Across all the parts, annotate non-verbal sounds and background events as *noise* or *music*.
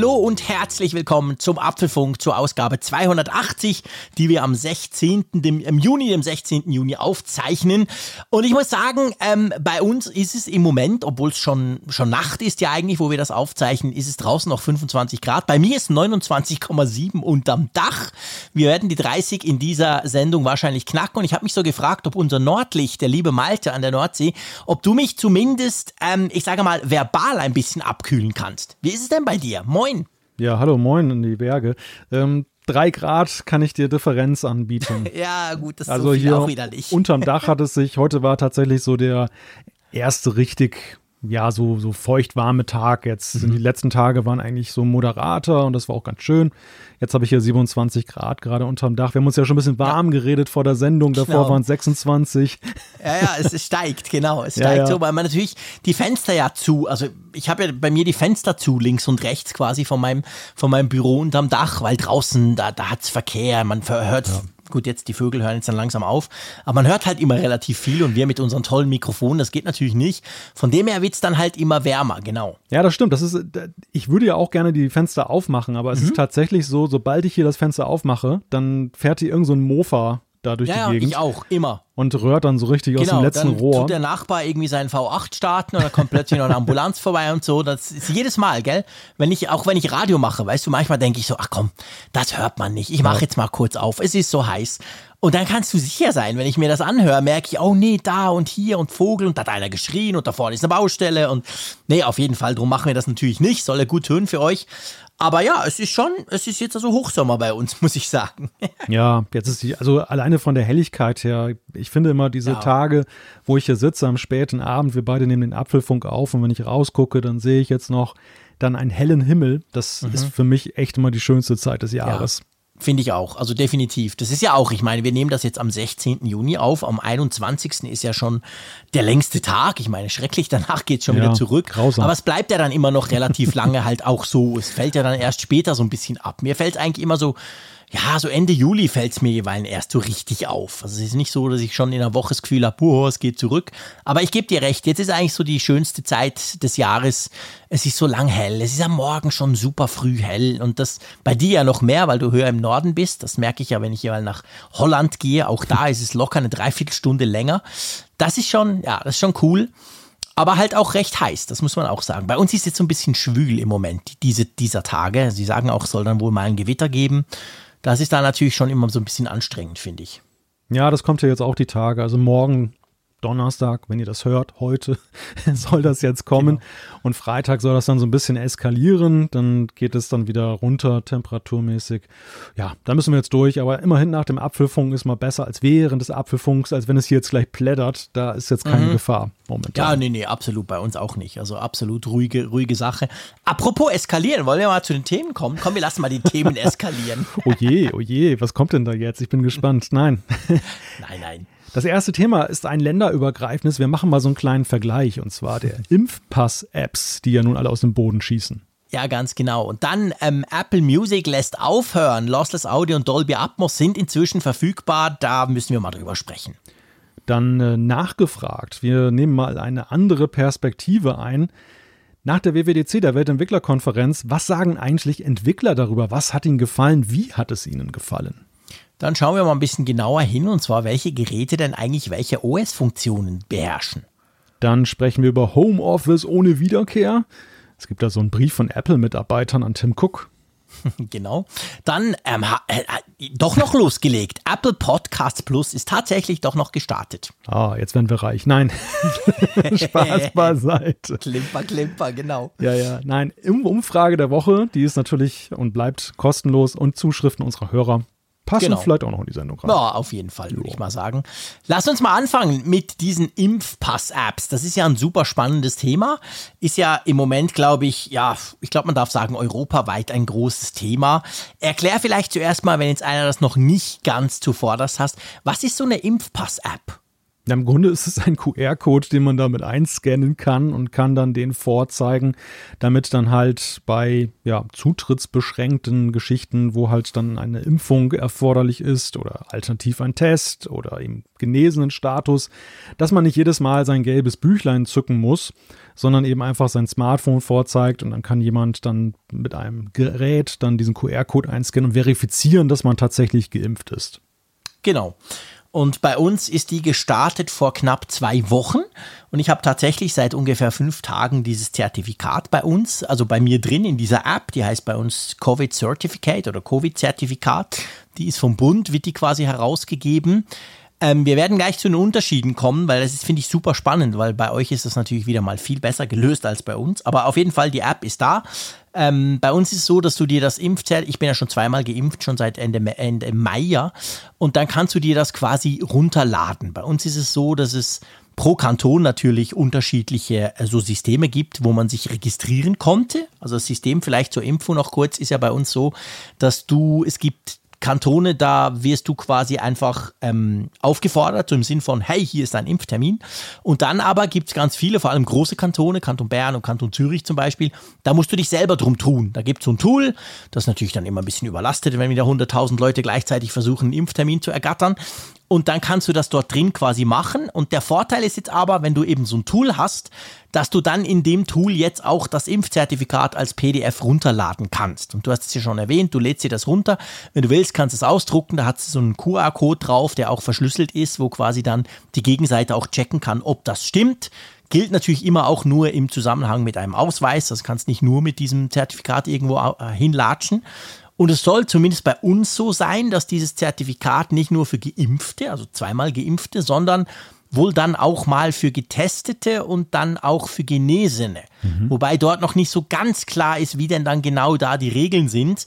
Hallo und herzlich willkommen zum Apfelfunk zur Ausgabe 280, die wir am 16. Dem, im Juni, dem 16. Juni aufzeichnen. Und ich muss sagen, ähm, bei uns ist es im Moment, obwohl es schon, schon Nacht ist ja eigentlich, wo wir das aufzeichnen, ist es draußen noch 25 Grad. Bei mir ist 29,7 unterm Dach. Wir werden die 30 in dieser Sendung wahrscheinlich knacken. Und ich habe mich so gefragt, ob unser Nordlicht, der liebe Malte an der Nordsee, ob du mich zumindest, ähm, ich sage mal, verbal ein bisschen abkühlen kannst. Wie ist es denn bei dir? Moin. Ja, hallo, moin in die Berge. Ähm, drei Grad kann ich dir Differenz anbieten. *laughs* ja, gut, das ist also so hier auch wieder nicht. Unterm Dach hat es sich, heute war tatsächlich so der erste richtig ja, so, so feucht warme Tag. Jetzt sind Mhm. die letzten Tage waren eigentlich so moderater und das war auch ganz schön. Jetzt habe ich hier 27 Grad gerade unterm Dach. Wir haben uns ja schon ein bisschen warm geredet vor der Sendung. Davor Genau. waren es 26. Ja, ja, es, es steigt, genau. Es *laughs* Ja, steigt ja. so, weil man natürlich die Fenster ja zu, also ich habe ja bei mir die Fenster zu, links und rechts quasi von meinem, von meinem Büro unterm Dach, weil draußen, da, da hat's Verkehr, man hört, gut, jetzt die Vögel hören jetzt dann langsam auf, aber man hört halt immer relativ viel und wir mit unseren tollen Mikrofonen, das geht natürlich nicht. Von dem her wird's dann halt immer wärmer, genau. Ja, das stimmt. Das ist, ich würde ja auch gerne die Fenster aufmachen, aber Mhm. es ist tatsächlich so, sobald ich hier das Fenster aufmache, dann fährt hier irgend so ein Mofa da durch Ja, die ja, Gegend ich auch, immer. und rührt dann so richtig aus Genau, dem letzten dann Rohr. tut der Nachbar irgendwie seinen V8 starten und dann kommt plötzlich noch eine Ambulanz vorbei und so. Das ist jedes Mal, gell? Wenn ich, auch wenn ich Radio mache, weißt du, manchmal denke ich so, ach komm, das hört man nicht. Ich mache jetzt mal kurz auf. Es ist so heiß. Und dann kannst du sicher sein, wenn ich mir das anhöre, merke ich, oh nee, da und hier und Vogel und da hat einer geschrien und da vorne ist eine Baustelle und nee, auf jeden Fall, drum machen wir das natürlich nicht. Soll ja gut hören für euch. Aber ja, es ist schon, es ist jetzt also Hochsommer bei uns, *laughs* muss ich sagen. Ja, jetzt ist die, also alleine von der Helligkeit her, ich finde immer diese Ja. Tage, wo ich hier sitze am späten Abend, wir beide nehmen den Apfelfunk auf und wenn ich rausgucke, dann sehe ich jetzt noch dann einen hellen Himmel. Das Mhm. ist für mich echt immer die schönste Zeit des Jahres. Finde ich auch, also definitiv. Das ist ja auch, ich meine, wir nehmen das jetzt am 16. Juni auf, am 21. ist ja schon der längste Tag. Ich meine, schrecklich, danach geht's schon Ja, wieder zurück. grausam. Aber es bleibt ja dann immer noch relativ lange halt auch so. Es fällt ja dann erst später so ein bisschen ab. Mir fällt eigentlich immer so, ja, so Ende Juli fällt's mir jeweils erst so richtig auf. Also es ist nicht so, dass ich schon in der Woche das Gefühl habe, boah, es geht zurück. Aber ich gebe dir recht, jetzt ist eigentlich so die schönste Zeit des Jahres. Es ist so lang hell. Es ist am Morgen schon super früh hell. Und das bei dir ja noch mehr, weil du höher im Norden bist. Das merke ich ja, wenn ich mal nach Holland gehe. Auch da ist es locker eine Dreiviertelstunde länger. Das ist schon, ja, das ist schon cool. Aber halt auch recht heiß, das muss man auch sagen. Bei uns ist jetzt so ein bisschen schwül im Moment, diese, dieser Tage. Sie sagen auch, es soll dann wohl mal ein Gewitter geben. Das ist dann natürlich schon immer so ein bisschen anstrengend, finde ich. Ja, das kommt ja jetzt auch die Tage. Also morgen, Donnerstag, wenn ihr das hört, heute *laughs* soll das jetzt kommen. Genau. Und Freitag soll das dann so ein bisschen eskalieren. Dann geht es dann wieder runter, temperaturmäßig. Ja, da müssen wir jetzt durch. Aber immerhin nach dem Apfelfunk ist mal besser als während des Apfelfunks, als wenn es hier jetzt gleich plättert. Da ist jetzt keine Gefahr Ja, momentan. nee, nee, absolut bei uns auch nicht. Also absolut ruhige, ruhige Sache. Apropos eskalieren, wollen wir mal zu den Themen kommen? Komm, wir lassen mal die Themen *laughs* eskalieren. Oh je, oh je, was kommt denn da jetzt? Ich bin gespannt. Nein. Nein, nein. Das erste Thema ist ein länderübergreifendes. Wir machen mal so einen kleinen Vergleich und zwar der *laughs* Impfpass-Apps, die ja nun alle aus dem Boden schießen. Ja, ganz genau. Und dann ähm, Apple Music lässt aufhören. Lossless Audio und Dolby Atmos sind inzwischen verfügbar. Da müssen wir mal drüber sprechen. Dann äh, nachgefragt. Wir nehmen mal eine andere Perspektive ein. Nach der WWDC, der Weltentwicklerkonferenz, was sagen eigentlich Entwickler darüber? Was hat ihnen gefallen? Wie hat es ihnen gefallen? Dann schauen wir mal ein bisschen genauer hin, und zwar, welche Geräte denn eigentlich welche OS-Funktionen beherrschen. Dann sprechen wir über Homeoffice ohne Wiederkehr. Es gibt da so einen Brief von Apple-Mitarbeitern an Tim Cook. *laughs* Genau. Dann ähm, äh, äh, doch noch losgelegt. Apple Podcast Plus ist tatsächlich doch noch gestartet. Ah, jetzt werden wir reich. Nein, *laughs* Spaß beiseite. Klimper, klimper, genau. Ja, ja. Nein, Im- Umfrage der Woche, die ist natürlich und bleibt kostenlos und Zuschriften unserer Hörer passen Genau. vielleicht auch noch in die Sendung rein. Ja, auf jeden Fall, würde ich mal sagen. Lass uns mal anfangen mit diesen Impfpass-Apps. Das ist ja ein super spannendes Thema. Ist ja im Moment, glaube ich, ja, ich glaube, man darf sagen, europaweit ein großes Thema. Erklär vielleicht zuerst mal, wenn jetzt einer das noch nicht ganz zuvorderst hast, was ist so eine Impfpass-App? Ja, Im Grunde ist es ein QR-Code, den man damit einscannen kann und kann dann den vorzeigen, damit dann halt bei ja, zutrittsbeschränkten Geschichten, wo halt dann eine Impfung erforderlich ist oder alternativ ein Test oder im genesenen Status, dass man nicht jedes Mal sein gelbes Büchlein zücken muss, sondern eben einfach sein Smartphone vorzeigt und dann kann jemand dann mit einem Gerät dann diesen QR-Code einscannen und verifizieren, dass man tatsächlich geimpft ist. Genau. Und bei uns ist die gestartet vor knapp zwei Wochen. Und ich habe tatsächlich seit ungefähr fünf Tagen dieses Zertifikat bei uns, also bei mir drin in dieser App, die heißt bei uns Covid Certificate oder Covid Zertifikat. Die ist vom Bund, wird die quasi herausgegeben. Ähm, wir werden gleich zu den Unterschieden kommen, weil das finde ich super spannend, weil bei euch ist das natürlich wieder mal viel besser gelöst als bei uns. Aber auf jeden Fall, die App ist da. Ähm, bei uns ist es so, dass du dir das Impfzert, ich bin ja schon zweimal geimpft, schon seit Ende, Ende Mai, ja, und dann kannst du dir das quasi runterladen. Bei uns ist es so, dass es pro Kanton natürlich unterschiedliche äh, so Systeme gibt, wo man sich registrieren konnte. Also das System vielleicht zur Impfung noch kurz ist ja bei uns so, dass du, es gibt Kantone, da wirst du quasi einfach ähm, aufgefordert, so im Sinn von, hey, hier ist dein Impftermin. Und dann aber gibt es ganz viele, vor allem große Kantone, Kanton Bern und Kanton Zürich zum Beispiel, da musst du dich selber drum tun. Da gibt es so ein Tool, das natürlich dann immer ein bisschen überlastet, wenn wieder 100.000 Leute gleichzeitig versuchen, einen Impftermin zu ergattern. Und dann kannst du das dort drin quasi machen. Und der Vorteil ist jetzt aber, wenn du eben so ein Tool hast, dass du dann in dem Tool jetzt auch das Impfzertifikat als PDF runterladen kannst. Und du hast es ja schon erwähnt, du lädst dir das runter. Wenn du willst, kannst du es ausdrucken. Da hat es so einen QR-Code drauf, der auch verschlüsselt ist, wo quasi dann die Gegenseite auch checken kann, ob das stimmt. Gilt natürlich immer auch nur im Zusammenhang mit einem Ausweis. Das kannst nicht nur mit diesem Zertifikat irgendwo äh, hinlatschen. Und es soll zumindest bei uns so sein, dass dieses Zertifikat nicht nur für Geimpfte, also zweimal Geimpfte, sondern wohl dann auch mal für Getestete und dann auch für Genesene. Mhm. Wobei dort noch nicht so ganz klar ist, wie denn dann genau da die Regeln sind.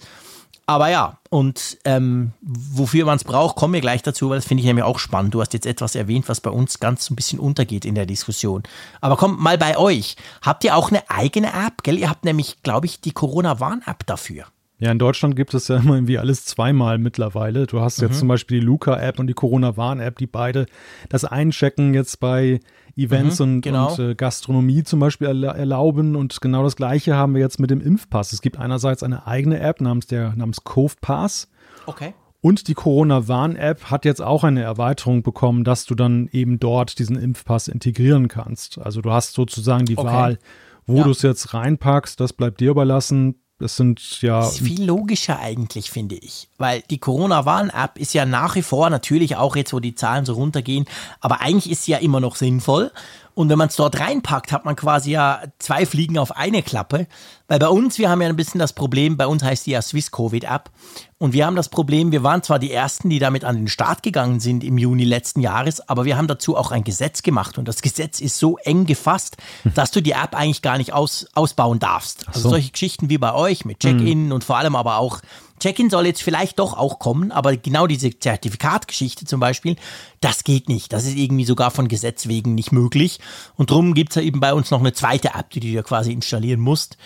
Aber ja, und ähm, wofür man es braucht, kommen wir gleich dazu, weil das finde ich nämlich auch spannend. Du hast jetzt etwas erwähnt, was bei uns ganz ein bisschen untergeht in der Diskussion. Aber kommt mal bei euch. Habt ihr auch eine eigene App? Gell? Ihr habt nämlich, glaube ich, die Corona-Warn-App dafür. Ja, in Deutschland gibt es ja immer irgendwie alles zweimal mittlerweile. Du hast mhm. jetzt zum Beispiel die Luca-App und die Corona-Warn-App, die beide das Einchecken jetzt bei Events mhm, und, genau. und äh, Gastronomie zum Beispiel erlauben. Und genau das Gleiche haben wir jetzt mit dem Impfpass. Es gibt einerseits eine eigene App namens der namens Cove Pass. Okay. Und die Corona-Warn-App hat jetzt auch eine Erweiterung bekommen, dass du dann eben dort diesen Impfpass integrieren kannst. Also du hast sozusagen die okay. Wahl, wo ja. du es jetzt reinpackst, das bleibt dir überlassen. Das sind ja. Das ist viel logischer eigentlich, finde ich. Weil die Corona-Warn-App ist ja nach wie vor natürlich auch jetzt, wo die Zahlen so runtergehen, aber eigentlich ist sie ja immer noch sinnvoll. Und wenn man es dort reinpackt, hat man quasi ja zwei Fliegen auf eine Klappe. Weil bei uns, wir haben ja ein bisschen das Problem, bei uns heißt die ja Swiss Covid App. Und wir haben das Problem, wir waren zwar die Ersten, die damit an den Start gegangen sind im Juni letzten Jahres, aber wir haben dazu auch ein Gesetz gemacht. Und das Gesetz ist so eng gefasst, dass du die App eigentlich gar nicht aus, ausbauen darfst. Also so. solche Geschichten wie bei euch mit Check-in mhm. und vor allem aber auch Check-in soll jetzt vielleicht doch auch kommen, aber genau diese Zertifikatgeschichte zum Beispiel, das geht nicht. Das ist irgendwie sogar von Gesetz wegen nicht möglich. Und darum gibt es ja eben bei uns noch eine zweite App, die du dir quasi installieren musst.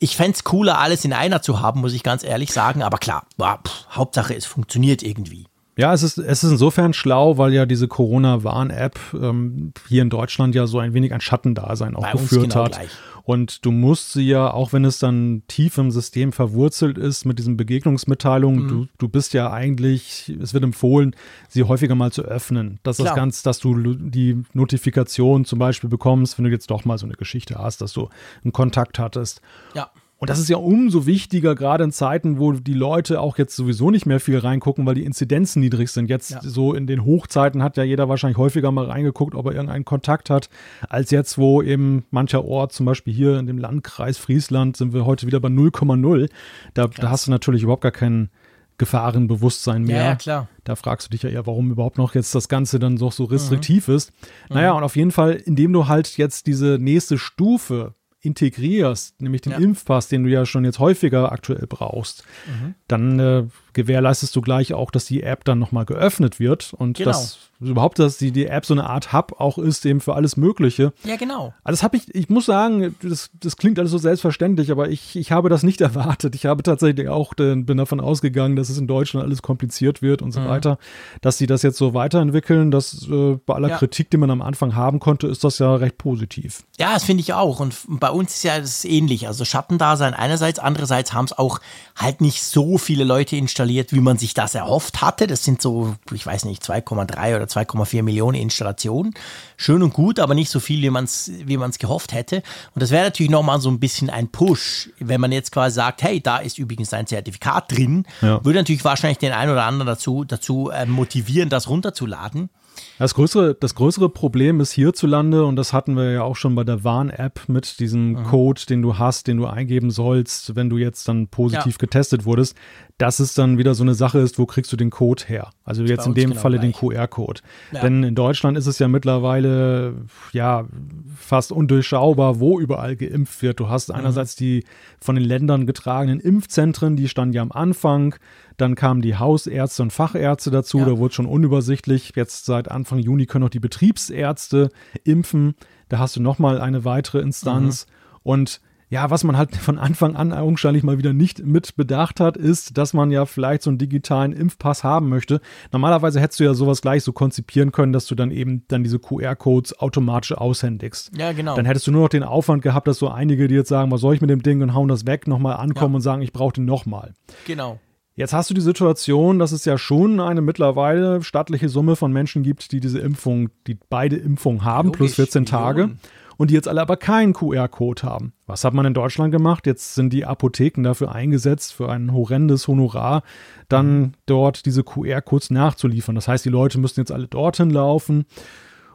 Ich fände es cooler, alles in einer zu haben, muss ich ganz ehrlich sagen. Aber klar, boah, pff, Hauptsache es funktioniert irgendwie. Ja, es ist, es ist insofern schlau, weil ja diese Corona-Warn-App ähm, hier in Deutschland ja so ein wenig ein Schattendasein auch Bei geführt genau hat. Gleich. Und du musst sie ja, auch wenn es dann tief im System verwurzelt ist mit diesen Begegnungsmitteilungen, mhm. du, du bist ja eigentlich, es wird empfohlen, sie häufiger mal zu öffnen. Dass Klar. das ganz, dass du die Notifikation zum Beispiel bekommst, wenn du jetzt doch mal so eine Geschichte hast, dass du einen Kontakt hattest. Ja. Und das ist ja umso wichtiger, gerade in Zeiten, wo die Leute auch jetzt sowieso nicht mehr viel reingucken, weil die Inzidenzen niedrig sind. Jetzt ja. so in den Hochzeiten hat ja jeder wahrscheinlich häufiger mal reingeguckt, ob er irgendeinen Kontakt hat, als jetzt, wo eben mancher Ort, zum Beispiel hier in dem Landkreis Friesland, sind wir heute wieder bei 0,0. Da, da hast du natürlich überhaupt gar keinen Gefahrenbewusstsein mehr. Ja, ja, klar. Da fragst du dich ja eher, warum überhaupt noch jetzt das Ganze dann so, so restriktiv mhm. ist. Naja, mhm. und auf jeden Fall, indem du halt jetzt diese nächste Stufe integrierst, nämlich den ja. Impfpass, den du ja schon jetzt häufiger aktuell brauchst, mhm. dann äh, gewährleistest du gleich auch, dass die App dann nochmal geöffnet wird und Genau. dass überhaupt, dass die, die App so eine Art Hub auch ist, eben für alles Mögliche. Ja, genau. Also das habe ich, ich muss sagen, das, das klingt alles so selbstverständlich, aber ich, ich habe das nicht *laughs* erwartet. Ich habe tatsächlich auch, äh, bin davon ausgegangen, dass es in Deutschland alles kompliziert wird und so Mhm. weiter, dass sie das jetzt so weiterentwickeln. Das äh, bei aller Ja. Kritik, die man am Anfang haben konnte, ist das ja recht positiv. Ja, das finde ich auch. Und bei uns ist ja das ähnlich. Also Schattendasein einerseits, andererseits haben es auch halt nicht so viele Leute installiert, wie man sich das erhofft hatte. Das sind so, ich weiß nicht, 2,3 oder 2,4 Millionen Installationen. Schön und gut, aber nicht so viel, wie man es wie man's gehofft hätte. Und das wäre natürlich nochmal so ein bisschen ein Push, wenn man jetzt quasi sagt, hey, da ist übrigens ein Zertifikat drin, Ja. würde natürlich wahrscheinlich den einen oder anderen dazu, dazu äh, motivieren, das runterzuladen. Das größere, das größere Problem ist hierzulande, und das hatten wir ja auch schon bei der Warn-App mit diesem Mhm. Code, den du hast, den du eingeben sollst, wenn du jetzt dann positiv Ja. getestet wurdest, dass es dann wieder so eine Sache ist, wo kriegst du den Code her? Also jetzt bei in dem genau Falle den gleich. QR-Code. Ja. Denn in Deutschland ist es ja mittlerweile ja fast undurchschaubar, wo überall geimpft wird. Du Mhm. hast einerseits die von den Ländern getragenen Impfzentren, die standen ja am Anfang. Dann kamen die Hausärzte und Fachärzte dazu, Ja. da wurde schon unübersichtlich. Jetzt seit Anfang Juni können auch die Betriebsärzte impfen. Da hast du nochmal eine weitere Instanz. Und ja, was man halt von Anfang an augenscheinlich mal wieder nicht mit bedacht hat, ist, dass man ja vielleicht so einen digitalen Impfpass haben möchte. Normalerweise hättest du ja sowas gleich so konzipieren können, dass du dann eben dann diese QR-Codes automatisch aushändigst. Ja, genau. Dann hättest du nur noch den Aufwand gehabt, dass so einige, die jetzt sagen, was soll ich mit dem Ding und hauen das weg, nochmal ankommen Ja. und sagen, ich brauche den nochmal. genau. Jetzt hast du die Situation, dass es ja schon eine mittlerweile stattliche Summe von Menschen gibt, die diese Impfung, die beide Impfungen haben, Logisch, plus 14 Tage. Millionen. Und die jetzt alle aber keinen QR-Code haben. Was hat man in Deutschland gemacht? Jetzt sind die Apotheken dafür eingesetzt, für ein horrendes Honorar, dann dort diese QR-Codes nachzuliefern. Das heißt, die Leute müssen jetzt alle dorthin laufen.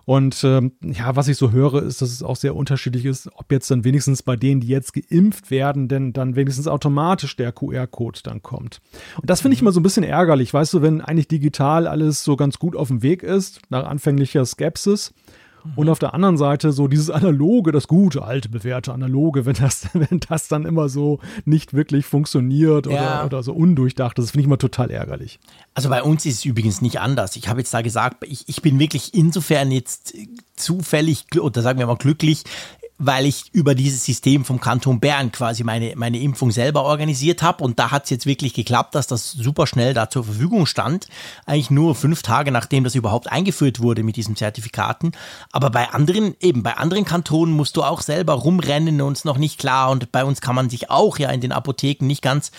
Und ähm, ja, was ich so höre, ist, dass es auch sehr unterschiedlich ist, ob jetzt dann wenigstens bei denen, die jetzt geimpft werden, denn dann wenigstens automatisch der QR-Code dann kommt. Und das finde ich immer so ein bisschen ärgerlich, weißt du, wenn eigentlich digital alles so ganz gut auf dem Weg ist, nach anfänglicher Skepsis. Und auf der anderen Seite so dieses analoge, das gute, alte, bewährte analoge, wenn das, *laughs* wenn das dann immer so nicht wirklich funktioniert oder, Ja. oder so undurchdacht ist, das finde ich immer total ärgerlich. Also bei uns ist es übrigens nicht anders. Ich habe jetzt da gesagt, ich, ich bin wirklich insofern jetzt zufällig oder sagen wir mal glücklich, weil ich über dieses System vom Kanton Bern quasi meine, meine Impfung selber organisiert habe. Und da hat es jetzt wirklich geklappt, dass das super schnell da zur Verfügung stand. Eigentlich nur fünf Tage, nachdem das überhaupt eingeführt wurde mit diesen Zertifikaten. Aber bei anderen, eben bei anderen Kantonen musst du auch selber rumrennen und es noch nicht klar. Und bei uns kann man sich auch ja in den Apotheken nicht ganz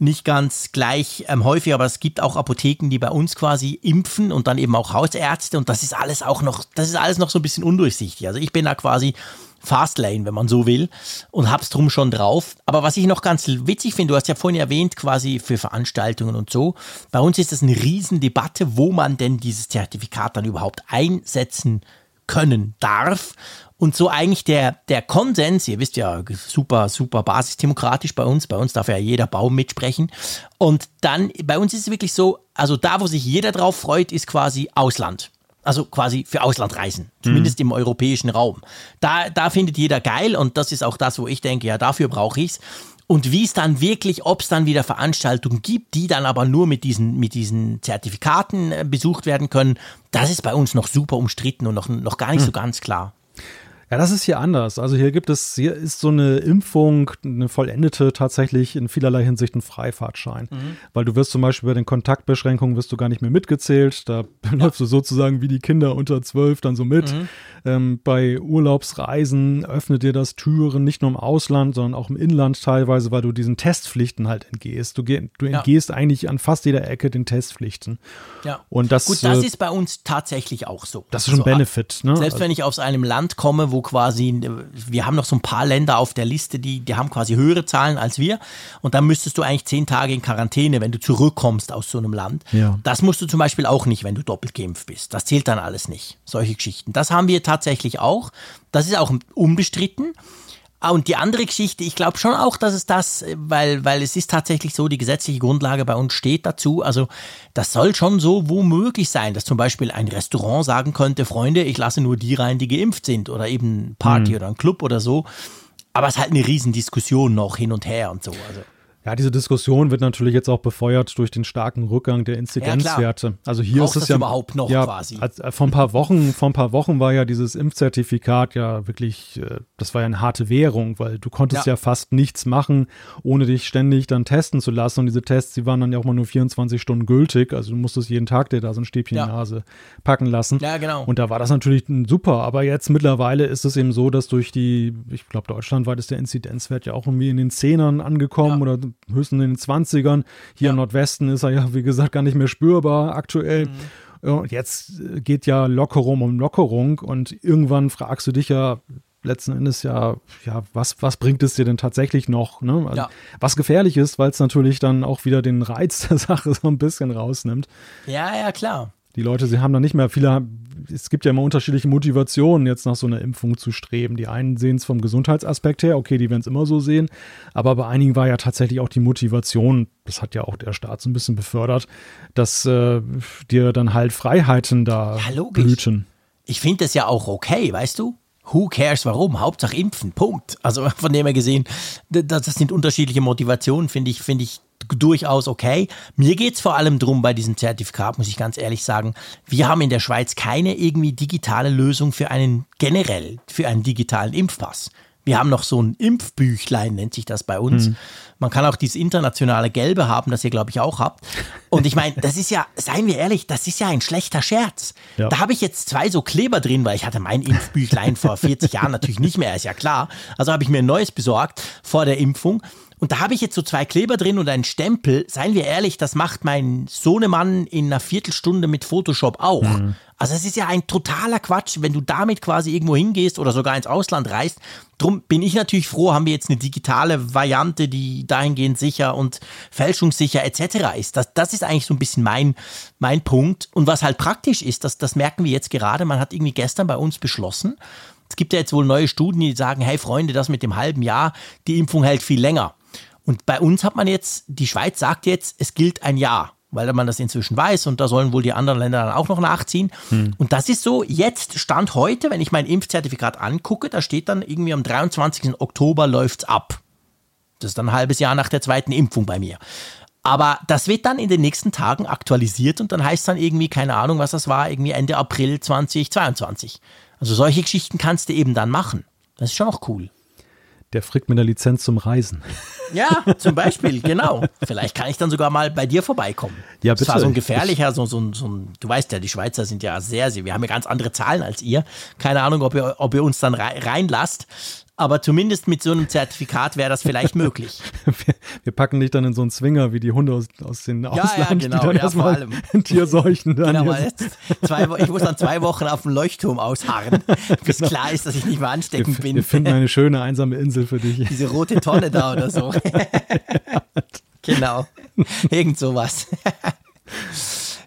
nicht ganz gleich ähm, häufig, aber es gibt auch Apotheken, die bei uns quasi impfen und dann eben auch Hausärzte und das ist alles auch noch, das ist alles noch so ein bisschen undurchsichtig. Also ich bin da quasi Fastlane, wenn man so will, und hab's drum schon drauf. Aber was ich noch ganz witzig finde, du hast ja vorhin erwähnt, quasi für Veranstaltungen und so. Bei uns ist das eine Riesendebatte, wo man denn dieses Zertifikat dann überhaupt einsetzen können darf. Und so eigentlich der, der Konsens, ihr wisst ja, super, super basisdemokratisch bei uns, bei uns darf ja jeder Baum mitsprechen. Und dann, bei uns ist es wirklich so, also da, wo sich jeder drauf freut, ist quasi Ausland. Also quasi für Auslandreisen, zumindest im europäischen Raum. Da, da findet jeder geil und das ist auch das, wo ich denke, ja, dafür brauche ich's. Und wie es dann wirklich, ob es dann wieder Veranstaltungen gibt, die dann aber nur mit diesen, mit diesen Zertifikaten äh, besucht werden können, das ist bei uns noch super umstritten und noch, noch gar nicht so ganz klar. Ja, das ist hier anders. Also hier gibt es, hier ist so eine Impfung, eine vollendete tatsächlich in vielerlei Hinsicht ein Freifahrtschein. Weil du wirst zum Beispiel bei den Kontaktbeschränkungen wirst du gar nicht mehr mitgezählt. Da *laughs* läufst du sozusagen wie die Kinder unter zwölf dann so mit. Ähm, bei Urlaubsreisen öffnet dir das Türen nicht nur im Ausland, sondern auch im Inland teilweise, weil du diesen Testpflichten halt entgehst. Du, du Ja. entgehst eigentlich an fast jeder Ecke den Testpflichten. Ja. Und das, Gut, das äh, ist bei uns tatsächlich auch so. das ist schon ein Also, Benefit. Ne? Selbst wenn ich aus einem Land komme, wo quasi, wir haben noch so ein paar Länder auf der Liste, die, die haben quasi höhere Zahlen als wir. Und dann müsstest du eigentlich zehn Tage in Quarantäne, wenn du zurückkommst aus so einem Land. Ja. Das musst du zum Beispiel auch nicht, wenn du doppelt geimpft bist. Das zählt dann alles nicht. Solche Geschichten. Das haben wir tatsächlich auch. Das ist auch unbestritten. Ah, Und die andere Geschichte, ich glaube schon auch, dass es das, äh, weil, weil es ist tatsächlich so, die gesetzliche Grundlage bei uns steht dazu. Also das soll schon so womöglich sein, dass zum Beispiel ein Restaurant sagen könnte, Freunde, ich lasse nur die rein, die geimpft sind oder eben Party oder ein Club oder so. Aber es ist halt eine Riesendiskussion noch hin und her und so. Also. Ja, diese Diskussion wird natürlich jetzt auch befeuert durch den starken Rückgang der Inzidenzwerte. Ja, also hier Braucht ist es ja überhaupt noch ja, quasi. Äh, vor ein paar Wochen, vor ein paar Wochen war ja dieses Impfzertifikat ja wirklich, äh, das war ja eine harte Währung, weil du konntest ja. ja. fast nichts machen, ohne dich ständig dann testen zu lassen. Und diese Tests, die waren dann ja auch mal nur 24 Stunden gültig. Also du musstest jeden Tag dir da so ein Stäbchen ja. in die Nase packen lassen. Ja, genau. Und da war das natürlich super. Aber jetzt mittlerweile ist es eben so, dass durch die, ich glaube, deutschlandweit ist der Inzidenzwert ja auch irgendwie in den Zehnern angekommen oder höchstens in den 20ern. Hier ja. im Nordwesten ist er ja, wie gesagt, gar nicht mehr spürbar aktuell. Mhm. Und jetzt geht ja Lockerung um Lockerung und irgendwann fragst du dich ja, letzten Endes ja, ja, was, was bringt es dir denn tatsächlich noch? Ne? Also, ja. Was gefährlich ist, weil es natürlich dann auch wieder den Reiz *laughs* der Sache so ein bisschen rausnimmt. Ja, ja, klar. Die Leute, sie haben da nicht mehr viele, es gibt ja immer unterschiedliche Motivationen, jetzt nach so einer Impfung zu streben. Die einen sehen es vom Gesundheitsaspekt her, okay, die werden es immer so sehen, aber bei einigen war ja tatsächlich auch die Motivation, das hat ja auch der Staat so ein bisschen befördert, dass äh, dir dann halt Freiheiten da ja, blüten. Ich finde das ja auch okay, weißt du? Who cares warum? Hauptsache impfen. Punkt. Also *laughs* von dem her gesehen, das, sind unterschiedliche Motivationen, finde ich, finde ich durchaus okay. Mir geht es vor allem darum bei diesem Zertifikat, muss ich ganz ehrlich sagen, wir haben in der Schweiz keine irgendwie digitale Lösung für einen generell, für einen digitalen Impfpass. Wir haben noch so ein Impfbüchlein, nennt sich das bei uns. Mhm. Man kann auch dieses internationale Gelbe haben, das ihr, glaube ich, auch habt. Und ich meine, das ist ja, seien wir ehrlich, das ist ja ein schlechter Scherz. Ja. Da habe ich jetzt zwei so Kleber drin, weil ich hatte mein Impfbüchlein vor 40 Jahren natürlich nicht mehr, ist ja klar. Also habe ich mir ein neues besorgt vor der Impfung. Und da habe ich jetzt so zwei Kleber drin und einen Stempel. Seien wir ehrlich, das macht mein Sohnemann in einer Viertelstunde mit Photoshop auch. Mhm. Also es ist ja ein totaler Quatsch, wenn du damit quasi irgendwo hingehst oder sogar ins Ausland reist. Drum bin ich natürlich froh, haben wir jetzt eine digitale Variante, die dahingehend sicher und fälschungssicher etc. ist. Das, das ist eigentlich so ein bisschen mein, mein Punkt. Und was halt praktisch ist, das, das merken wir jetzt gerade, man hat irgendwie gestern bei uns beschlossen, es gibt ja jetzt wohl neue Studien, die sagen, hey Freunde, das mit dem halben Jahr, die Impfung hält viel länger. Und bei uns hat man jetzt, die Schweiz sagt jetzt, es gilt ein Jahr, weil man das inzwischen weiß und da sollen wohl die anderen Länder dann auch noch nachziehen. Hm. Und das ist so, jetzt Stand heute, wenn ich mein Impfzertifikat angucke, da steht dann irgendwie am 23. Oktober läuft es ab. Das ist dann ein halbes Jahr nach der zweiten Impfung bei mir. Aber das wird dann in den nächsten Tagen aktualisiert und dann heißt es dann irgendwie, keine Ahnung, was das war, irgendwie Ende April 2022. Also solche Geschichten kannst du eben dann machen. Das ist schon auch cool der Frick mit der Lizenz zum Reisen. Ja, zum Beispiel, genau. Vielleicht kann ich dann sogar mal bei dir vorbeikommen. Ja, bitte. Das war so ein gefährlicher, so, so, so ein, du weißt ja, die Schweizer sind ja sehr, sehr, wir haben ja ganz andere Zahlen als ihr. Keine Ahnung, ob ihr, ob ihr uns dann reinlasst aber zumindest mit so einem Zertifikat wäre das vielleicht möglich. *laughs* wir, wir, packen dich dann in so einen Zwinger wie die Hunde aus, aus den ja, Ausland, ja, genau, die dann ja, erstmal Tierseuchen *laughs* dann genau, zwei, Ich muss dann zwei Wochen auf dem Leuchtturm ausharren, *laughs* bis genau. klar ist, dass ich nicht mehr ansteckend wir, bin. Wir finden eine schöne einsame Insel für dich. Diese rote Tonne da oder so. genau, irgend sowas.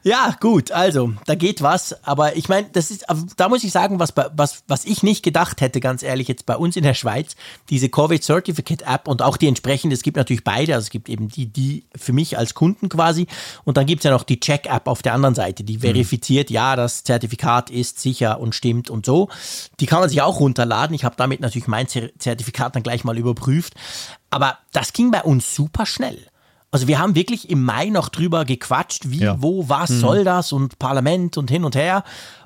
Ja, gut, also, da geht was. Aber ich meine, das ist, da muss ich sagen, was, was, was ich nicht gedacht hätte, ganz ehrlich, jetzt bei uns in der Schweiz, diese Covid Certificate App und auch die entsprechende, es gibt natürlich beide, also es gibt eben die, die für mich als Kunden quasi und dann gibt es ja noch die Check App auf der anderen Seite, die mhm. verifiziert, mhm. ja, das Zertifikat ist sicher und stimmt und so. Die kann man sich auch runterladen. Ich habe damit natürlich mein Zertifikat dann gleich mal überprüft. Aber das ging bei uns super schnell. Also wir haben wirklich im Mai noch drüber gequatscht, wie, ja. wo, was hm. soll das und Parlament und hin und her.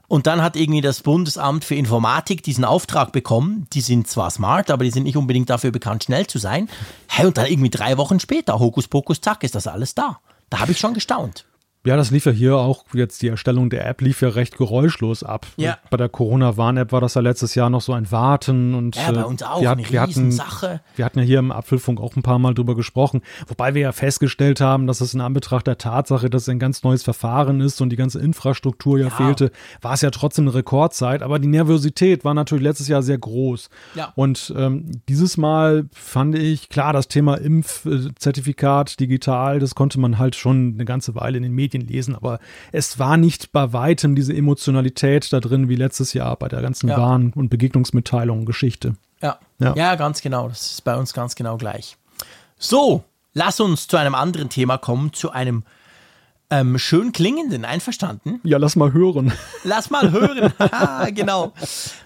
Und dann hat irgendwie das Bundesamt für Informatik diesen Auftrag bekommen. Die sind zwar smart, aber die sind nicht unbedingt dafür bekannt, schnell zu sein. Hey, und dann irgendwie drei Wochen später, Hokus Pokus, zack, ist das alles da. Da habe ich schon gestaunt. Ja, das lief ja hier auch jetzt die Erstellung der App lief ja recht geräuschlos ab. Ja. Bei der Corona-Warn-App war das ja letztes Jahr noch so ein Warten und ja, bei äh, uns auch wir, eine wir hatten, Sache. Wir hatten ja hier im Apfelfunk auch ein paar Mal drüber gesprochen, wobei wir ja festgestellt haben, dass es in Anbetracht der Tatsache, dass es ein ganz neues Verfahren ist und die ganze Infrastruktur ja, ja. fehlte, war es ja trotzdem eine Rekordzeit. Aber die Nervosität war natürlich letztes Jahr sehr groß. Ja. Und ähm, dieses Mal fand ich klar, das Thema Impfzertifikat digital, das konnte man halt schon eine ganze Weile in den Medien lesen, aber es war nicht bei weitem diese Emotionalität da drin wie letztes Jahr bei der ganzen ja. Warn- und Begegnungsmitteilung Geschichte. Ja. ja. ja, ganz genau. Das ist bei uns ganz genau gleich. So, lass uns zu einem anderen Thema kommen, zu einem ähm, schön klingenden, einverstanden? Ja, lass mal hören. Lass mal hören. *laughs* genau.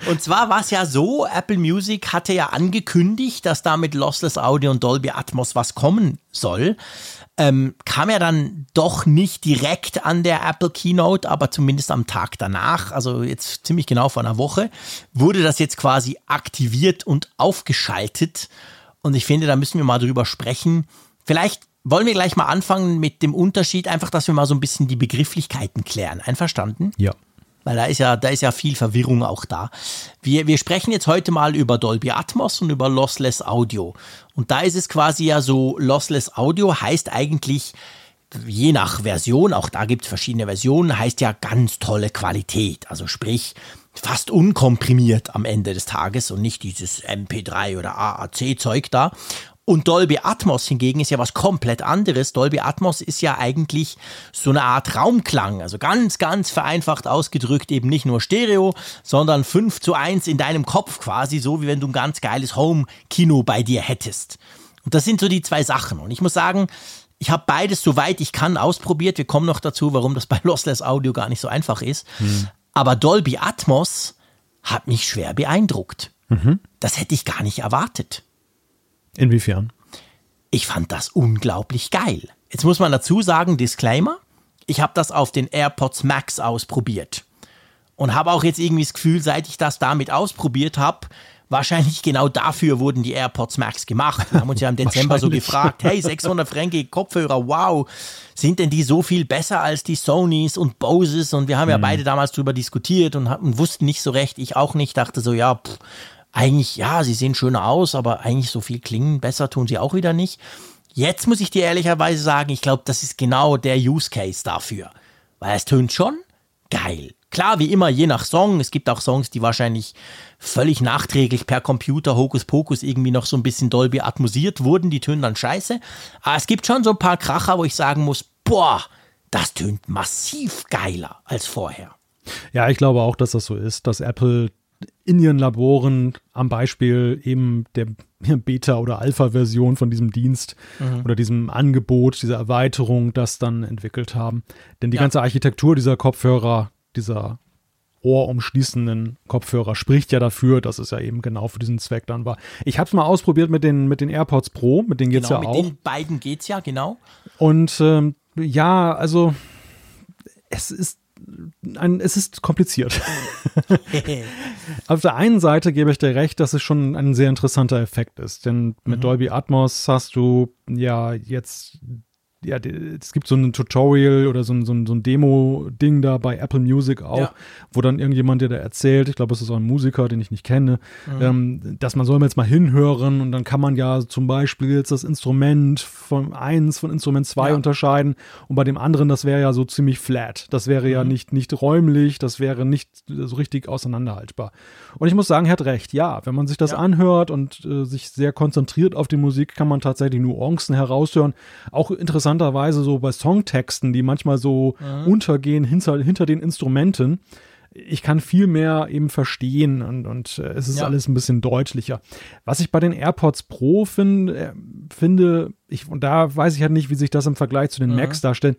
Und zwar war es ja so, Apple Music hatte ja angekündigt, dass da mit Lossless Audio und Dolby Atmos was kommen soll. Ähm, kam ja dann doch nicht direkt an der Apple Keynote, aber zumindest am Tag danach, also jetzt ziemlich genau vor einer Woche, wurde das jetzt quasi aktiviert und aufgeschaltet. Und ich finde, da müssen wir mal drüber sprechen. Vielleicht wollen wir gleich mal anfangen mit dem Unterschied, einfach, dass wir mal so ein bisschen die Begrifflichkeiten klären. Einverstanden? Ja. Weil da ist ja, da ist ja viel Verwirrung auch da. Wir, wir sprechen jetzt heute mal über Dolby Atmos und über Lossless Audio. Und da ist es quasi ja so, Lossless Audio heißt eigentlich, je nach Version, auch da gibt es verschiedene Versionen, heißt ja ganz tolle Qualität. Also sprich, fast unkomprimiert am Ende des Tages und nicht dieses MP3 oder AAC-Zeug da. Und Dolby Atmos hingegen ist ja was komplett anderes. Dolby Atmos ist ja eigentlich so eine Art Raumklang. Also ganz, ganz vereinfacht ausgedrückt eben nicht nur Stereo, sondern 5 zu 1 in deinem Kopf quasi, so wie wenn du ein ganz geiles Home-Kino bei dir hättest. Und das sind so die zwei Sachen. Und ich muss sagen, ich habe beides soweit ich kann ausprobiert. Wir kommen noch dazu, warum das bei Lossless Audio gar nicht so einfach ist. Hm. Aber Dolby Atmos hat mich schwer beeindruckt. Mhm. Das hätte ich gar nicht erwartet. Inwiefern? Ich fand das unglaublich geil. Jetzt muss man dazu sagen, Disclaimer, ich habe das auf den AirPods Max ausprobiert. Und habe auch jetzt irgendwie das Gefühl, seit ich das damit ausprobiert habe, wahrscheinlich *laughs* genau dafür wurden die AirPods Max gemacht. Wir haben uns ja im *laughs* Dezember so gefragt, hey, *laughs* 600 Franken Kopfhörer, wow, sind denn die so viel besser als die Sonys und Boses? Und wir haben ja mhm. beide damals drüber diskutiert und, und wussten nicht so recht, ich auch nicht, dachte so, ja, pff, eigentlich, ja, sie sehen schöner aus, aber eigentlich so viel klingen besser tun sie auch wieder nicht. Jetzt muss ich dir ehrlicherweise sagen, ich glaube, das ist genau der Use Case dafür. Weil es tönt schon geil. Klar, wie immer, je nach Song. Es gibt auch Songs, die wahrscheinlich völlig nachträglich per Computer, Hokuspokus, irgendwie noch so ein bisschen Dolby atmosiert wurden. Die tönen dann scheiße. Aber es gibt schon so ein paar Kracher, wo ich sagen muss, boah, das tönt massiv geiler als vorher. Ja, ich glaube auch, dass das so ist, dass Apple in ihren Laboren am Beispiel eben der *laughs* Beta- oder Alpha-Version von diesem Dienst mhm. oder diesem Angebot, dieser Erweiterung, das dann entwickelt haben. Denn die ja. ganze Architektur dieser Kopfhörer, dieser ohrumschließenden Kopfhörer spricht ja dafür, dass es ja eben genau für diesen Zweck dann war. Ich habe es mal ausprobiert mit den, mit den AirPods Pro, mit denen geht es genau, ja auch. Mit den beiden geht es ja, genau. Und ähm, ja, also es ist ein, es ist kompliziert. Auf der einen Seite gebe ich dir recht, dass es schon ein sehr interessanter Effekt ist, denn mit mhm. Dolby Atmos hast du ja jetzt ja, es gibt so ein Tutorial oder so ein, so ein, so ein Demo-Ding da bei Apple Music auch, ja. wo dann irgendjemand dir da erzählt, ich glaube, es ist auch ein Musiker, den ich nicht kenne, mhm. ähm, dass man soll jetzt mal hinhören und dann kann man ja zum Beispiel jetzt das Instrument von eins von Instrument zwei ja. unterscheiden und bei dem anderen, das wäre ja so ziemlich flat. Das wäre mhm. ja nicht, nicht räumlich, das wäre nicht so richtig auseinanderhaltbar. Und ich muss sagen, er hat recht, ja, wenn man sich das ja. anhört und äh, sich sehr konzentriert auf die Musik, kann man tatsächlich Nuancen heraushören. Auch interessant interessanterweise so bei Songtexten, die manchmal so mhm. untergehen hinter, hinter den Instrumenten. Ich kann viel mehr eben verstehen und, und äh, es ist ja. alles ein bisschen deutlicher. Was ich bei den AirPods Pro find, äh, finde, ich, und da weiß ich halt nicht, wie sich das im Vergleich zu den mhm. Macs darstellt,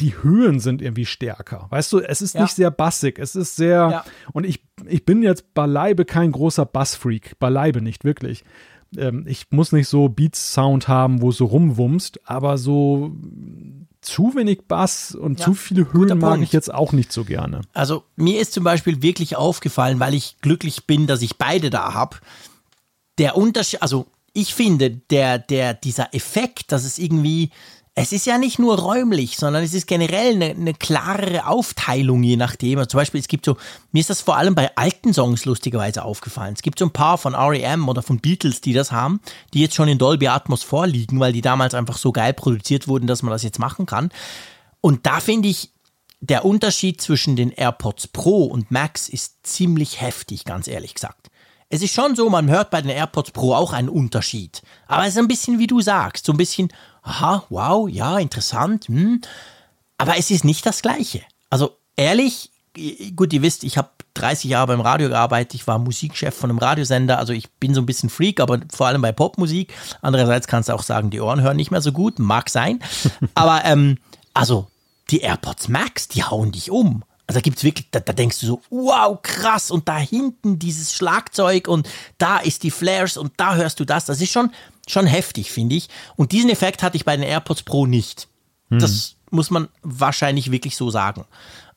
die Höhen sind irgendwie stärker. Weißt du, es ist ja. nicht sehr bassig, es ist sehr, ja. und ich, ich bin jetzt beileibe kein großer Bassfreak, beileibe nicht, wirklich ähm, ich muss nicht so Beats-Sound haben, wo es so rumwumst, aber so zu wenig Bass und ja, zu viele Höhen mag Punkt. ich jetzt auch nicht so gerne. Also mir ist zum Beispiel wirklich aufgefallen, weil ich glücklich bin, dass ich beide da habe. Der Unterschied, also ich finde, der, der, dieser Effekt, dass es irgendwie es ist ja nicht nur räumlich, sondern es ist generell eine, eine klarere Aufteilung, je nachdem. Also zum Beispiel, es gibt so, mir ist das vor allem bei alten Songs lustigerweise aufgefallen. Es gibt so ein paar von REM oder von Beatles, die das haben, die jetzt schon in Dolby Atmos vorliegen, weil die damals einfach so geil produziert wurden, dass man das jetzt machen kann. Und da finde ich, der Unterschied zwischen den AirPods Pro und Max ist ziemlich heftig, ganz ehrlich gesagt. Es ist schon so, man hört bei den AirPods Pro auch einen Unterschied. Aber es ist ein bisschen, wie du sagst, so ein bisschen, aha, wow, ja, interessant, hm. aber es ist nicht das Gleiche. Also ehrlich, gut, ihr wisst, ich habe 30 Jahre beim Radio gearbeitet, ich war Musikchef von einem Radiosender, also ich bin so ein bisschen Freak, aber vor allem bei Popmusik. Andererseits kannst du auch sagen, die Ohren hören nicht mehr so gut, mag sein. *laughs* aber ähm, also die AirPods Max, die hauen dich um. Also da gibt's wirklich, da, da, denkst du so, wow, krass, und da hinten dieses Schlagzeug und da ist die Flares und da hörst du das. Das ist schon, schon heftig, finde ich. Und diesen Effekt hatte ich bei den AirPods Pro nicht. Hm. Das muss man wahrscheinlich wirklich so sagen.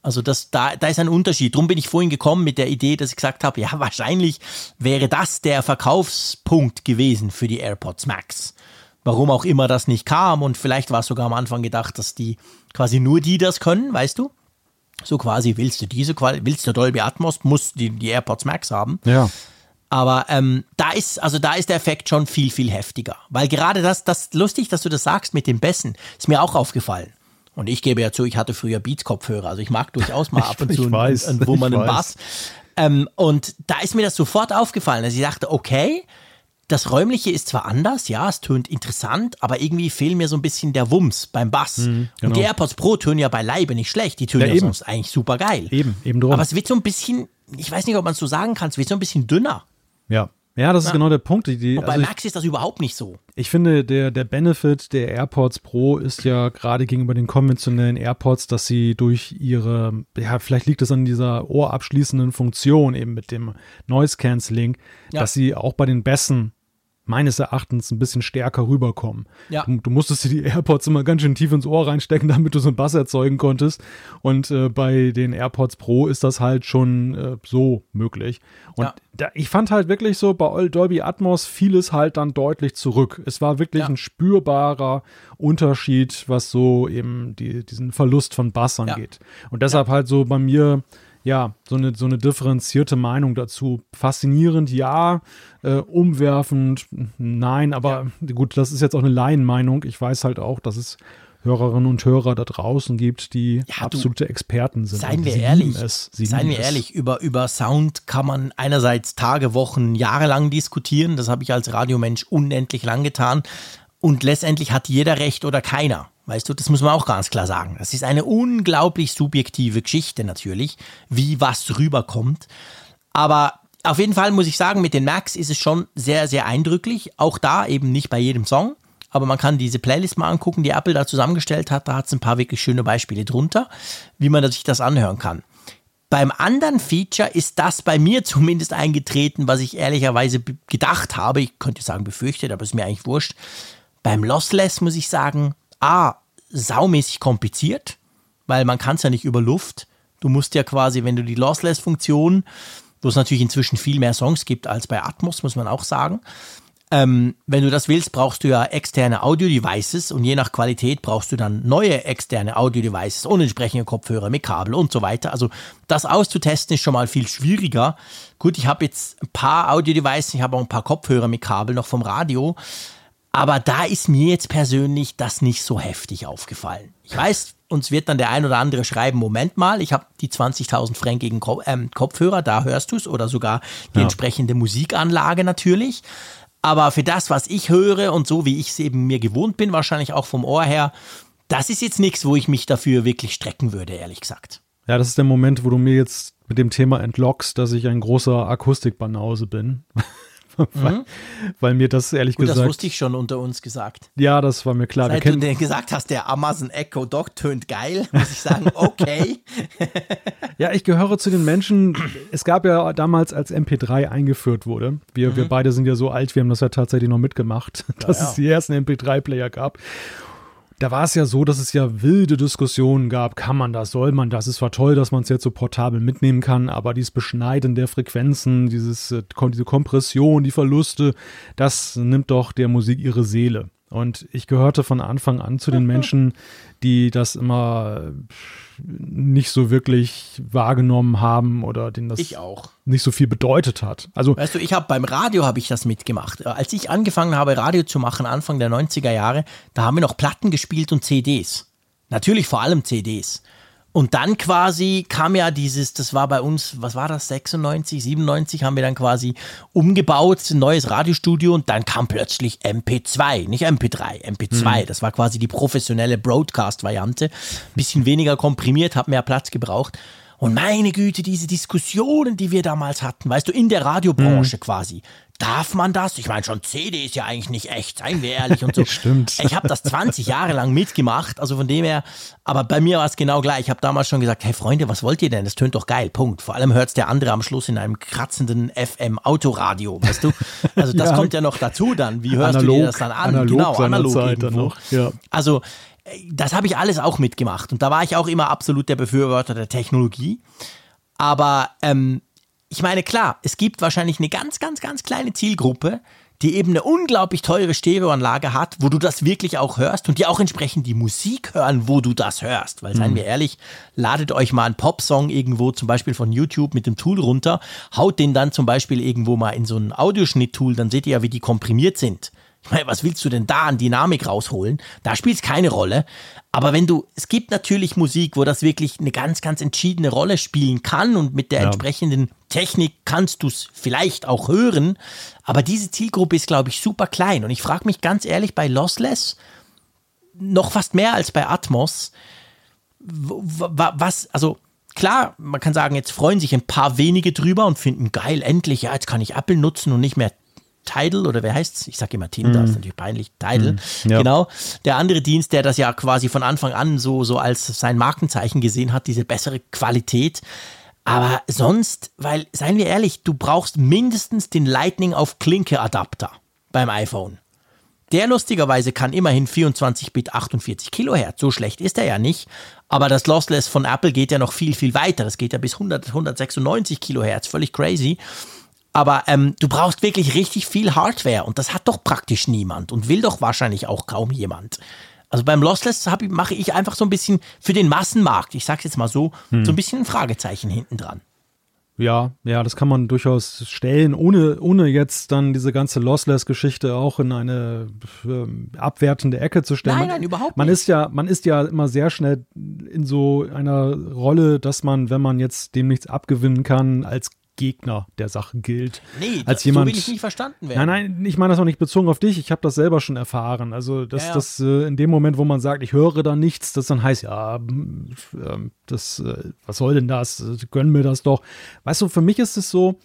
Also das, da, da ist ein Unterschied. Drum bin ich vorhin gekommen mit der Idee, dass ich gesagt habe, ja, *laughs* wahrscheinlich wäre das der Verkaufspunkt gewesen für die AirPods Max. Warum auch immer das nicht kam und vielleicht war es sogar am Anfang gedacht, dass die quasi nur die das können, weißt du? So quasi willst du diese willst du Dolby Atmos, musst die, die AirPods Max haben. Ja. Aber ähm, da ist, also da ist der Effekt schon viel, viel heftiger. Weil gerade das, das lustig, dass du das sagst mit dem Bässen, ist mir auch aufgefallen. Und ich gebe ja zu, ich hatte früher Beats-Kopfhörer, also ich mag durchaus mal *laughs* ab und zu, weiß, einen, wo man einen Bass. Ähm, und da ist mir das sofort aufgefallen, dass ich dachte, okay, das Räumliche ist zwar anders, ja, es tönt interessant, aber irgendwie fehlt mir so ein bisschen der Wumms beim Bass. Mhm, genau. Und die AirPods Pro tönen ja beileibe nicht schlecht, die tönen ja, ja sonst eigentlich super geil. Eben, eben drum. Aber es wird so ein bisschen, ich weiß nicht, ob man es so sagen kann, es wird so ein bisschen dünner. Ja, ja, das ist ja. genau der Punkt. Die, Und bei also Max ich, ist das überhaupt nicht so. Ich finde, der, der Benefit der AirPods Pro ist ja gerade gegenüber den konventionellen AirPods, dass sie durch ihre, ja, vielleicht liegt es an dieser ohrabschließenden Funktion eben mit dem Noise Cancelling, ja. dass sie auch bei den Bässen meines Erachtens ein bisschen stärker rüberkommen. Ja. Du, du, musstest dir die AirPods immer ganz schön tief ins Ohr reinstecken, *laughs* damit du so einen Bass erzeugen konntest. Und äh, bei den AirPods Pro ist das halt schon äh, so möglich. Und ja. da, ich fand halt wirklich so, bei Dolby Atmos fiel es halt dann deutlich zurück. Es war wirklich ja. ein spürbarer Unterschied, was so eben die, diesen Verlust von Bass angeht. Und deshalb halt so bei mir ja, so eine, so eine differenzierte Meinung dazu. Faszinierend, ja, äh, umwerfend, nein, aber ja. gut, das ist jetzt auch eine Laienmeinung. Ich weiß halt auch, dass es Hörerinnen und Hörer da draußen gibt, die ja, absolute Experten sind. Seien wir ehrlich, seien wir es. ehrlich, über, über Sound kann man einerseits Tage, Wochen, Jahre lang diskutieren. Das habe ich als Radiomensch unendlich lang getan. Und letztendlich hat jeder recht oder keiner. Weißt du, das muss man auch ganz klar sagen. Das ist eine unglaublich subjektive Geschichte natürlich, wie was rüberkommt. Aber auf jeden Fall muss ich sagen, mit den Macs ist es schon sehr, sehr eindrücklich. Auch da eben nicht bei jedem Song. Aber man kann diese Playlist mal angucken, die Apple da zusammengestellt hat. Da hat es ein paar wirklich schöne Beispiele drunter, wie man sich das anhören kann. Beim anderen Feature ist das bei mir *laughs* zumindest eingetreten, was ich ehrlicherweise gedacht habe. Ich könnte sagen befürchtet, aber ist mir eigentlich wurscht. Beim Lossless muss ich sagen, A, saumäßig kompliziert, weil man kann es ja nicht über Luft. Du musst ja quasi, wenn du die Lossless-Funktion, wo es natürlich inzwischen viel mehr Songs gibt als bei Atmos, muss man auch sagen, ähm, wenn du das willst, brauchst du ja externe Audio-Devices und je nach Qualität brauchst du dann neue externe Audio-Devices und entsprechende Kopfhörer mit Kabel und so weiter. Also das auszutesten ist schon mal viel schwieriger. Gut, ich habe jetzt ein paar Audio-Devices, ich habe auch ein paar Kopfhörer mit Kabel noch vom Radio. Aber da ist mir jetzt persönlich das nicht so heftig aufgefallen. Ich weiß, uns wird dann der ein oder andere schreiben, Moment mal, ich habe die 20.000 fränkigen Ko ähm, Kopfhörer, da hörst du es oder sogar die ja. entsprechende Musikanlage natürlich. Aber für das, was ich höre und so, wie ich es eben mir gewohnt bin, wahrscheinlich auch vom Ohr her, das ist jetzt nichts, wo ich mich dafür wirklich strecken würde, ehrlich gesagt. Ja, das ist der Moment, wo du mir jetzt mit dem Thema entlockst, dass ich ein großer Akustikbanause bin. *laughs* weil, mhm. weil, mir das ehrlich Gut, gesagt. Das wusste ich schon unter uns gesagt. Ja, das war mir klar. Seit du denn gesagt hast, der Amazon Echo Dog tönt geil, *laughs* muss ich sagen, okay. *laughs* ja, ich gehöre zu den Menschen. Es gab ja damals, als MP3 eingeführt wurde. Wir, mhm. wir beide sind ja so alt, wir haben das ja tatsächlich noch mitgemacht, dass ja, ja. es die ersten MP3-Player gab da war es ja so, dass es ja wilde Diskussionen gab. Kann man das? Soll man das? Es war toll, dass man es jetzt so portabel mitnehmen kann, aber dieses Beschneiden der Frequenzen, dieses, äh, diese Kompression, die Verluste, das nimmt doch der Musik ihre Seele. Und ich gehörte von Anfang an zu den mhm. Menschen, die das immer nicht so wirklich wahrgenommen haben oder denen das nicht so viel bedeutet hat. Also weißt du, ich habe beim Radio habe ich das mitgemacht. Als ich angefangen habe Radio zu machen Anfang der 90er Jahre, da haben wir noch Platten gespielt und CDs. Natürlich vor allem CDs. Und dann quasi kam ja dieses, das war bei uns, was war das, 96, 97 haben wir dann quasi umgebaut, ein neues Radiostudio und dann kam plötzlich MP2, nicht MP3, MP2. Mhm. Das war quasi die professionelle Broadcast-Variante. Bisschen weniger komprimiert, hat mehr Platz gebraucht. Und meine Güte, diese Diskussionen, die wir damals hatten, weißt du, in der Radiobranche mhm. quasi, darf man das? Ich meine, schon CD ist ja eigentlich nicht echt, seien wir ehrlich und so. *laughs* Stimmt. Ich habe das 20 Jahre lang mitgemacht, also von dem her, aber bei mir war es genau gleich. Ich habe damals schon gesagt, hey Freunde, was wollt ihr denn? Das tönt doch geil, Punkt. Vor allem hört's der andere am Schluss in einem kratzenden FM-Autoradio, weißt du? Also das *laughs* Ja. kommt ja noch dazu dann. Wie hörst du Analog- dir das dann an? analog genau, analog Zeit irgendwo. noch, ja. Also äh, das habe ich alles auch mitgemacht und da war ich auch immer absolut der Befürworter der Technologie. Aber ähm, ich meine, klar, es gibt wahrscheinlich eine ganz, ganz, ganz kleine Zielgruppe, die eben eine unglaublich teure Stereoanlage hat, wo du das wirklich auch hörst und die auch entsprechend die Musik hören, wo du das hörst. Weil, seien wir ehrlich, ladet euch mal einen Popsong irgendwo zum Beispiel von YouTube mit dem Tool runter, haut den dann zum Beispiel irgendwo mal in so ein Audioschnitt-Tool, dann seht ihr ja, wie die komprimiert sind. Was willst du denn da an Dynamik rausholen? Da spielt es keine Rolle. Aber wenn du, es gibt natürlich Musik, wo das wirklich eine ganz, ganz entschiedene Rolle spielen kann und mit der Ja. entsprechenden Technik kannst du es vielleicht auch hören. Aber diese Zielgruppe ist, glaube ich, super klein. Und ich frage mich ganz ehrlich bei Lossless noch fast mehr als bei Atmos, was, also klar, man kann sagen, jetzt freuen sich ein paar wenige drüber und finden geil, endlich, ja, jetzt kann ich Apple nutzen und nicht mehr Tidal oder wer heißt's? Ich sage immer Tinder, ist natürlich peinlich. Tidal, ja. genau. Der andere Dienst, der das ja quasi von Anfang an so, so als sein Markenzeichen gesehen hat, diese bessere Qualität. Aber sonst, weil, seien wir ehrlich, du brauchst mindestens den Lightning auf Klinke Adapter beim iPhone. Der lustigerweise kann immerhin 24-Bit 48 Kilohertz. So schlecht ist er ja nicht. Aber das Lossless von Apple geht ja noch viel, viel weiter. Das geht ja bis 100, 196 Kilohertz. Völlig crazy. Aber ähm, du brauchst wirklich richtig viel Hardware und das hat doch praktisch niemand und will doch wahrscheinlich auch kaum jemand. Also beim Lossless ich- mache ich einfach so ein bisschen für den Massenmarkt, ich sag's jetzt mal so, so ein bisschen ein Fragezeichen hinten dran. Ja, ja, das kann man durchaus stellen, ohne, ohne jetzt dann diese ganze Lossless-Geschichte auch in eine ähm, abwertende Ecke zu stellen. Nein, man, nein, überhaupt man nicht. Ist ja, man ist ja immer sehr schnell in so einer Rolle, dass man, wenn man jetzt dem nichts abgewinnen kann, als Gegner der Sache gilt. Nee, als das, jemand, so will ich nicht verstanden werden. Nein, nein, ich meine das auch nicht bezogen auf dich. Ich habe das selber schon erfahren. Also, dass Ja, ja. das äh, in dem Moment, wo man sagt, ich höre da nichts, das dann heißt, ja, ähm, das, äh, was soll denn das? Äh, Gönn mir das doch. Weißt du, für mich ist es so,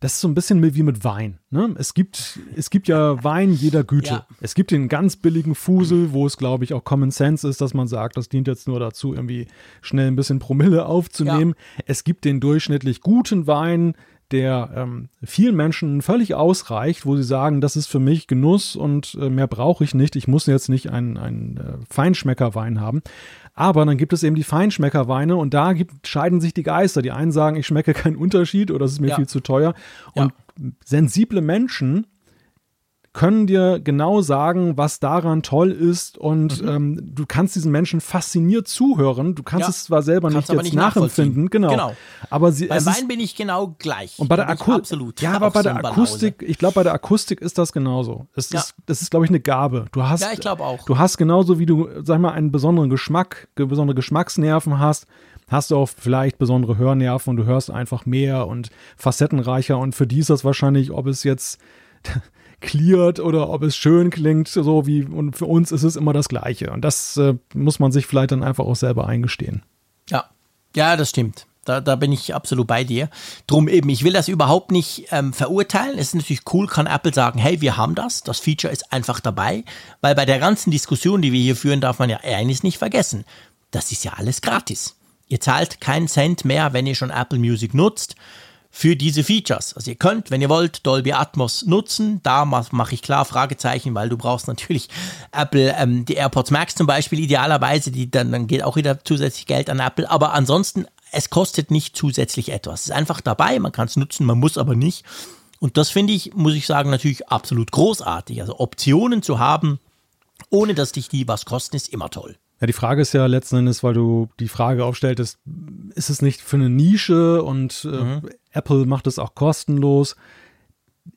das ist so ein bisschen wie mit Wein. Ne? Es, gibt, es gibt ja Wein jeder Güte. Ja. Es gibt den ganz billigen Fusel, wo es, glaube ich, auch Common Sense ist, dass man sagt, das dient jetzt nur dazu, irgendwie schnell ein bisschen Promille aufzunehmen. Es gibt den durchschnittlich guten Wein, der ähm, vielen Menschen völlig ausreicht, wo sie sagen, das ist für mich Genuss und äh, mehr brauche ich nicht. Ich muss jetzt nicht einen, einen äh, Feinschmeckerwein haben. Aber dann gibt es eben die Feinschmeckerweine und da gibt, scheiden sich die Geister. Die einen sagen, ich schmecke keinen Unterschied oder es ist mir Ja. viel zu teuer. Und sensible Menschen können dir genau sagen, was daran toll ist und ähm, du kannst diesen Menschen fasziniert zuhören. Du kannst Mhm. Ja. es zwar selber Kannst nicht jetzt nicht nachempfinden, genau. Genau. Aber sie, Bei Wein bin ich genau gleich. und bei der Akustik, absolut. ja, aber bei der. Akustik, ich glaube, bei der Akustik ist das genauso. Es Ja. ist, das ist, glaube ich, eine Gabe. Du hast, Ja, ich glaube auch. Du hast genauso wie du, sag mal, einen besonderen Geschmack, ge- besondere Geschmacksnerven hast, hast du auch vielleicht besondere Hörnerven und du hörst einfach mehr und facettenreicher und für die ist das wahrscheinlich, ob es jetzt cleart oder ob es schön klingt, so wie, und für uns ist es immer das Gleiche. Und das äh, muss man sich vielleicht dann einfach auch selber eingestehen. Ja, ja, das stimmt. Da, da bin ich absolut bei dir. Drum eben, ich will das überhaupt nicht ähm, verurteilen. Es ist natürlich cool, kann Apple sagen, hey, wir haben das. Das Feature ist einfach dabei. Weil bei der ganzen Diskussion, die wir hier führen, darf man ja eines nicht vergessen. Das ist ja alles gratis. Ihr zahlt keinen Cent mehr, wenn ihr schon Apple Music nutzt für diese Features. Also ihr könnt, wenn ihr wollt, Dolby Atmos nutzen. Da mache mach ich klar Fragezeichen, weil du brauchst natürlich *laughs* Apple, ähm, die AirPods Max zum Beispiel idealerweise, die dann, dann geht auch wieder zusätzlich Geld an Apple. Aber ansonsten, es kostet nicht zusätzlich etwas. Es ist einfach dabei, man kann es nutzen, man muss aber nicht. Und das finde ich, muss ich sagen, natürlich absolut großartig. Also Optionen zu haben, ohne dass dich die was kosten, ist immer toll. Ja, die Frage ist ja letzten Endes, weil du die Frage aufstelltest, ist es nicht für eine Nische und äh, Mhm. Apple macht es auch kostenlos?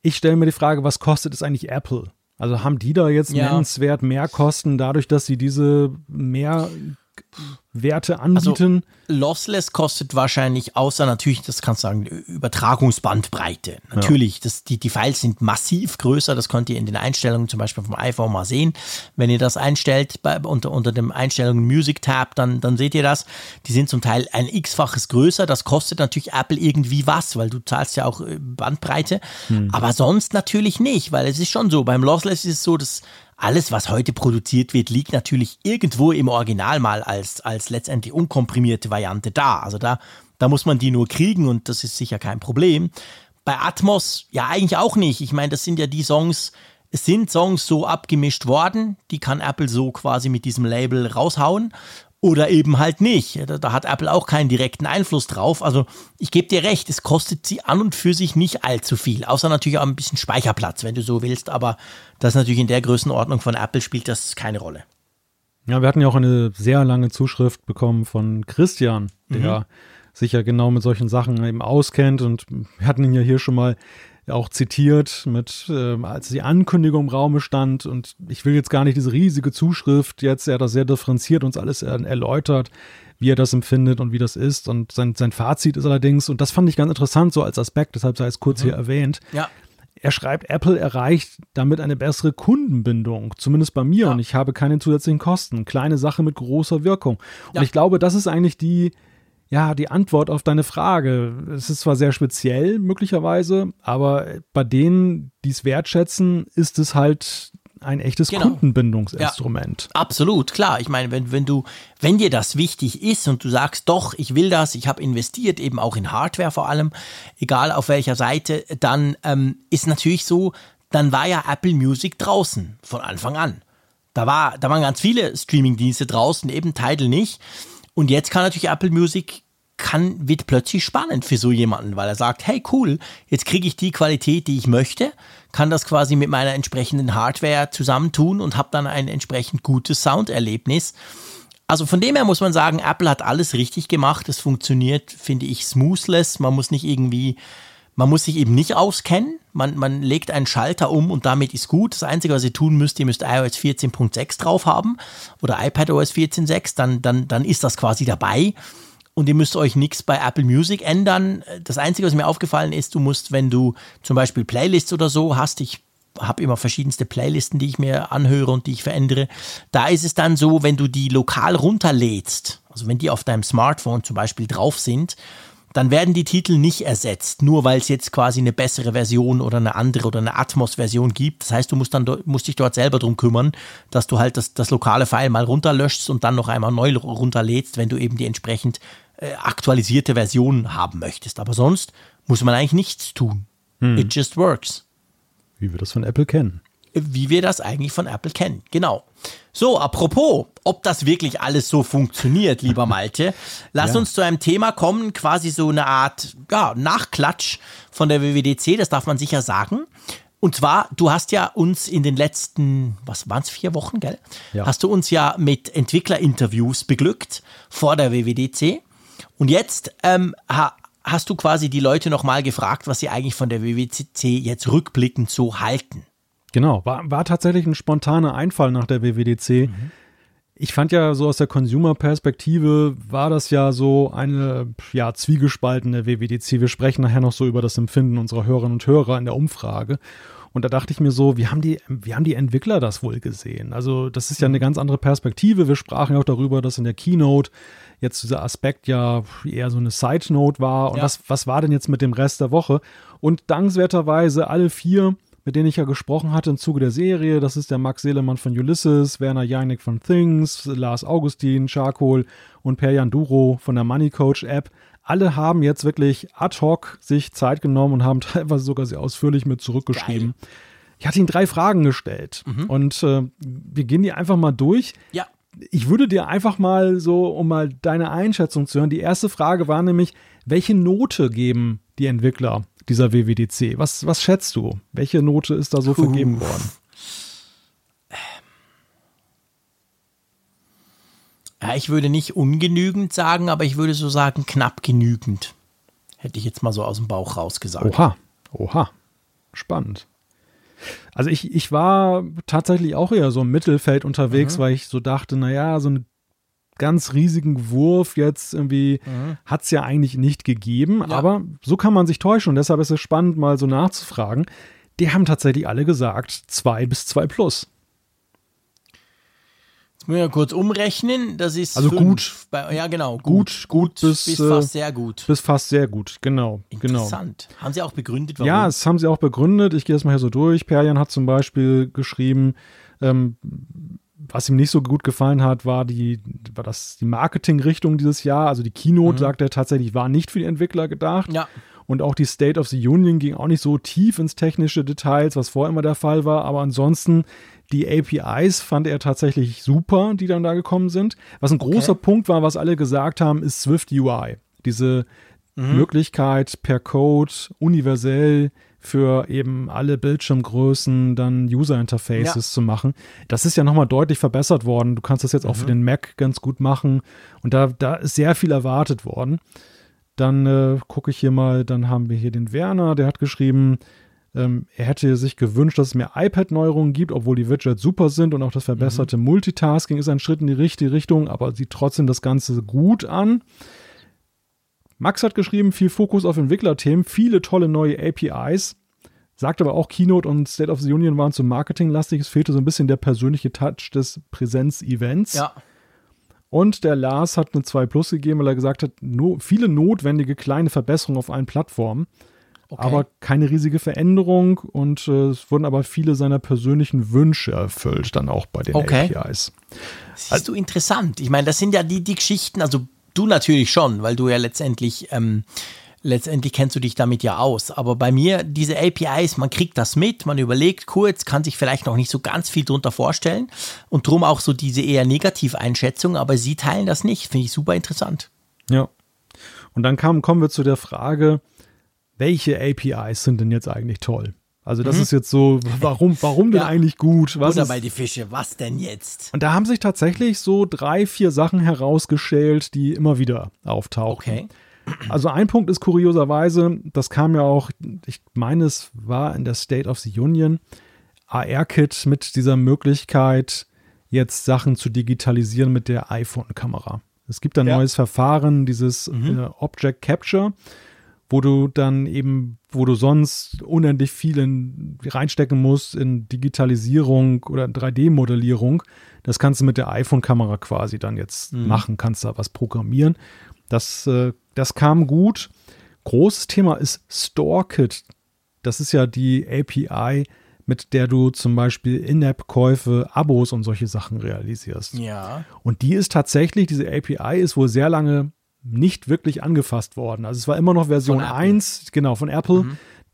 Ich stelle mir die Frage, was kostet es eigentlich Apple? Also haben die da jetzt Ja. nennenswert mehr Kosten dadurch, dass sie diese mehr Werte anbieten. Also, Lossless kostet wahrscheinlich, außer natürlich, das kannst du sagen, Übertragungsbandbreite. Natürlich, ja. das, die, die Files sind massiv größer, das könnt ihr in den Einstellungen zum Beispiel vom iPhone mal sehen. Wenn ihr das einstellt bei, unter, unter dem Einstellungen Music Tab, dann, dann seht ihr das. Die sind zum Teil ein x-faches größer. Das kostet natürlich Apple irgendwie was, weil du zahlst ja auch äh, Bandbreite. Hm. Aber sonst natürlich nicht, weil es ist schon so, beim Lossless ist es so, dass alles, was heute produziert wird, liegt natürlich irgendwo im Original mal als, als letztendlich unkomprimierte Variante da. Also da, da muss man die nur kriegen und das ist sicher kein Problem. Bei Atmos ja eigentlich auch nicht. Ich meine, das sind ja die Songs, es sind Songs so abgemischt worden, die kann Apple so quasi mit diesem Label raushauen oder eben halt nicht. Da, da, hat Apple auch keinen direkten Einfluss drauf. Also ich gebe dir recht, es kostet sie an und für sich nicht allzu viel, außer natürlich auch ein bisschen Speicherplatz, wenn du so willst. Aber das natürlich in der Größenordnung von Apple spielt das keine Rolle. Ja, wir hatten ja auch eine sehr lange Zuschrift bekommen von Christian, der mhm. sich ja genau mit solchen Sachen eben auskennt und wir hatten ihn ja hier schon mal auch zitiert, mit, äh, als die Ankündigung im Raume stand. Und ich will jetzt gar nicht diese riesige Zuschrift, jetzt er das sehr differenziert uns alles erläutert, wie er das empfindet und wie das ist. Und sein, sein Fazit ist allerdings, und das fand ich ganz interessant, so als Aspekt, deshalb sei es kurz mhm. hier erwähnt. Ja. Er schreibt, Apple erreicht damit eine bessere Kundenbindung, zumindest bei mir, ja. und ich habe keine zusätzlichen Kosten. Kleine Sache mit großer Wirkung. Und ja. ich glaube, das ist eigentlich die, ja, die Antwort auf deine Frage. Es ist zwar sehr speziell möglicherweise, aber bei denen, die es wertschätzen, ist es halt ein echtes genau. Kundenbindungsinstrument. Ja, absolut, klar. Ich meine, wenn, wenn du, wenn dir das wichtig ist und du sagst, doch, ich will das, ich habe investiert, eben auch in Hardware vor allem, egal auf welcher Seite, dann ähm, ist natürlich so, dann war ja Apple Music draußen von Anfang an. Da, war, da waren ganz viele Streamingdienste draußen, eben Tidal nicht. Und jetzt kann natürlich Apple Music kann, wird plötzlich spannend für so jemanden, weil er sagt, hey cool, jetzt kriege ich die Qualität, die ich möchte, kann das quasi mit meiner entsprechenden Hardware zusammentun und habe dann ein entsprechend gutes Sounderlebnis. Also von dem her muss man sagen, Apple hat alles richtig gemacht. Es funktioniert, finde ich, smoothless. Man muss nicht irgendwie man muss sich eben nicht auskennen. Man, man legt einen Schalter um und damit ist gut. Das Einzige, was ihr tun müsst, ihr müsst iOS 14.6 drauf haben oder iPadOS 14.6, dann, dann, dann ist das quasi dabei. Und ihr müsst euch nichts bei Apple Music ändern. Das Einzige, was mir aufgefallen ist, du musst, wenn du zum Beispiel Playlists oder so hast, ich habe immer verschiedenste Playlisten, die ich mir anhöre und die ich verändere. Da ist es dann so, wenn du die lokal runterlädst, also wenn die auf deinem Smartphone zum Beispiel drauf sind, dann werden die Titel nicht ersetzt, nur weil es jetzt quasi eine bessere Version oder eine andere oder eine Atmos-Version gibt. Das heißt, du musst dann musst dich dort selber drum kümmern, dass du halt das, das lokale File mal runterlöschst und dann noch einmal neu runterlädst, wenn du eben die entsprechend äh, aktualisierte Version haben möchtest. Aber sonst muss man eigentlich nichts tun. Hm. It just works. Wie wir das von Apple kennen wie wir das eigentlich von Apple kennen. Genau. So, apropos, ob das wirklich alles so funktioniert, lieber Malte, *laughs* lass ja. uns zu einem Thema kommen, quasi so eine Art ja, Nachklatsch von der WWDC, das darf man sicher sagen. Und zwar, du hast ja uns in den letzten, was waren es, vier Wochen, gell? Ja. Hast du uns ja mit Entwicklerinterviews beglückt vor der WWDC. Und jetzt ähm, ha, hast du quasi die Leute nochmal gefragt, was sie eigentlich von der WWDC jetzt rückblickend so halten. Genau, war, war tatsächlich ein spontaner Einfall nach der WWDC. Mhm. Ich fand ja so aus der Consumer-Perspektive war das ja so eine ja, zwiegespaltene WWDC. Wir sprechen nachher noch so über das Empfinden unserer Hörerinnen und Hörer in der Umfrage. Und da dachte ich mir so, wie haben die, wie haben die Entwickler das wohl gesehen? Also, das ist ja eine ganz andere Perspektive. Wir sprachen ja auch darüber, dass in der Keynote jetzt dieser Aspekt ja eher so eine Side-Note war. Und ja. was, was war denn jetzt mit dem Rest der Woche? Und dankenswerterweise alle vier mit denen ich ja gesprochen hatte im Zuge der Serie. Das ist der Max Seelemann von Ulysses, Werner Janik von Things, Lars Augustin, Charcoal und Per Duro von der Money Coach App. Alle haben jetzt wirklich ad hoc sich Zeit genommen und haben *laughs* teilweise sogar sehr ausführlich mit zurückgeschrieben. Geil. Ich hatte ihnen drei Fragen gestellt mhm. und äh, wir gehen die einfach mal durch. Ja. Ich würde dir einfach mal so, um mal deine Einschätzung zu hören. Die erste Frage war nämlich, welche Note geben die Entwickler dieser WWDC. Was, was schätzt du? Welche Note ist da so Puh. vergeben worden? Ja, ich würde nicht ungenügend sagen, aber ich würde so sagen knapp genügend. Hätte ich jetzt mal so aus dem Bauch rausgesagt. Oha, oha. Spannend. Also ich, ich war tatsächlich auch eher so im Mittelfeld unterwegs, mhm. weil ich so dachte, naja, so eine ganz riesigen Wurf jetzt irgendwie Mhm. hat es ja eigentlich nicht gegeben. Aber so kann man sich täuschen und deshalb ist es spannend, mal so nachzufragen. Die haben tatsächlich alle gesagt, 2 bis 2 plus. Jetzt müssen wir kurz umrechnen. Das ist Also fünf. gut. Bei, ja, genau. Gut, gut bis, bis äh, fast sehr gut. Bis fast sehr gut, genau. genau. Interessant. Haben Sie auch begründet, warum? Ja, das haben sie auch begründet. Ich gehe das mal hier so durch. Perjan hat zum Beispiel geschrieben, ähm, was ihm nicht so gut gefallen hat, war die, war das die Marketingrichtung dieses Jahr. Also die Keynote, sagt er tatsächlich, war nicht für die Entwickler gedacht. Ja. Und auch die State of the Union ging auch nicht so tief ins technische Details, was vorher immer der Fall war. Aber ansonsten, die APIs fand er tatsächlich super, die dann da gekommen sind. Was ein großer Punkt war, was alle gesagt haben, ist Swift UI. Diese Möglichkeit per Code universell für eben alle Bildschirmgrößen dann User Interfaces Ja. zu machen. Das ist ja nochmal deutlich verbessert worden. Du kannst das jetzt auch für den Mac ganz gut machen. Und da, da ist sehr viel erwartet worden. Dann äh, gucke ich hier mal, dann haben wir hier den Werner, der hat geschrieben, ähm, er hätte sich gewünscht, dass es mehr iPad-Neuerungen gibt, obwohl die Widgets super sind und auch das verbesserte Multitasking ist ein Schritt in die richtige Richtung, aber sieht trotzdem das Ganze gut an. Max hat geschrieben, viel Fokus auf Entwicklerthemen, viele tolle neue APIs. Sagt aber auch, Keynote und State of the Union waren zu marketinglastig. Es fehlte so ein bisschen der persönliche Touch des Präsenz-Events. Ja. Und der Lars hat eine 2 Plus gegeben, weil er gesagt hat, no, viele notwendige kleine Verbesserungen auf allen Plattformen, Okay. aber keine riesige Veränderung. Und äh, es wurden aber viele seiner persönlichen Wünsche erfüllt, dann auch bei den Okay. APIs. Siehst du interessant. Ich meine, das sind ja die, die Geschichten, also du natürlich schon, weil du ja letztendlich, ähm, letztendlich kennst du dich damit ja aus. Aber bei mir, diese APIs, man kriegt das mit, man überlegt kurz, kann sich vielleicht noch nicht so ganz viel drunter vorstellen und drum auch so diese eher Negativeinschätzung, aber sie teilen das nicht. Finde ich super interessant. Ja. Und dann kam, kommen wir zu der Frage, welche APIs sind denn jetzt eigentlich toll? Also das ist jetzt so, warum, warum denn Mhm. Ja. eigentlich gut? Was Oder ist, bei die Fische, was denn jetzt? und da haben sich tatsächlich so drei, vier Sachen herausgestellt, die immer wieder auftauchen. Okay. Also ein Punkt ist kurioserweise, das kam ja auch, ich meine, es war in der State of the Union, AR-Kit mit dieser Möglichkeit, jetzt Sachen zu digitalisieren mit der iPhone-Kamera. Es gibt ein Ja. neues Verfahren, dieses äh, Object Capture, wo du dann eben, wo du sonst unendlich viel in, reinstecken musst in Digitalisierung oder 3D-Modellierung. Das kannst du mit der iPhone-Kamera quasi dann jetzt machen, kannst da was programmieren. Das, äh, das kam gut. Großes Thema ist StoreKit. Das ist ja die API, mit der du zum Beispiel In-App-Käufe, Abos und solche Sachen realisierst. Ja. Und die ist tatsächlich, diese API ist wohl sehr lange nicht wirklich angefasst worden. Also es war immer noch Version Von Apple. 1, genau, von Apple.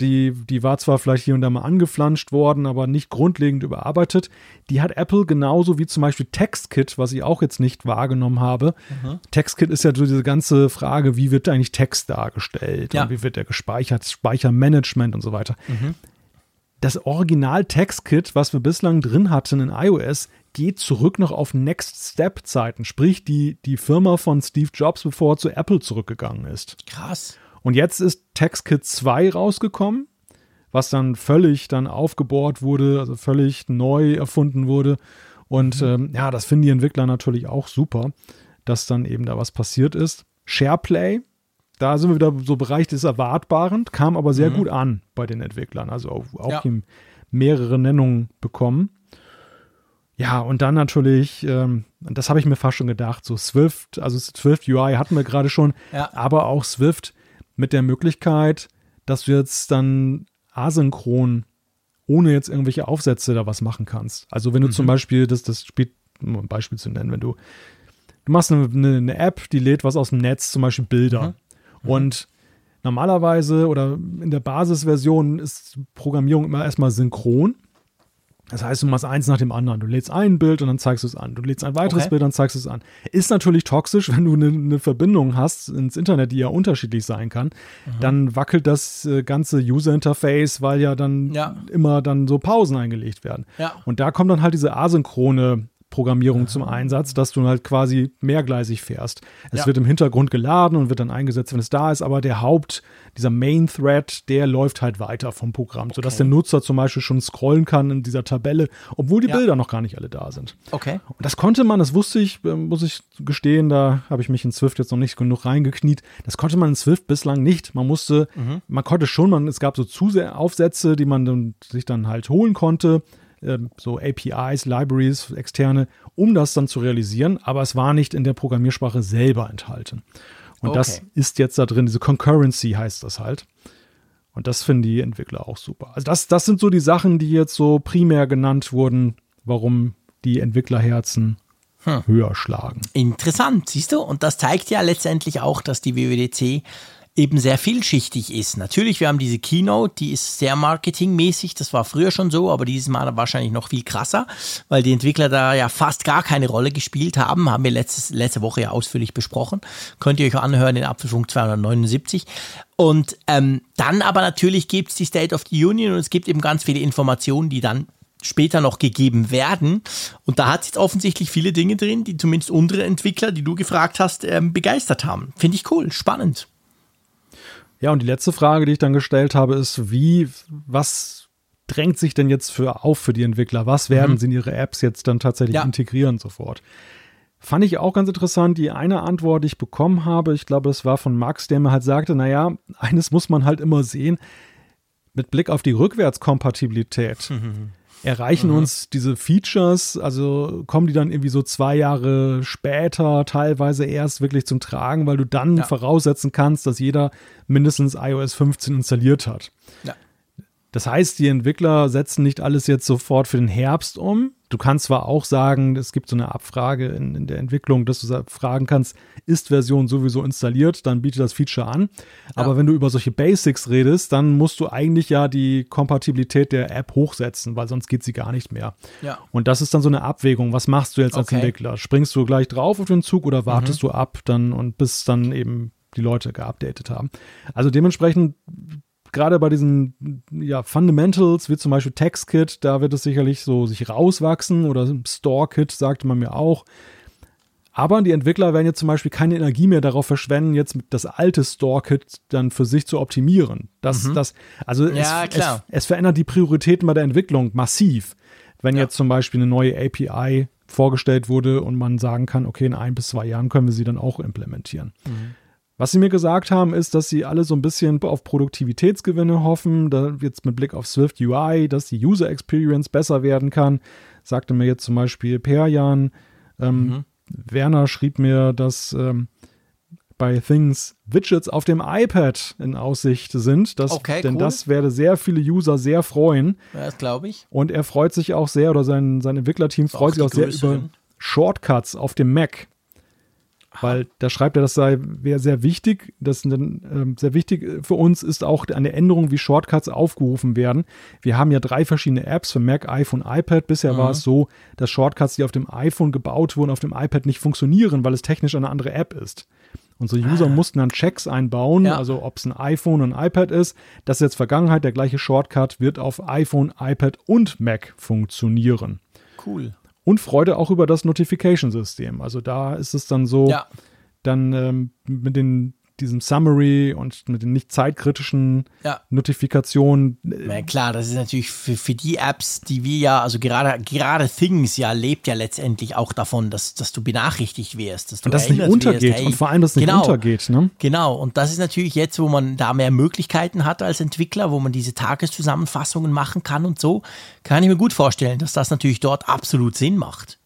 Die, die war zwar vielleicht hier und da mal angeflanscht worden, aber nicht grundlegend überarbeitet. Die hat Apple genauso wie zum Beispiel TextKit, was ich auch jetzt nicht wahrgenommen habe. TextKit ist ja so diese ganze Frage, wie wird eigentlich Text dargestellt Ja. und wie wird der gespeichert, Speichermanagement und so weiter. Das Original TextKit, was wir bislang drin hatten in iOS, geht zurück noch auf Next Step Zeiten, sprich die, die Firma von Steve Jobs, bevor er zu Apple zurückgegangen ist. Krass. Und jetzt ist TextKit 2 rausgekommen, was dann völlig dann aufgebohrt wurde, also völlig neu erfunden wurde. Und ähm, ja, das finden die Entwickler natürlich auch super, dass dann eben da was passiert ist. SharePlay, da sind wir wieder so Bereich des Erwartbaren, kam aber sehr gut an bei den Entwicklern, also auch, auch Ja. mehrere Nennungen bekommen. Ja, und dann natürlich, ähm, das habe ich mir fast schon gedacht, so Swift, also Swift UI hatten wir gerade schon, Ja. aber auch Swift mit der Möglichkeit, dass du jetzt dann asynchron, ohne jetzt irgendwelche Aufsätze da was machen kannst. Also wenn du zum Beispiel, das, das spielt, um ein Beispiel zu nennen, wenn du, du machst eine, eine, eine App, die lädt was aus dem Netz, zum Beispiel Bilder. Und normalerweise oder in der Basisversion ist Programmierung immer erstmal synchron. Das heißt, du machst eins nach dem anderen. Du lädst ein Bild und dann zeigst du es an. Du lädst ein weiteres Okay. Bild, dann zeigst du es an. Ist natürlich toxisch, *laughs* wenn du eine, eine Verbindung hast ins Internet, die ja unterschiedlich sein kann. Dann wackelt das äh, ganze User-Interface, weil ja dann Ja. immer dann so Pausen eingelegt werden. Ja. Und da kommt dann halt diese asynchrone Programmierung zum Einsatz, dass du halt quasi mehrgleisig fährst. Es Ja. wird im Hintergrund geladen und wird dann eingesetzt, wenn es da ist, aber der Haupt, dieser Main Thread, der läuft halt weiter vom Programm, sodass Okay. der Nutzer zum Beispiel schon scrollen kann in dieser Tabelle, obwohl die Ja. Bilder noch gar nicht alle da sind. Okay. Und das konnte man, das wusste ich, äh, muss ich gestehen, da habe ich mich in Swift jetzt noch nicht genug reingekniet. Das konnte man in Swift bislang nicht. Man musste, man konnte schon, man, es gab so Aufsätze, die man dann, sich dann halt holen konnte, ähm, so APIs, Libraries, externe, um das dann zu realisieren, aber es war nicht in der Programmiersprache selber enthalten. Und das Okay. ist jetzt da drin, diese Concurrency heißt das halt. Und das finden die Entwickler auch super. Also das, das sind so die Sachen, die jetzt so primär genannt wurden, warum die Entwicklerherzen höher schlagen. Interessant, siehst du? Und das zeigt ja letztendlich auch, dass die WWDC eben sehr vielschichtig ist. Natürlich, wir haben diese Keynote, die ist sehr marketingmäßig, das war früher schon so, aber dieses Mal wahrscheinlich noch viel krasser, weil die Entwickler da ja fast gar keine Rolle gespielt haben, haben wir letztes, letzte Woche ja ausführlich besprochen. Könnt ihr euch anhören in Apfelfunk 279. Und ähm, dann aber natürlich gibt es die State of the Union und es gibt eben ganz viele Informationen, die dann später noch gegeben werden. Und da hat es jetzt offensichtlich viele Dinge drin, die zumindest unsere Entwickler, die du gefragt hast, ähm, begeistert haben. Finde ich cool, spannend. Ja, und die letzte Frage, die ich dann gestellt habe, ist, wie, was drängt sich denn jetzt für auf für die Entwickler? Was werden sie in ihre Apps jetzt dann tatsächlich Ja. integrieren sofort? Fand ich auch ganz interessant. Die eine Antwort, die ich bekommen habe, ich glaube, das war von Max, der mir halt sagte, naja, eines muss man halt immer sehen, mit Blick auf die Rückwärtskompatibilität. Erreichen uns diese Features, also kommen die dann irgendwie so zwei Jahre später teilweise erst wirklich zum Tragen, weil du dann Ja. voraussetzen kannst, dass jeder mindestens iOS 15 installiert hat. Ja. Das heißt, die Entwickler setzen nicht alles jetzt sofort für den Herbst um. Du kannst zwar auch sagen, es gibt so eine Abfrage in, in der Entwicklung, dass du fragen kannst, ist Version sowieso installiert, dann biete das Feature an. Aber wenn du über solche Basics redest, dann musst du eigentlich ja die Kompatibilität der App hochsetzen, weil sonst geht sie gar nicht mehr. Ja. Und das ist dann so eine Abwägung. Was machst du jetzt als Okay. Entwickler? Springst du gleich drauf auf den Zug oder wartest du ab dann und bis dann eben die Leute geupdatet haben? Also dementsprechend gerade bei diesen ja, Fundamentals, wie zum Beispiel TextKit, da wird es sicherlich so sich rauswachsen oder StoreKit, sagte man mir auch. Aber die Entwickler werden jetzt zum Beispiel keine Energie mehr darauf verschwenden, jetzt das alte StoreKit dann für sich zu optimieren. Das, das, also Mhm. Ja, es. Es, es verändert die Prioritäten bei der Entwicklung massiv. Wenn Ja. jetzt zum Beispiel eine neue API vorgestellt wurde und man sagen kann, okay, in ein bis zwei Jahren können wir sie dann auch implementieren. Was sie mir gesagt haben, ist, dass sie alle so ein bisschen auf Produktivitätsgewinne hoffen, da jetzt mit Blick auf Swift UI, dass die User Experience besser werden kann. Sagte mir jetzt zum Beispiel Perjan. Ähm, Werner schrieb mir, dass ähm, bei Things Widgets auf dem iPad in Aussicht sind. Das, Okay, denn cool. das werde sehr viele User sehr freuen. Das glaube ich. Und er freut sich auch sehr, oder sein, sein Entwicklerteam freut sich auch sehr über. Shortcuts auf dem Mac. Weil da schreibt er, das sei wäre sehr wichtig. Das sind, ähm, sehr wichtig für uns ist auch eine Änderung, wie Shortcuts aufgerufen werden. Wir haben ja drei verschiedene Apps für Mac, iPhone, iPad. Bisher war es so, dass Shortcuts, die auf dem iPhone gebaut wurden, auf dem iPad nicht funktionieren, weil es technisch eine andere App ist. Unsere User mussten dann Checks einbauen, Ja. also ob es ein iPhone und ein iPad ist. Das ist jetzt Vergangenheit. Der gleiche Shortcut wird auf iPhone, iPad und Mac funktionieren. Cool. Und Freude auch über das Notification-System. Also da ist es dann so, Ja. dann ähm, mit den, diesem Summary und mit den nicht zeitkritischen Ja. Notifikationen. Ja, klar, das ist natürlich für, für die Apps, die wir ja, also gerade, gerade Things ja lebt ja letztendlich auch davon, dass, dass du benachrichtigt wirst. Dass du Und dass es nicht untergeht. wirst, hey, und vor allem, dass es nicht genau, untergeht. Ne? Genau, und das ist natürlich jetzt, wo man da mehr Möglichkeiten hat als Entwickler, wo man diese Tageszusammenfassungen machen kann und so, kann ich mir gut vorstellen, dass das natürlich dort absolut Sinn macht.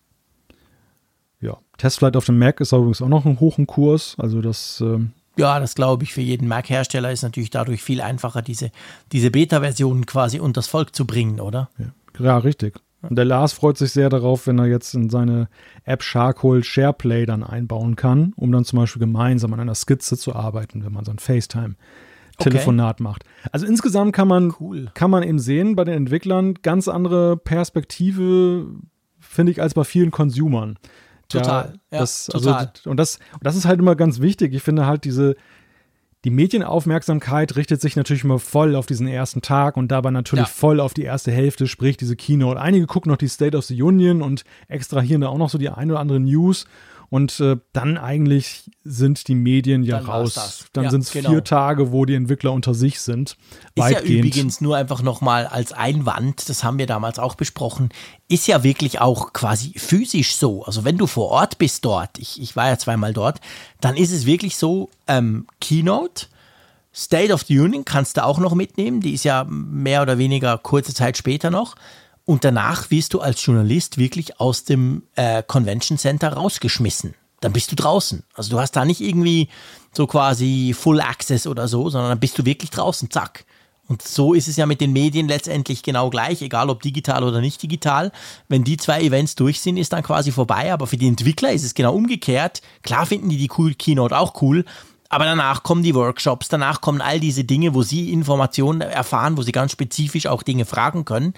Ja. Testflight auf dem Mac ist übrigens auch noch ein hohen Kurs. Also das ähm, Ja, das glaube ich, für jeden Mac-Hersteller ist natürlich dadurch viel einfacher, diese, diese Beta-Versionen quasi unters Volk zu bringen, oder? Ja, ja, richtig. Und der Lars freut sich sehr darauf, wenn er jetzt in seine App Charcoal SharePlay dann einbauen kann, um dann zum Beispiel gemeinsam an einer Skizze zu arbeiten, wenn man so ein FaceTime-Telefonat macht. Also insgesamt kann man, Cool. kann man eben sehen bei den Entwicklern ganz andere Perspektive, finde ich, als bei vielen Consumern. Total, ja, das, total. Also, und das, und das ist halt immer ganz wichtig. Ich finde halt diese, die Medienaufmerksamkeit richtet sich natürlich immer voll auf diesen ersten Tag und dabei natürlich Ja. voll auf die erste Hälfte, sprich diese Keynote. Einige gucken noch die State of the Union und extrahieren da auch noch so die ein oder andere News. Und äh, dann eigentlich sind die Medien ja Dann raus. Dann Ja, sind es genau. vier Tage, wo die Entwickler unter sich sind. Ist ja Weitgehend. übrigens nur einfach nochmal als Einwand, das haben wir damals auch besprochen, ist ja wirklich auch quasi physisch so. Also wenn du vor Ort bist dort, ich, ich war ja zweimal dort, dann ist es wirklich so, ähm, Keynote, State of the Union kannst du auch noch mitnehmen, die ist ja mehr oder weniger kurze Zeit später noch. Und danach wirst du als Journalist wirklich aus dem äh, Convention Center rausgeschmissen. Dann bist du draußen. Also du hast da nicht irgendwie so quasi Full Access oder so, sondern dann bist du wirklich draußen, zack. Und so ist es ja mit den Medien letztendlich genau gleich, egal ob digital oder nicht digital. Wenn die zwei Events durch sind, ist dann quasi vorbei. Aber für die Entwickler ist es genau umgekehrt. Klar finden die die cool Keynote auch cool, aber danach kommen die Workshops, danach kommen all diese Dinge, wo sie Informationen erfahren, wo sie ganz spezifisch auch Dinge fragen können.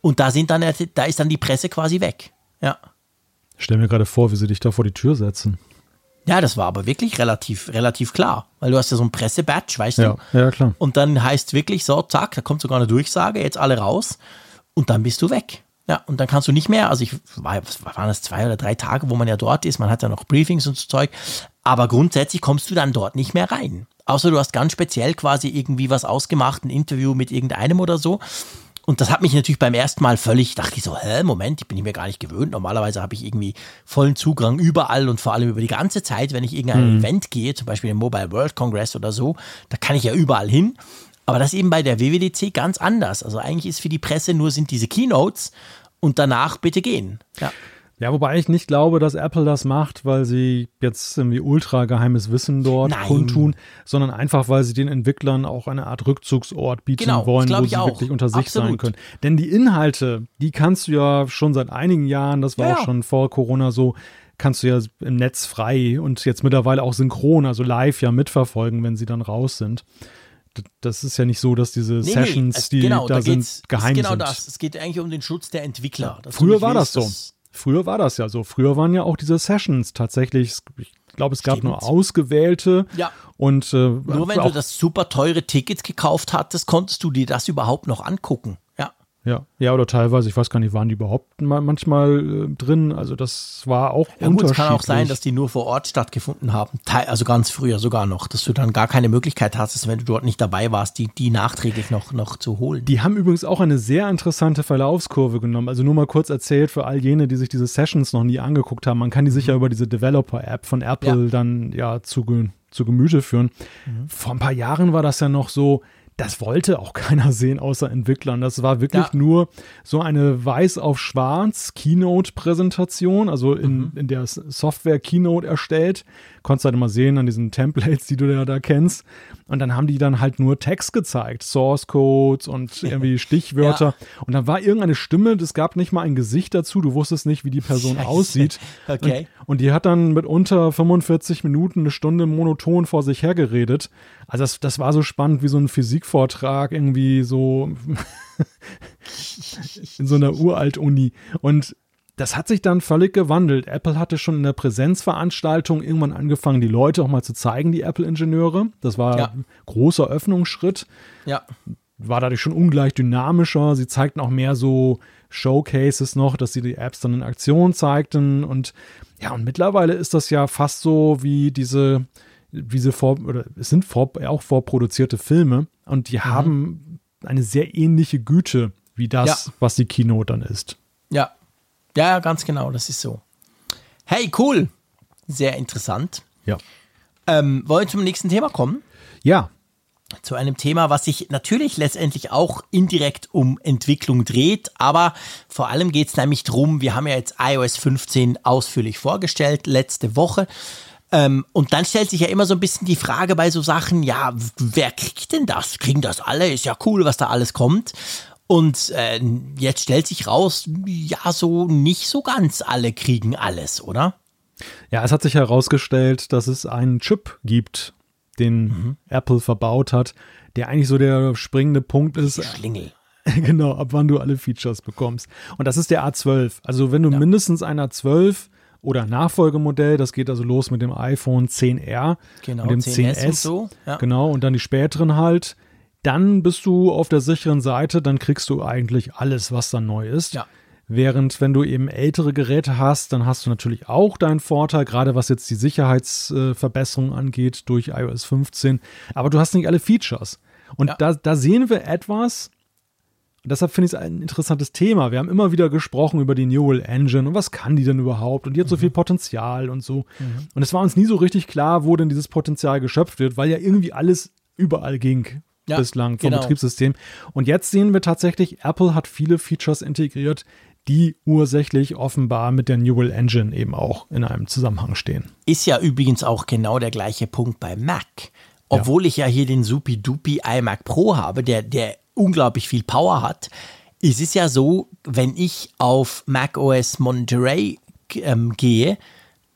Und da sind dann, da ist dann die Presse quasi weg. Ja. Stell mir gerade vor, wie sie dich da vor die Tür setzen. Ja, das war aber wirklich relativ, relativ klar. Weil du hast ja so ein Pressebadge, weißt Ja, du? ja, klar. Und dann heißt wirklich so, zack, da kommt sogar eine Durchsage, jetzt alle raus. Und dann bist du weg. Ja, und dann kannst du nicht mehr, also ich war, waren das zwei oder drei Tage, wo man ja dort ist, man hat ja noch Briefings und so Zeug, aber grundsätzlich kommst du dann dort nicht mehr rein. Außer du hast ganz speziell quasi irgendwie was ausgemacht, ein Interview mit irgendeinem oder so. Und das hat mich natürlich beim ersten Mal völlig, dachte ich so, hä, Moment, ich bin ich mir gar nicht gewöhnt. Normalerweise habe ich irgendwie vollen Zugang überall und vor allem über die ganze Zeit, wenn ich irgendein Event gehe, zum Beispiel den Mobile World Congress oder so, da kann ich ja überall hin. Aber das eben bei der WWDC ganz anders. Also eigentlich ist für die Presse nur sind diese Keynotes und danach bitte gehen. Ja. Ja, wobei ich nicht glaube, dass Apple das macht, weil sie jetzt irgendwie ultra geheimes Wissen dort Nein. kundtun, sondern einfach, weil sie den Entwicklern auch eine Art Rückzugsort bieten Genau, wollen, wo sie auch. wirklich unter sich sein Absolut. können. Denn die Inhalte, die kannst du ja schon seit einigen Jahren, das war Ja, auch schon vor Corona so, kannst du ja im Netz frei und jetzt mittlerweile auch synchron, also live ja mitverfolgen, wenn sie dann raus sind. Das ist ja nicht so, dass diese Nee, Sessions, nee, die genau, da, sind, geht's- geheim genau sind. das. Es geht eigentlich um den Schutz der Entwickler. Früher war das willst, so. dass- Früher war das ja so. Früher waren ja auch diese Sessions tatsächlich, ich glaube, es gab Stimmt. nur ausgewählte. Ja. Und äh, Nur wenn du das super teure Ticket gekauft hattest, konntest du dir das überhaupt noch angucken. Ja. Ja, oder teilweise, ich weiß gar nicht, waren die überhaupt ma- manchmal äh, drin? Also das war auch Ja, gut, es unterschiedlich. kann auch sein, dass die nur vor Ort stattgefunden haben. Also ganz früher sogar noch, dass du dann gar keine Möglichkeit hattest, wenn du dort nicht dabei warst, die, die nachträglich noch, noch zu holen. Die haben übrigens auch eine sehr interessante Verlaufskurve genommen. Also nur mal kurz erzählt für all jene, die sich diese Sessions noch nie angeguckt haben. Man kann die sich ja über diese Developer-App von Apple Ja. dann ja zu, zu Gemüte führen. Vor ein paar Jahren war das ja noch so, das wollte auch *laughs* keiner sehen außer Entwicklern. Das war wirklich Ja. nur so eine weiß auf schwarz Keynote-Präsentation, also in, in der Software Keynote erstellt. Konntest halt immer sehen an diesen *laughs* Templates, die du ja da kennst. Und dann haben die dann halt nur Text gezeigt, Source Codes und irgendwie Stichwörter. Und dann war irgendeine Stimme, es gab nicht mal ein Gesicht dazu, du wusstest nicht, wie die Person Scheiße. aussieht. *laughs* Okay. Und, und die hat dann mit unter 45 Minuten eine Stunde monoton vor sich hergeredet. Also das, das war so spannend wie so ein Physikvortrag, irgendwie so *laughs* in so einer Uralt-Uni. Und das hat sich dann völlig gewandelt. Apple hatte schon in der Präsenzveranstaltung irgendwann angefangen, die Leute auch mal zu zeigen, die Apple-Ingenieure. Das war Ja. ein großer Öffnungsschritt Ja. war dadurch schon ungleich dynamischer. Sie zeigten auch mehr so Showcases noch, dass sie die Apps dann in Aktion zeigten. Und ja, und mittlerweile ist das ja fast so wie diese, diese vor, oder es sind vor, auch vorproduzierte Filme und die haben eine sehr ähnliche Güte wie das, Ja. was die Keynote dann ist. Ja. Ja, ganz genau, das ist so. Hey, cool. Sehr interessant. Ja. Ähm, wollen wir zum nächsten Thema kommen? Ja, zu einem Thema, was sich natürlich letztendlich auch indirekt um Entwicklung dreht, aber vor allem geht es nämlich drum. wir haben ja jetzt iOS 15 ausführlich vorgestellt, letzte Woche. Ähm, und dann stellt sich ja immer so ein bisschen die Frage bei so Sachen, ja, wer kriegt denn das? Kriegen das alle? Ist ja cool, was da alles kommt. Und äh, jetzt stellt sich raus, ja, so nicht so ganz alle kriegen alles, oder? ja, es hat sich herausgestellt, dass es einen Chip gibt, den Apple verbaut hat, der eigentlich so der springende Punkt ist, Schlingel. *laughs* genau, ab wann du alle Features bekommst. Und das ist der A12. Also wenn du mindestens ein A12 oder Nachfolgemodell. Das geht also los mit dem iPhone 10R Genau, und dem 10S 10S. und so, ja. Genau, und dann die späteren halt. Dann bist du auf der sicheren Seite, dann kriegst du eigentlich alles, was dann neu ist. Ja. Während wenn du eben ältere Geräte hast, dann hast du natürlich auch deinen Vorteil, gerade was jetzt die Sicherheitsverbesserung angeht durch iOS 15. Aber du hast nicht alle Features. Und Ja. da, da sehen wir etwas, und deshalb finde ich es ein interessantes Thema. Wir haben immer wieder gesprochen über die Neural Engine und was kann die denn überhaupt und die hat so viel Potenzial und so. Und es war uns nie so richtig klar, wo denn dieses Potenzial geschöpft wird, weil ja irgendwie alles überall ging Ja, bislang vom genau. Betriebssystem. Und jetzt sehen wir tatsächlich, Apple hat viele Features integriert, die ursächlich offenbar mit der Neural Engine eben auch in einem Zusammenhang stehen. Ist ja übrigens auch genau der gleiche Punkt bei Mac. Obwohl ich ja hier den Supi-Dupi iMac Pro habe, der, der unglaublich viel Power hat, ist es ja so, wenn ich auf macOS Monterey ähm, gehe,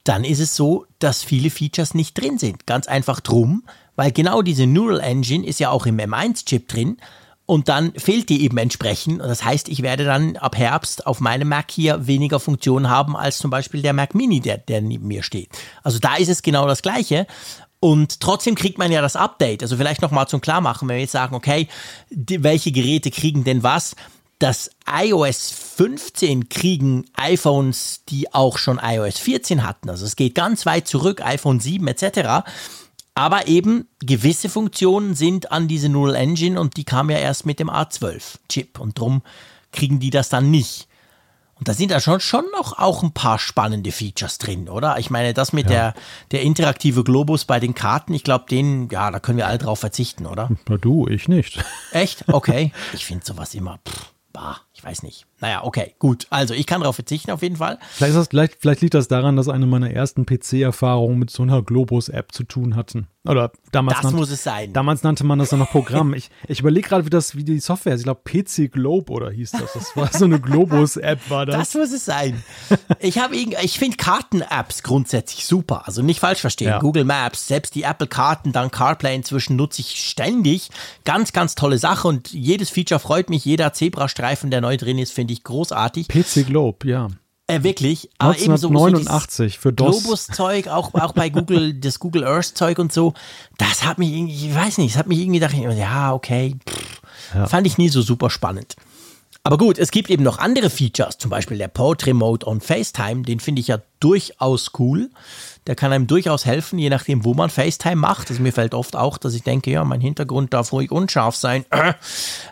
dann ist es so, dass viele Features nicht drin sind. Ganz einfach drum, weil genau diese Neural Engine ist ja auch im M1-Chip drin und dann fehlt die eben entsprechend. Und das heißt, ich werde dann ab Herbst auf meinem Mac hier weniger Funktionen haben als zum Beispiel der Mac Mini, der, der neben mir steht. Also da ist es genau das Gleiche. Und trotzdem kriegt man ja das Update. Also vielleicht nochmal zum Klarmachen, wenn wir jetzt sagen, okay, die, welche Geräte kriegen denn was? Das iOS 15 kriegen iPhones, die auch schon iOS 14 hatten. Also es geht ganz weit zurück, iPhone 7 etc. Aber eben gewisse Funktionen sind an diese Neural Engine und die kam ja erst mit dem A12-Chip und drum kriegen die das dann nicht. Und da sind da schon, schon noch auch ein paar spannende Features drin, oder? Ich meine, das mit der, der interaktive Globus bei den Karten, ich glaube, den, ja, da können wir alle drauf verzichten, oder? Na du, ich nicht. Echt? Okay. Ich finde sowas immer, pff, bah, ich weiß nicht. Naja, okay, gut. Also, ich kann darauf verzichten auf jeden Fall. Vielleicht, das, vielleicht, vielleicht liegt das daran, dass eine meiner ersten PC-Erfahrungen mit so einer Globus-App zu tun hatten. Oder damals, Das nannt- muss es sein. damals nannte man das dann noch Programm. Ich, ich überlege gerade, wie das, wie die Software ist. Ich glaube, PC Globe oder hieß das. Das war so eine Globus-App, war das. Das muss es sein. Ich habe ich finde Karten-Apps grundsätzlich super. Also nicht falsch verstehen. Ja. Google Maps, selbst die Apple-Karten, dann CarPlay inzwischen nutze ich ständig. Ganz, ganz tolle Sache und jedes Feature freut mich. Jeder Zebrastreifen, der neu drin ist, finde ich großartig. PC Globe, ja. Äh, wirklich. Aber eben so, so 1989 für DOS. Globus-Zeug, auch, auch bei Google, *laughs* das Google Earth-Zeug und so, das hat mich irgendwie, ich weiß nicht, das hat mich irgendwie gedacht, ja, okay, pff, fand ich nie so super spannend. Aber gut, es gibt eben noch andere Features, zum Beispiel der Portrait Mode on FaceTime, den finde ich ja durchaus cool. Der kann einem durchaus helfen, je nachdem, wo man FaceTime macht. Also mir fällt oft auch, dass ich denke, ja, mein Hintergrund darf ruhig unscharf sein.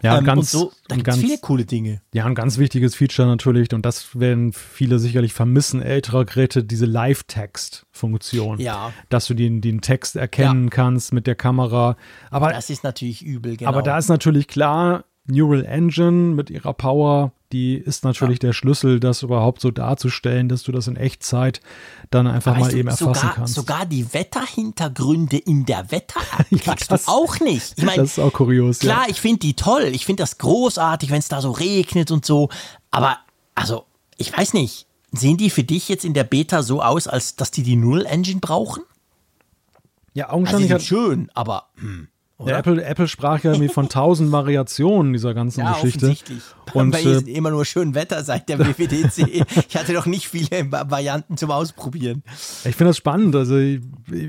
Ja, Ähm, ganz- und so, da gibt es viele coole Dinge. Ja, ein ganz wichtiges Feature natürlich, und das werden viele sicherlich vermissen, älterer Geräte, diese Live-Text-Funktion. Ja. Dass du den, den Text erkennen kannst mit der Kamera. Aber, Das ist natürlich übel, genau. aber da ist natürlich klar, Neural Engine mit ihrer Power, die ist natürlich der Schlüssel, das überhaupt so darzustellen, dass du das in Echtzeit dann einfach Weißt mal eben erfassen sogar, kannst. Sogar die Wetterhintergründe in der Wetter-App *laughs* kriegst das- du auch nicht. Ich meine, das ist auch kurios. klar, ja. ich finde die toll. Ich finde das großartig, wenn es da so regnet und so. Aber, also, ich weiß nicht. Sehen die für dich jetzt in der Beta so aus, als dass die die Null-Engine brauchen? Ja, Also, die augenscheinlich sind schön, aber, hm, ja? Apple, Apple sprach ja irgendwie von *laughs* tausend Variationen dieser ganzen Ja, Geschichte. offensichtlich. Und Bei ihr äh, immer nur schön Wetter seit der WWDC. ich hatte noch nicht viele Varianten zum Ausprobieren. Ich finde das spannend. Also ich,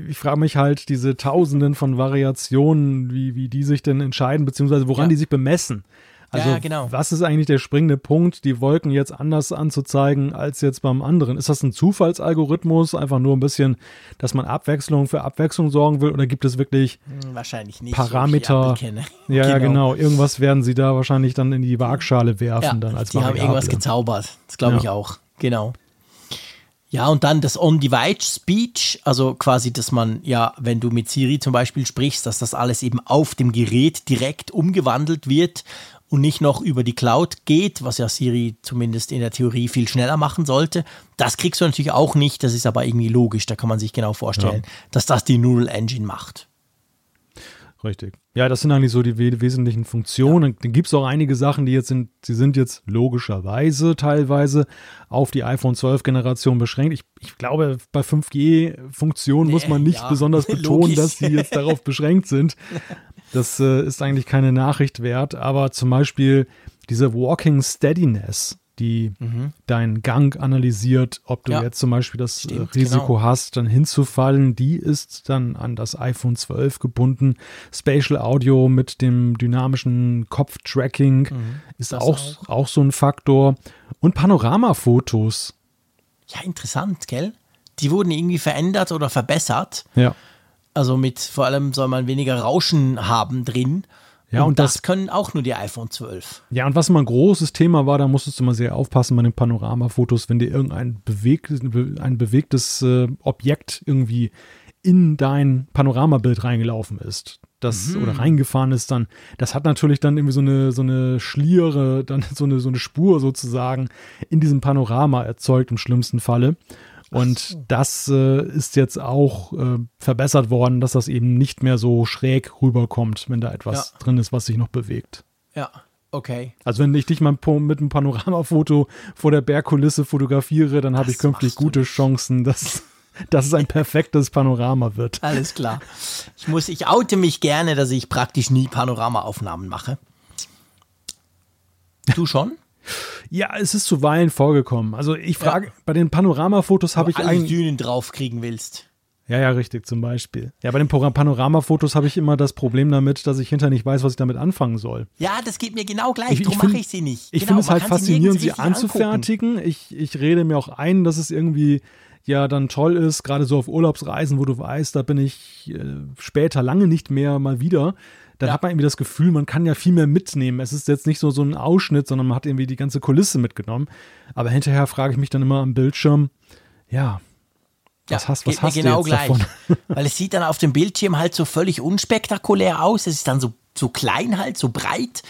ich frage mich halt diese Tausenden von Variationen, wie, wie die sich denn entscheiden, beziehungsweise woran Ja. die sich bemessen. Also Ja, genau. was ist eigentlich der springende Punkt, die Wolken jetzt anders anzuzeigen als jetzt beim anderen? Ist das ein Zufallsalgorithmus, einfach nur ein bisschen, dass man Abwechslung für Abwechslung sorgen will, oder gibt es wirklich Hm, Wahrscheinlich nicht. Parameter? ich kenne. *laughs* Ja, ja, genau. Irgendwas werden sie da wahrscheinlich dann in die Waagschale werfen, dann als die haben Variable. irgendwas gezaubert. Das glaube ich Ja. auch. Genau. Ja, und dann das On-Device-Speech, also quasi, dass man ja, wenn du mit Siri zum Beispiel sprichst, dass das alles eben auf dem Gerät direkt umgewandelt wird und nicht noch über die Cloud geht, was ja Siri zumindest in der Theorie viel schneller machen sollte. Das kriegst du natürlich auch nicht, das ist aber irgendwie logisch, da kann man sich genau vorstellen, dass das die Neural Engine macht. Richtig. Ja, das sind eigentlich so die we wesentlichen Funktionen. Dann gibt es auch einige Sachen, die jetzt sind, sie sind jetzt logischerweise teilweise auf die iPhone 12 Generation beschränkt. Ich, ich glaube, bei 5G-Funktionen muss man nicht ja, besonders *laughs* betonen, dass die jetzt darauf beschränkt sind. *laughs* Das äh, ist eigentlich keine Nachricht wert, aber zum Beispiel diese Walking Steadiness, die deinen Gang analysiert, ob du Ja. jetzt zum Beispiel das Stimmt, Risiko genau. hast, dann hinzufallen. Die ist dann an das iPhone 12 gebunden. Spatial Audio mit dem dynamischen Kopftracking ist Mhm. das auch, auch so ein Faktor. Und Panoramafotos. Ja, interessant, gell? Die wurden irgendwie verändert oder verbessert. Ja. Also mit vor allem soll man weniger Rauschen haben drin. Ja, und das, das- können auch nur die iPhone 12. Ja, und was immer ein großes Thema war, da musstest du mal sehr aufpassen bei den Panoramafotos, wenn dir irgendein bewegt, ein bewegtes äh, Objekt irgendwie in dein Panoramabild reingelaufen ist. Das oder reingefahren ist dann, das hat natürlich dann irgendwie so eine, so eine Schliere, *laughs* dann so eine, so eine Spur sozusagen in diesem Panorama erzeugt im schlimmsten Falle. Und das äh, ist jetzt auch äh, verbessert worden, dass das eben nicht mehr so schräg rüberkommt, wenn da etwas Ja. drin ist, was sich noch bewegt. Ja, okay. Also wenn ich dich mal mit einem Panoramafoto vor der Bergkulisse fotografiere, dann habe ich künftig gute Chancen, dass, *laughs* dass es ein perfektes Panorama wird. Alles klar. Ich muss, ich oute mich gerne, dass ich praktisch nie Panoramaaufnahmen mache. Du schon? Ja, es ist zuweilen vorgekommen. Also ich frage, bei den Panoramafotos habe ich eigentlich. Dünen draufkriegen willst. Ja, ja, richtig, zum Beispiel. Ja, bei den Panoramafotos habe ich immer das Problem damit, dass ich hinterher nicht weiß, was ich damit anfangen soll. Ja, das geht mir genau gleich. Ich- ich Darum mache ich sie nicht. Ich genau, finde es halt sie faszinierend, sie angucken. anzufertigen. Ich, ich rede mir auch ein, dass es irgendwie ja dann toll ist, gerade so auf Urlaubsreisen, wo du weißt, da bin ich äh, später lange nicht mehr mal wieder. Dann Ja. hat man irgendwie das Gefühl, man kann ja viel mehr mitnehmen. Es ist jetzt nicht so so ein Ausschnitt, sondern man hat irgendwie die ganze Kulisse mitgenommen. Aber hinterher frage ich mich dann immer am Bildschirm, ja, was hast, was hast genau du jetzt gleich. davon? *laughs* Weil es sieht dann auf dem Bildschirm halt so völlig unspektakulär aus. Es ist dann so, so klein halt, so breit.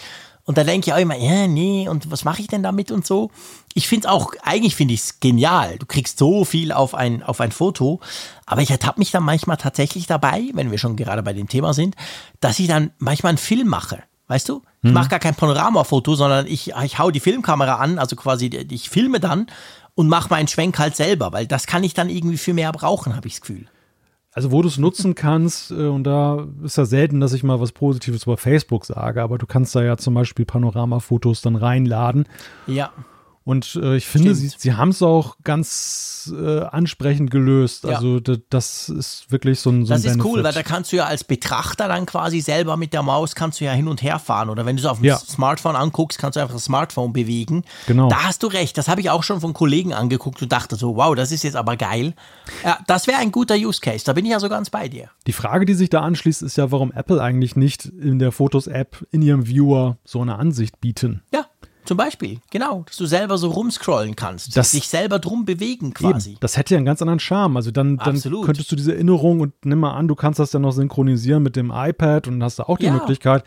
Und da denke ich auch immer, ja, nee, und was mache ich denn damit und so? Ich finde es auch, eigentlich finde ich es genial. Du kriegst so viel auf ein, auf ein Foto. Aber ich ertappe mich dann manchmal tatsächlich dabei, wenn wir schon gerade bei dem Thema sind, dass ich dann manchmal einen Film mache. Weißt du? Ich Mhm. mache gar kein Panoramafoto, sondern ich, ich hau die Filmkamera an, also quasi ich filme dann und mache meinen Schwenk halt selber, weil das kann ich dann irgendwie viel mehr brauchen, habe ich das Gefühl. Also wo du es nutzen kannst, äh, und da ist ja selten, dass ich mal was Positives über Facebook sage, aber du kannst da ja zum Beispiel Panoramafotos dann reinladen. Ja. Und äh, ich finde, sie, Stimmt. sie haben es auch ganz äh, ansprechend gelöst. Ja. Also das ist wirklich so ein, so Das ein ist Benefit. cool, weil da kannst du ja als Betrachter dann quasi selber mit der Maus kannst du ja hin und her fahren. Oder wenn du es auf dem Ja. Smartphone anguckst, kannst du einfach das Smartphone bewegen. Genau. Da hast du recht. Das habe ich auch schon von Kollegen angeguckt und dachte so, wow, das ist jetzt aber geil. Ja, das wäre ein guter Use Case. Da bin ich ja so ganz bei dir. Die Frage, die sich da anschließt, ist ja, warum Apple eigentlich nicht in der Fotos-App in ihrem Viewer so eine Ansicht bieten. Ja, zum Beispiel. Genau, dass du selber so rumscrollen kannst. Das- dich selber drum bewegen quasi. Eben, das hätte ja einen ganz anderen Charme. Also dann, dann könntest du diese Erinnerung und nimm mal an, du kannst das dann noch synchronisieren mit dem iPad und hast da auch die Ja. Möglichkeit.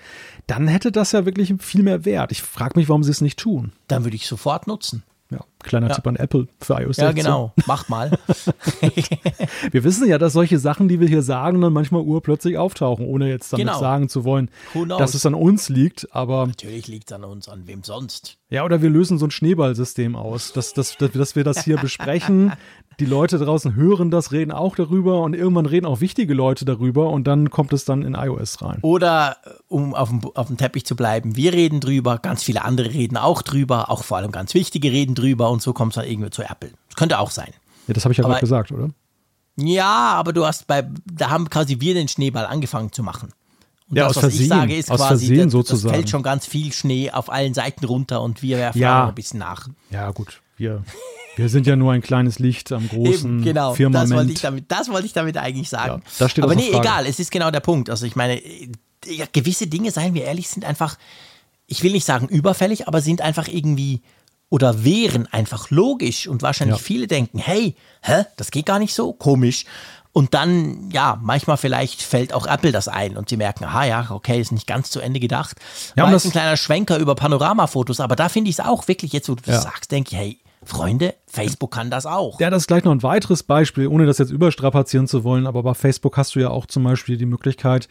Dann hätte das ja wirklich viel mehr Wert. Ich frage mich, warum sie es nicht tun. Dann würde ich sofort nutzen. Ja, kleiner Ja. Tipp an Apple für iOS Ja, 16. genau. Macht mal. *laughs* Wir wissen ja, dass solche Sachen, die wir hier sagen, dann manchmal urplötzlich auftauchen, ohne jetzt damit Genau. sagen zu wollen, dass es an uns liegt. Aber Natürlich liegt es an uns, an wem sonst. ja, oder wir lösen so ein Schneeballsystem aus, dass, dass, dass, dass wir das hier *laughs* besprechen. Die Leute draußen hören das, reden auch darüber und irgendwann reden auch wichtige Leute darüber und dann kommt es dann in iOS rein. Oder, äh, um auf dem, auf dem Teppich zu bleiben, wir reden drüber, ganz viele andere reden auch drüber, auch vor allem ganz wichtige reden drüber und so kommt es dann irgendwie zu Apple. Das könnte auch sein. Ja, das habe ich ja gerade gesagt, oder? Ja, aber du hast bei, da haben quasi wir den Schneeball angefangen zu machen. Und Ja, das, aus was ich Versehen. sage, ist Aus quasi, Versehen das, das sozusagen. fällt schon ganz viel Schnee auf allen Seiten runter und wir werfen Ja. ein bisschen nach. Ja, gut. Wir, wir sind ja nur ein kleines Licht am großen Eben, genau. Das Firmament. wollte, ich damit, das wollte ich damit eigentlich sagen. Ja, da steht Aber nee, Frage. egal, es ist genau der Punkt. Also ich meine, ja, gewisse Dinge, seien wir ehrlich, sind einfach, ich will nicht sagen überfällig, aber sind einfach irgendwie oder wären einfach logisch und wahrscheinlich Ja. viele denken, hey, hä, das geht gar nicht so, komisch. Und dann, ja, manchmal vielleicht fällt auch Apple das ein und sie merken, aha, ja, okay, ist nicht ganz zu Ende gedacht. Ja, War das- ein kleiner Schwenker über Panoramafotos, aber da finde ich es auch wirklich, jetzt wo du das Ja. sagst, denke ich, hey, Freunde, Facebook kann das auch. Ja, das ist gleich noch ein weiteres Beispiel, ohne das jetzt überstrapazieren zu wollen, aber bei Facebook hast du ja auch zum Beispiel die Möglichkeit,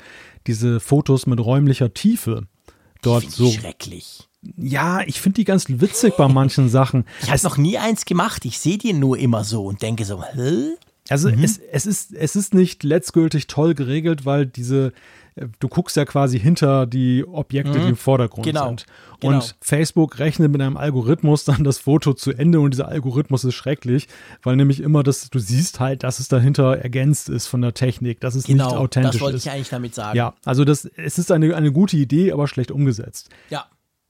diese Fotos mit räumlicher Tiefe dort so. ich schrecklich. Ja, ich finde die ganz witzig bei manchen Sachen. Ich habe noch nie eins gemacht. Ich sehe die nur immer so und denke so, hä? Also Mhm. es, es, ist, es ist nicht letztgültig toll geregelt, weil diese, du guckst ja quasi hinter die Objekte, die im Vordergrund Genau, sind. genau. Und Facebook rechnet mit einem Algorithmus dann das Foto zu Ende und dieser Algorithmus ist schrecklich, weil nämlich immer das, du siehst halt, dass es dahinter ergänzt ist von der Technik, dass es nicht Genau, authentisch das wollte ist. ich eigentlich damit sagen. Ja, also das, es ist eine, eine gute Idee, aber schlecht umgesetzt. ja.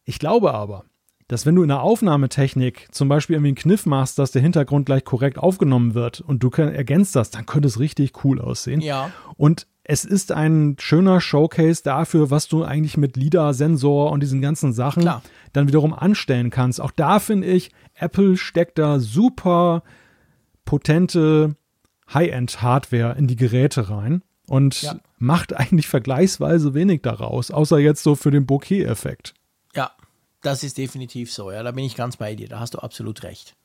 Ich glaube aber, dass wenn du in der Aufnahmetechnik zum Beispiel irgendwie einen Kniff machst, dass der Hintergrund gleich korrekt aufgenommen wird und du kann- ergänzt das, dann könnte es richtig cool aussehen. Ja. Und es ist ein schöner Showcase dafür, was du eigentlich mit LIDAR-Sensor und diesen ganzen Sachen Klar. dann wiederum anstellen kannst. Auch da finde ich, Apple steckt da super potente High-End-Hardware in die Geräte rein und Ja. macht *laughs* eigentlich vergleichsweise wenig daraus, außer jetzt so für den Bokeh-Effekt. Das ist definitiv so. Ja, da bin ich ganz bei dir. Da hast du absolut recht.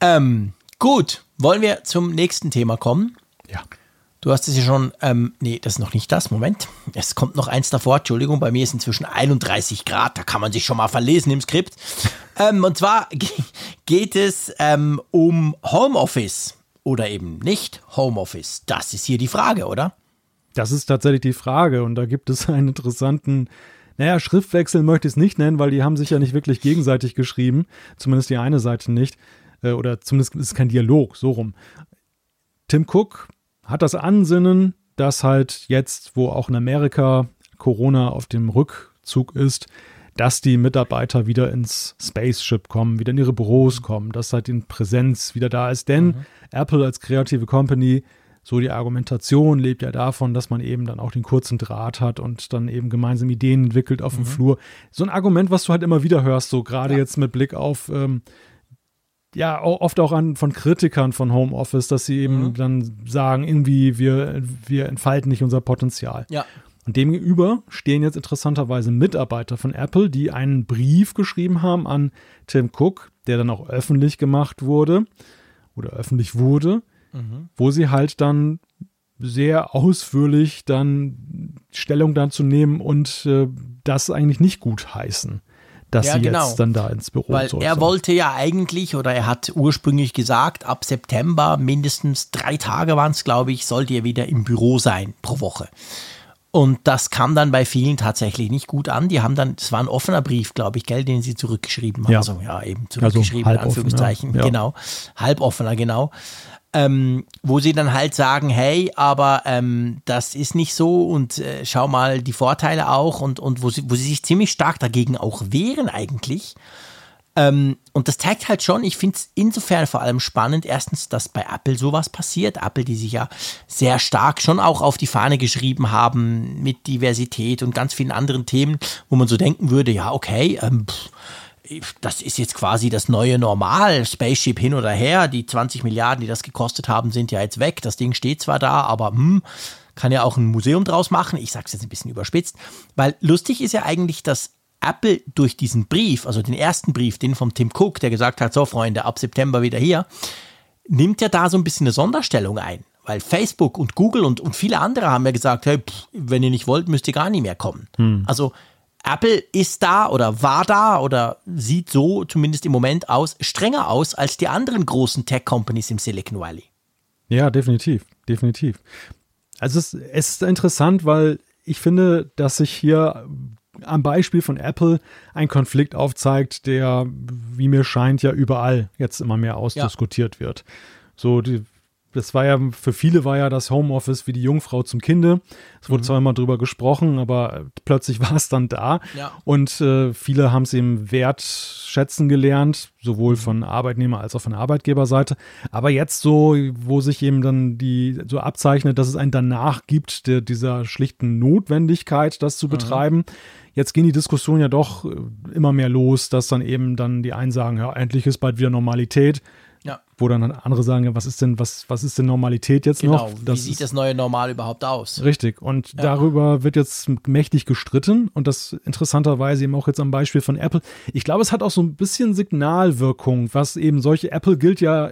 Ähm, gut, wollen wir zum nächsten Thema kommen? Ja. Du hast es ja schon, ähm, nee, das ist noch nicht das, Moment. Es kommt noch eins davor, Entschuldigung, bei mir ist inzwischen 31 Grad, da kann man sich schon mal verlesen im Skript. Ähm, und zwar *laughs* ge- geht es ähm, um Homeoffice oder eben nicht Homeoffice. Das ist hier die Frage, oder? Das ist tatsächlich die Frage und da gibt es einen interessanten, naja, Schriftwechsel möchte ich es nicht nennen, weil die haben sich ja nicht wirklich gegenseitig geschrieben, zumindest die eine Seite nicht, äh, oder zumindest ist es kein Dialog, so rum. Tim Cook hat das Ansinnen, dass halt jetzt, wo auch in Amerika Corona auf dem Rückzug ist, dass die Mitarbeiter wieder ins Spaceship kommen, wieder in ihre Büros kommen, dass halt die Präsenz wieder da ist. Denn Apple als kreative Company, so die Argumentation lebt ja davon, dass man eben dann auch den kurzen Draht hat und dann eben gemeinsam Ideen entwickelt auf dem Flur. So ein Argument, was du halt immer wieder hörst, so gerade jetzt mit Blick auf ähm, ja, oft auch an von Kritikern von Homeoffice, dass sie eben dann sagen, irgendwie, wir, wir entfalten nicht unser Potenzial. Ja. Und demgegenüber stehen jetzt interessanterweise Mitarbeiter von Apple, die einen Brief geschrieben haben an Tim Cook, der dann auch öffentlich gemacht wurde oder öffentlich wurde, wo sie halt dann sehr ausführlich dann Stellung dazu nehmen und äh, das eigentlich nicht gut heißen, dass Ja, sie genau. jetzt dann da ins Büro Weil er wollte ja eigentlich, oder er hat ursprünglich gesagt, ab September mindestens drei Tage waren es, glaube ich, sollte er wieder im Büro sein pro Woche. Und das kam dann bei vielen tatsächlich nicht gut an. Die haben dann, es war ein offener Brief, glaube ich, gell, den sie zurückgeschrieben haben. Ja. Also ja, eben zurückgeschrieben, in halboffen, Anführungszeichen. ja. Ja. Genau. Halboffener, genau. Ähm, wo sie dann halt sagen, hey, aber ähm, das ist nicht so und äh, schau mal die Vorteile auch und, und wo, sie, wo sie sich ziemlich stark dagegen auch wehren eigentlich. Ähm, und das zeigt halt schon, ich finde es insofern vor allem spannend, erstens, dass bei Apple sowas passiert. Apple, die sich ja sehr stark schon auch auf die Fahne geschrieben haben mit Diversität und ganz vielen anderen Themen, wo man so denken würde, ja, okay, ähm, pff, das ist jetzt quasi das neue Normal, Spaceship hin oder her, die 20 Milliarden, die das gekostet haben, sind ja jetzt weg. Das Ding steht zwar da, aber hm, kann ja auch ein Museum draus machen. Ich sage es jetzt ein bisschen überspitzt, weil lustig ist ja eigentlich, dass Apple durch diesen Brief, also den ersten Brief, den vom Tim Cook, der gesagt hat, so Freunde, ab September wieder hier, nimmt ja da so ein bisschen eine Sonderstellung ein. Weil Facebook und Google und, und viele andere haben ja gesagt, hey, pff, wenn ihr nicht wollt, müsst ihr gar nicht mehr kommen. Also Apple ist da oder war da oder sieht so zumindest im Moment aus, strenger aus als die anderen großen Tech-Companies im Silicon Valley. Ja, definitiv, definitiv. Also es, es ist interessant, weil ich finde, dass sich hier am Beispiel von Apple ein Konflikt aufzeigt, der, wie mir scheint, ja überall jetzt immer mehr ausdiskutiert wird. So, die, das war ja, für viele war ja das Homeoffice wie die Jungfrau zum Kinde. Es wurde zwar immer drüber gesprochen, aber plötzlich *laughs* war es dann da. Ja. Und äh, viele haben es eben wertschätzen gelernt, sowohl von Arbeitnehmer als auch von Arbeitgeberseite. Aber jetzt so, wo sich eben dann die so abzeichnet, dass es einen danach gibt, der, dieser schlichten Notwendigkeit, das zu betreiben. Jetzt gehen die Diskussionen ja doch äh, immer mehr los, dass dann eben dann die einen sagen, ja, endlich ist bald wieder Normalität. Ja. Wo dann andere sagen, ja, was ist denn, was, was ist denn Normalität jetzt Genau. noch? Wie Das sieht ist- das neue Normal überhaupt aus? Richtig. Und darüber wird jetzt mächtig gestritten und das interessanterweise eben auch jetzt am Beispiel von Apple. Ich glaube, es hat auch so ein bisschen Signalwirkung, was eben solche Apple gilt ja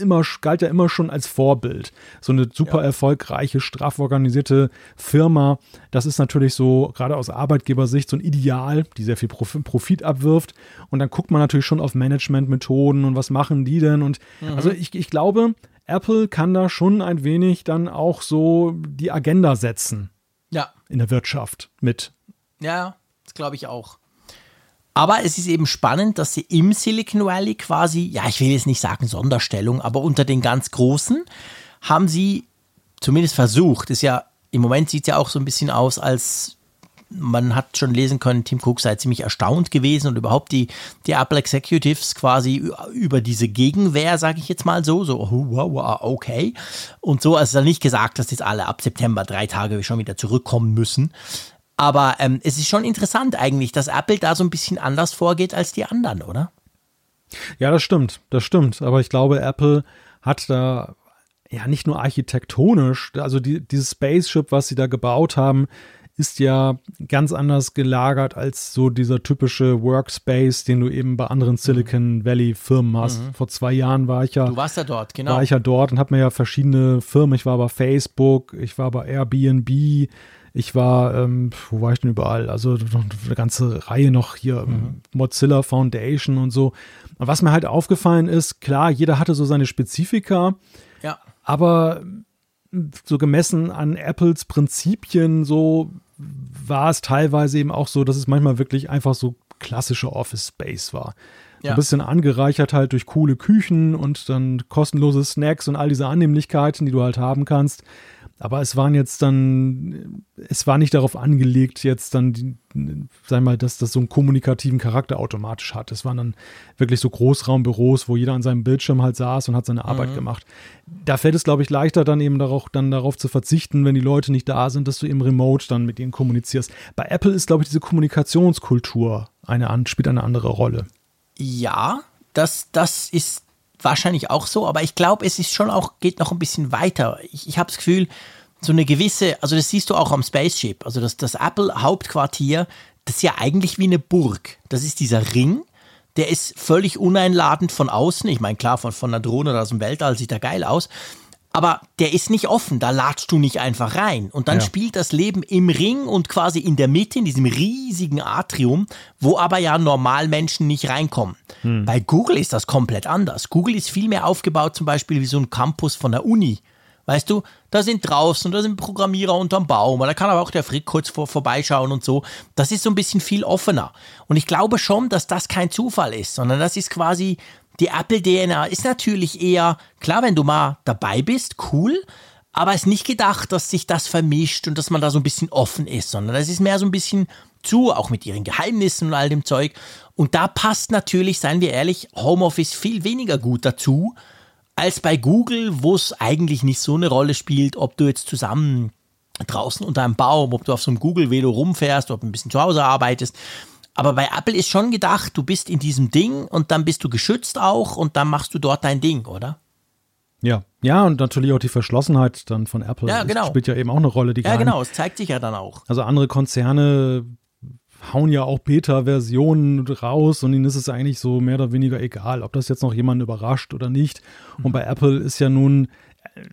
immer, galt ja immer schon als Vorbild. So eine super erfolgreiche, straff organisierte Firma. Das ist natürlich so, gerade aus Arbeitgebersicht, so ein Ideal, die sehr viel Prof Profit abwirft. Und dann guckt man natürlich schon auf Managementmethoden und was machen die denn? Und also ich, ich glaube, Apple kann da schon ein wenig dann auch so die Agenda setzen. Ja. In der Wirtschaft mit. Ja, das glaube ich auch. Aber es ist eben spannend, dass sie im Silicon Valley quasi, ja, ich will jetzt nicht sagen Sonderstellung, aber unter den ganz Großen haben sie zumindest versucht. Ist ja, im Moment sieht es ja auch so ein bisschen aus, als man hat schon lesen können, Tim Cook sei ziemlich erstaunt gewesen und überhaupt die, die Apple Executives quasi über diese Gegenwehr, sage ich jetzt mal so, so, oh, okay. Und so, also ja nicht gesagt, dass jetzt alle ab September drei Tage schon wieder zurückkommen müssen. Aber ähm, es ist schon interessant eigentlich, dass Apple da so ein bisschen anders vorgeht als die anderen, oder? Ja, das stimmt, das stimmt. Aber ich glaube, Apple hat da ja nicht nur architektonisch, also die, dieses Spaceship, was sie da gebaut haben, ist ja ganz anders gelagert als so dieser typische Workspace, den du eben bei anderen mhm. Silicon Valley Firmen hast. Mhm. Vor zwei Jahren war ich ja. Du warst ja dort, genau. War ich ja dort und habe mir ja verschiedene Firmen. Ich war bei Facebook, ich war bei Airbnb, ich war, ähm, wo war ich denn überall? Also eine ganze Reihe noch hier, mhm. Mozilla Foundation und so. Und was mir halt aufgefallen ist, klar, jeder hatte so seine Spezifika. Ja. Aber so gemessen an Apples Prinzipien, so war es teilweise eben auch so, dass es manchmal wirklich einfach so klassische Office Space war. Ja. Ein bisschen angereichert halt durch coole Küchen und dann kostenlose Snacks und all diese Annehmlichkeiten, die du halt haben kannst. Aber es waren jetzt dann, es war nicht darauf angelegt, jetzt dann, die, sag mal, dass das so einen kommunikativen Charakter automatisch hat. Es waren dann wirklich so Großraumbüros, wo jeder an seinem Bildschirm halt saß und hat seine Arbeit mhm. gemacht. Da fällt es, glaube ich, leichter, dann eben darauf, dann darauf zu verzichten, wenn die Leute nicht da sind, dass du eben remote dann mit ihnen kommunizierst. Bei Apple ist, glaube ich, diese Kommunikationskultur eine, spielt eine andere Rolle. Ja, das, das ist wahrscheinlich auch so, aber ich glaube, es ist schon auch, geht noch ein bisschen weiter. Ich, ich habe das Gefühl, so eine gewisse, also das siehst du auch am Spaceship, also das, das Apple-Hauptquartier, das ist ja eigentlich wie eine Burg. Das ist dieser Ring, der ist völlig uneinladend von außen. Ich meine, klar, von, von einer Drohne oder aus dem Weltall sieht er geil aus aber der ist nicht offen, da latschst du nicht einfach rein. Und dann ja. spielt das Leben im Ring und quasi in der Mitte, in diesem riesigen Atrium, wo aber ja Normalmenschen nicht reinkommen. Hm. Bei Google ist das komplett anders. Google ist viel mehr aufgebaut, zum Beispiel wie so ein Campus von der Uni. Weißt du, da sind draußen, da sind Programmierer unterm Baum, da kann aber auch der Frick kurz vor, vorbeischauen und so. Das ist so ein bisschen viel offener. Und ich glaube schon, dass das kein Zufall ist, sondern das ist quasi die Apple-DNA ist natürlich eher, klar, wenn du mal dabei bist, cool, aber es ist nicht gedacht, dass sich das vermischt und dass man da so ein bisschen offen ist, sondern es ist mehr so ein bisschen zu, auch mit ihren Geheimnissen und all dem Zeug. Und da passt natürlich, seien wir ehrlich, Homeoffice viel weniger gut dazu als bei Google, wo es eigentlich nicht so eine Rolle spielt, ob du jetzt zusammen draußen unter einem Baum, ob du auf so einem Google-Velo rumfährst, ob du ein bisschen zu Hause arbeitest. Aber bei Apple ist schon gedacht, du bist in diesem Ding und dann bist du geschützt auch und dann machst du dort dein Ding, oder? Ja, ja, und natürlich auch die Verschlossenheit dann von Apple ja, genau. spielt ja eben auch eine Rolle. Die ja, genau, es zeigt sich ja dann auch. Also andere Konzerne hauen ja auch Beta-Versionen raus und ihnen ist es eigentlich so mehr oder weniger egal, ob das jetzt noch jemanden überrascht oder nicht. Und bei Apple ist ja nun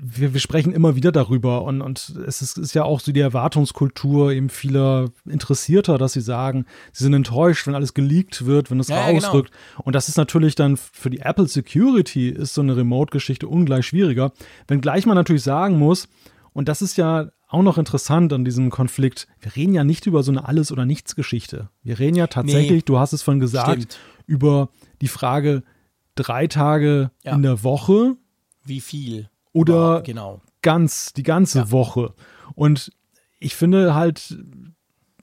wir, wir sprechen immer wieder darüber und, und es ist, ist ja auch so die Erwartungskultur eben vieler Interessierter, dass sie sagen, sie sind enttäuscht, wenn alles geleakt wird, wenn es ja, rausrückt. Ja, genau. Und das ist natürlich dann für die Apple Security ist so eine Remote-Geschichte ungleich schwieriger. Wenngleich man natürlich sagen muss, und das ist ja auch noch interessant an diesem Konflikt, wir reden ja nicht über so eine Alles- oder Nichts-Geschichte. Wir reden ja tatsächlich, nee, du hast es von gesagt, stimmt. über die Frage drei Tage ja. in der Woche. Wie viel? Oder genau. ganz, die ganze ja. Woche. Und ich finde halt,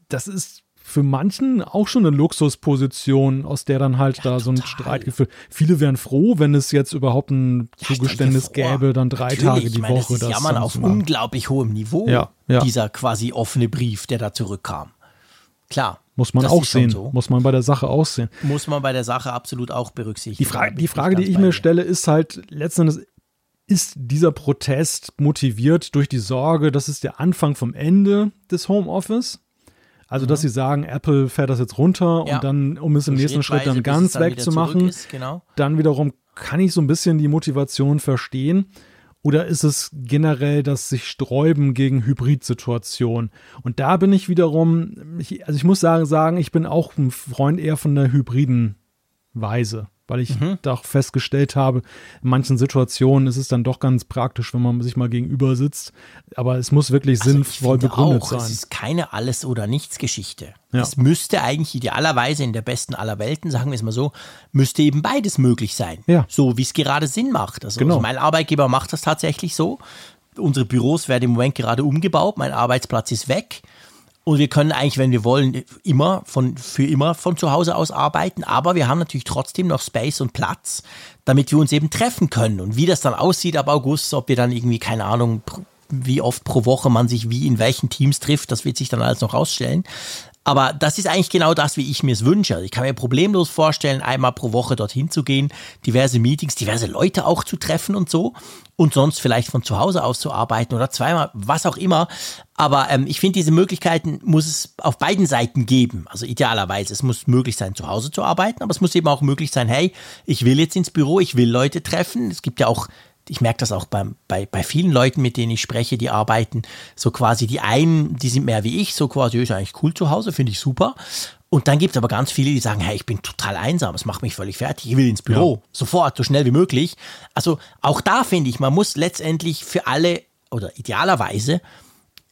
das ist für manchen auch schon eine Luxusposition, aus der dann halt ja, da so ein Streit geführt. Viele wären froh, wenn es jetzt überhaupt ein ja, Zugeständnis gäbe, dann drei Natürlich, Tage die meine, Woche. Das ist jammern auf unglaublich hohem Niveau, ja, dieser quasi offene Brief, der da zurückkam. Klar. Muss man auch sehen. So. Muss man bei der Sache auch sehen. Muss man bei der Sache absolut auch berücksichtigen. Die, Fra die Frage, die ich mir stelle, ist halt letztendlich, ist dieser Protest motiviert durch die Sorge, das ist der Anfang vom Ende des Homeoffice? Also, mhm. dass sie sagen, Apple fährt das jetzt runter ja. und dann, um es im nächsten Schritt dann ganz dann wegzumachen, genau. dann wiederum kann ich so ein bisschen die Motivation verstehen. Oder ist es generell das sich sträuben gegen Hybridsituationen? Und da bin ich wiederum, ich, also ich muss sagen, sagen, ich bin auch ein Freund eher von der hybriden Weise weil ich mhm. doch festgestellt habe, in manchen Situationen ist es dann doch ganz praktisch, wenn man sich mal gegenüber sitzt. Aber es muss wirklich also sinnvoll begründet auch, sein. Es ist keine Alles- oder Nichts-Geschichte. Ja. Es müsste eigentlich idealerweise in der besten aller Welten, sagen wir es mal so, müsste eben beides möglich sein. Ja. So wie es gerade Sinn macht. Also, genau. also mein Arbeitgeber macht das tatsächlich so. Unsere Büros werden im Moment gerade umgebaut, mein Arbeitsplatz ist weg. Und wir können eigentlich, wenn wir wollen, immer von, für immer von zu Hause aus arbeiten. Aber wir haben natürlich trotzdem noch Space und Platz, damit wir uns eben treffen können. Und wie das dann aussieht ab August, ob wir dann irgendwie, keine Ahnung, wie oft pro Woche man sich wie in welchen Teams trifft, das wird sich dann alles noch rausstellen. Aber das ist eigentlich genau das, wie ich mir es wünsche. Also ich kann mir problemlos vorstellen, einmal pro Woche dorthin zu gehen, diverse Meetings, diverse Leute auch zu treffen und so. Und sonst vielleicht von zu Hause aus zu arbeiten oder zweimal, was auch immer. Aber ähm, ich finde, diese Möglichkeiten muss es auf beiden Seiten geben. Also idealerweise, es muss möglich sein, zu Hause zu arbeiten, aber es muss eben auch möglich sein, hey, ich will jetzt ins Büro, ich will Leute treffen. Es gibt ja auch ich merke das auch bei, bei, bei vielen Leuten, mit denen ich spreche, die arbeiten, so quasi die einen, die sind mehr wie ich, so quasi, ist eigentlich cool zu Hause, finde ich super. Und dann gibt es aber ganz viele, die sagen, hey, ich bin total einsam, es macht mich völlig fertig, ich will ins Büro, ja. sofort, so schnell wie möglich. Also auch da finde ich, man muss letztendlich für alle oder idealerweise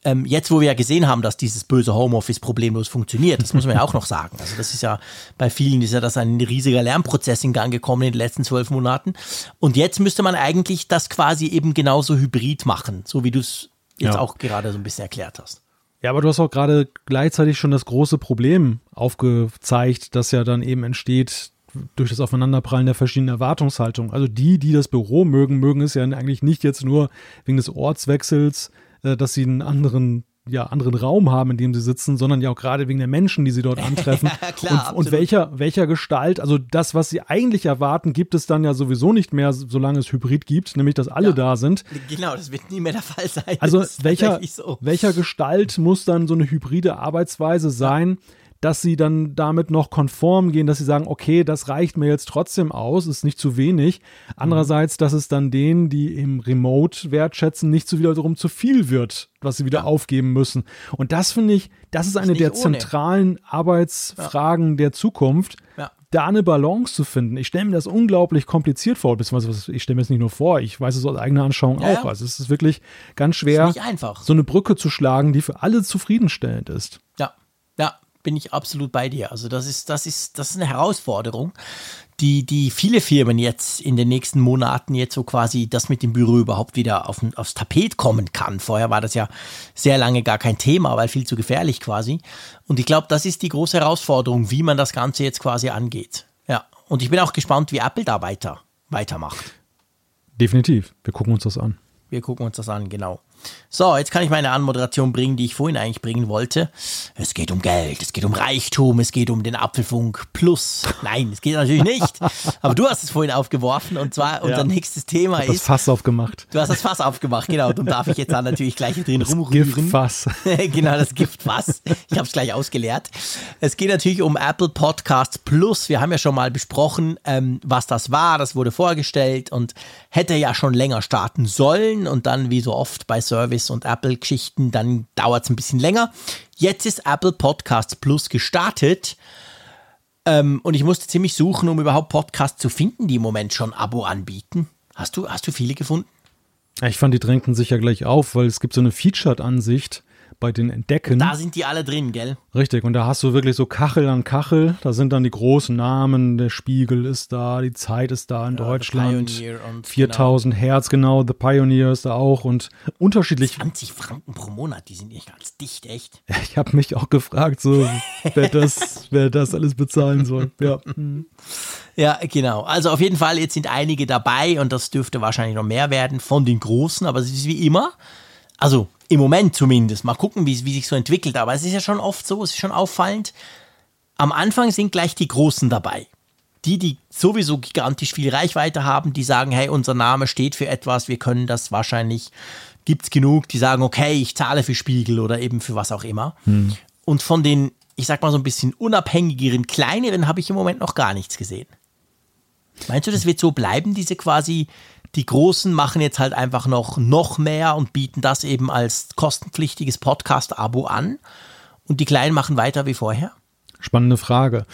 ähm, jetzt, wo wir ja gesehen haben, dass dieses böse Homeoffice problemlos funktioniert, das muss man ja auch noch sagen. Also das ist ja bei vielen ist ja das ein riesiger Lernprozess in Gang gekommen in den letzten zwölf Monaten. Und jetzt müsste man eigentlich das quasi eben genauso hybrid machen, so wie du es jetzt ja. auch gerade so ein bisschen erklärt hast. Ja, aber du hast auch gerade gleichzeitig schon das große Problem aufgezeigt, das ja dann eben entsteht durch das Aufeinanderprallen der verschiedenen Erwartungshaltungen. Also die, die das Büro mögen, mögen es ja eigentlich nicht jetzt nur wegen des Ortswechsels, äh, dass sie einen anderen ja, anderen Raum haben, in dem sie sitzen, sondern ja auch gerade wegen der Menschen, die sie dort *laughs* antreffen. ja, klar, und, und welcher, welcher Gestalt, also das, was sie eigentlich erwarten, gibt es dann ja sowieso nicht mehr, solange es Hybrid gibt, nämlich dass alle ja, da sind. Genau, das wird nie mehr der Fall sein. Also welcher, so. welcher Gestalt muss dann so eine hybride Arbeitsweise sein? Ja dass sie dann damit noch konform gehen, dass sie sagen, okay, das reicht mir jetzt trotzdem aus, ist nicht zu wenig. Andererseits, dass es dann denen, die im Remote wertschätzen, nicht so wiederum zu viel wird, was sie wieder ja. aufgeben müssen. Und das finde ich, das ist eine ist der ohne. zentralen Arbeitsfragen ja. der Zukunft. Ja. Da eine Balance zu finden. Ich stelle mir das unglaublich kompliziert vor, beziehungsweise ich stelle mir das nicht nur vor, ich weiß es aus eigener Anschauung auch. Also es ist wirklich ganz schwer, so eine Brücke zu schlagen, die für alle zufriedenstellend ist. Ja, ja, bin ich absolut bei dir. Also das ist, das ist, das ist eine Herausforderung, die, die viele Firmen jetzt in den nächsten Monaten jetzt so quasi das mit dem Büro überhaupt wieder auf, aufs Tapet kommen kann. Vorher war das ja sehr lange gar kein Thema, weil viel zu gefährlich quasi. Und ich glaube, das ist die große Herausforderung, wie man das Ganze jetzt quasi angeht. Ja. Und ich bin auch gespannt, wie Apple da weiter, weitermacht. Definitiv. Wir gucken uns das an. Wir gucken uns das an, genau. So, jetzt kann ich meine Anmoderation bringen, die ich vorhin eigentlich bringen wollte. Es geht um Geld, es geht um Reichtum, es geht um den Apfelfunk Plus. Nein, es geht natürlich nicht. Aber du hast es vorhin aufgeworfen und zwar unser ja. nächstes Thema ist. Du hast das Fass aufgemacht. Du hast das Fass aufgemacht, genau. Darum darf ich jetzt dann natürlich gleich drin das rumrühren. Giftfass. *laughs* genau, das Giftfass. Ich habe es gleich ausgeleert. Es geht natürlich um Apple Podcasts Plus. Wir haben ja schon mal besprochen, ähm, was das war. Das wurde vorgestellt und hätte ja schon länger starten sollen und dann, wie so oft bei Service und Apple-Geschichten, dann dauert es ein bisschen länger. Jetzt ist Apple Podcasts Plus gestartet. Ähm, und ich musste ziemlich suchen, um überhaupt Podcasts zu finden, die im Moment schon Abo anbieten. Hast du, hast du viele gefunden? Ich fand, die drängten sich ja gleich auf, weil es gibt so eine Featured-Ansicht bei den Entdecken. Da sind die alle drin, gell? Richtig, und da hast du wirklich so Kachel an Kachel. Da sind dann die großen Namen, der Spiegel ist da, die Zeit ist da in ja, Deutschland. 4000 genau. Hertz, genau, The Pioneer ist da auch und unterschiedlich. 20 Franken pro Monat, die sind nicht ganz dicht, echt. Ich habe mich auch gefragt, so, wer, das, *laughs* wer das alles bezahlen soll. Ja. Ja, genau. Also auf jeden Fall, jetzt sind einige dabei und das dürfte wahrscheinlich noch mehr werden von den Großen, aber es ist wie immer. Also im Moment zumindest. Mal gucken, wie, wie sich so entwickelt. Aber es ist ja schon oft so, es ist schon auffallend. Am Anfang sind gleich die Großen dabei. Die, die sowieso gigantisch viel Reichweite haben, die sagen, hey, unser Name steht für etwas, wir können das wahrscheinlich, gibt es genug, die sagen, okay, ich zahle für Spiegel oder eben für was auch immer. Hm. Und von den, ich sag mal so ein bisschen unabhängigeren, kleineren habe ich im Moment noch gar nichts gesehen. Meinst du, das wird so bleiben, diese quasi die Großen machen jetzt halt einfach noch, noch mehr und bieten das eben als kostenpflichtiges Podcast-Abo an. Und die Kleinen machen weiter wie vorher? Spannende Frage.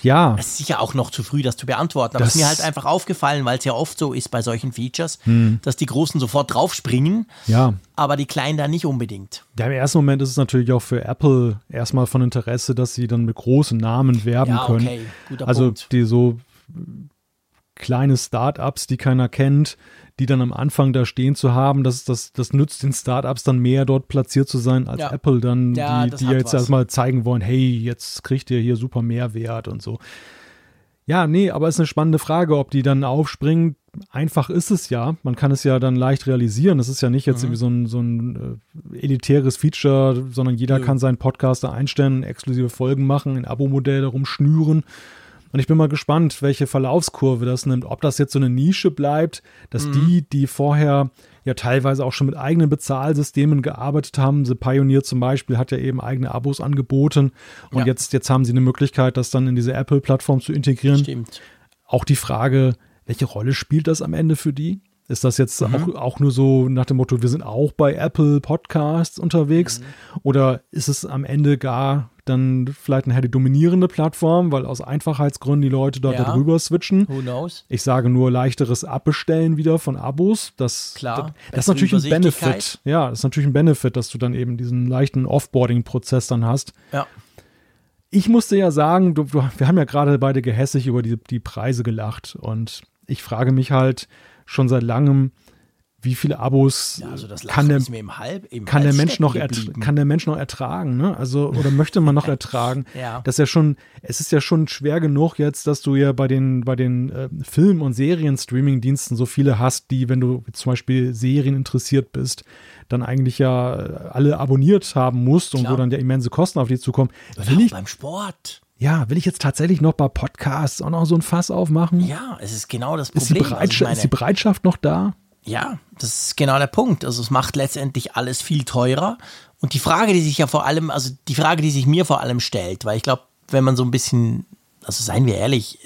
Ja. Es ist sicher auch noch zu früh, das zu beantworten, aber es Das- ist mir halt einfach aufgefallen, weil es ja oft so ist bei solchen Features, Hm. dass die Großen sofort draufspringen, Ja. aber die Kleinen da nicht unbedingt. Ja, im ersten Moment ist es natürlich auch für Apple erstmal von Interesse, dass sie dann mit großen Namen werben Ja, können. okay, guter also Punkt. die so kleine Startups, die keiner kennt, die dann am Anfang da stehen zu haben, das, das, das nützt den Startups dann mehr, dort platziert zu sein, als Ja. Apple dann, Ja, die, das die jetzt was. erstmal zeigen wollen, hey, jetzt kriegt ihr hier super Mehrwert und so. Ja, nee, aber es ist eine spannende Frage, ob die dann aufspringen. Einfach ist es ja. Man kann es ja dann leicht realisieren. Es ist ja nicht Mhm. jetzt irgendwie so ein, so ein äh, elitäres Feature, sondern jeder Nö. kann seinen Podcast da einstellen, exklusive Folgen machen, ein Abo-Modell darum schnüren. Und ich bin mal gespannt, welche Verlaufskurve das nimmt. Ob das jetzt so eine Nische bleibt, dass Mhm. die, die vorher ja teilweise auch schon mit eigenen Bezahlsystemen gearbeitet haben, The Pioneer zum Beispiel hat ja eben eigene Abos angeboten. Und Ja. jetzt, jetzt haben sie eine Möglichkeit, das dann in diese Apple-Plattform zu integrieren. Stimmt. Auch die Frage, welche Rolle spielt das am Ende für die? Ist das jetzt Mhm. auch, auch nur so nach dem Motto, wir sind auch bei Apple Podcasts unterwegs? Mhm. Oder ist es am Ende gar dann vielleicht nachher die dominierende Plattform, weil aus Einfachheitsgründen die Leute dort Ja. darüber switchen? Who knows? Ich sage nur leichteres Abbestellen wieder von Abos. Das, Klar, das, das ist natürlich ein Benefit. Ja, das ist natürlich ein Benefit, dass du dann eben diesen leichten Offboarding-Prozess dann hast. Ja. Ich musste ja sagen, du, du, wir haben ja gerade beide gehässig über die, die Preise gelacht und ich frage mich halt schon seit langem, wie viele Abos ja also kann der, im kann Mensch noch stecken ertra- geblieben. kann der Mensch noch ertragen, ne? Also oder möchte man noch *laughs* ertragen? Ja. Das ist ja schon, es ist ja schon schwer genug jetzt, dass du ja bei den bei den äh, Film- und Serien-Streaming-Diensten so viele hast, die, wenn du zum Beispiel Serien interessiert bist, dann eigentlich ja äh, alle abonniert haben musst und Klar. wo dann ja immense Kosten auf dich zukommen. Oder Will ich, beim Sport. ja, will ich jetzt tatsächlich noch bei Podcasts auch noch so ein Fass aufmachen? Ja, es ist genau das Ist die, Problem. Also Bereitschaft, meine, ist die Bereitschaft noch da? Ja, das ist genau der Punkt. Also es macht letztendlich alles viel teurer. Und die Frage, die sich ja vor allem, also die Frage, die sich mir vor allem stellt, weil ich glaube, wenn man so ein bisschen, also seien wir ehrlich,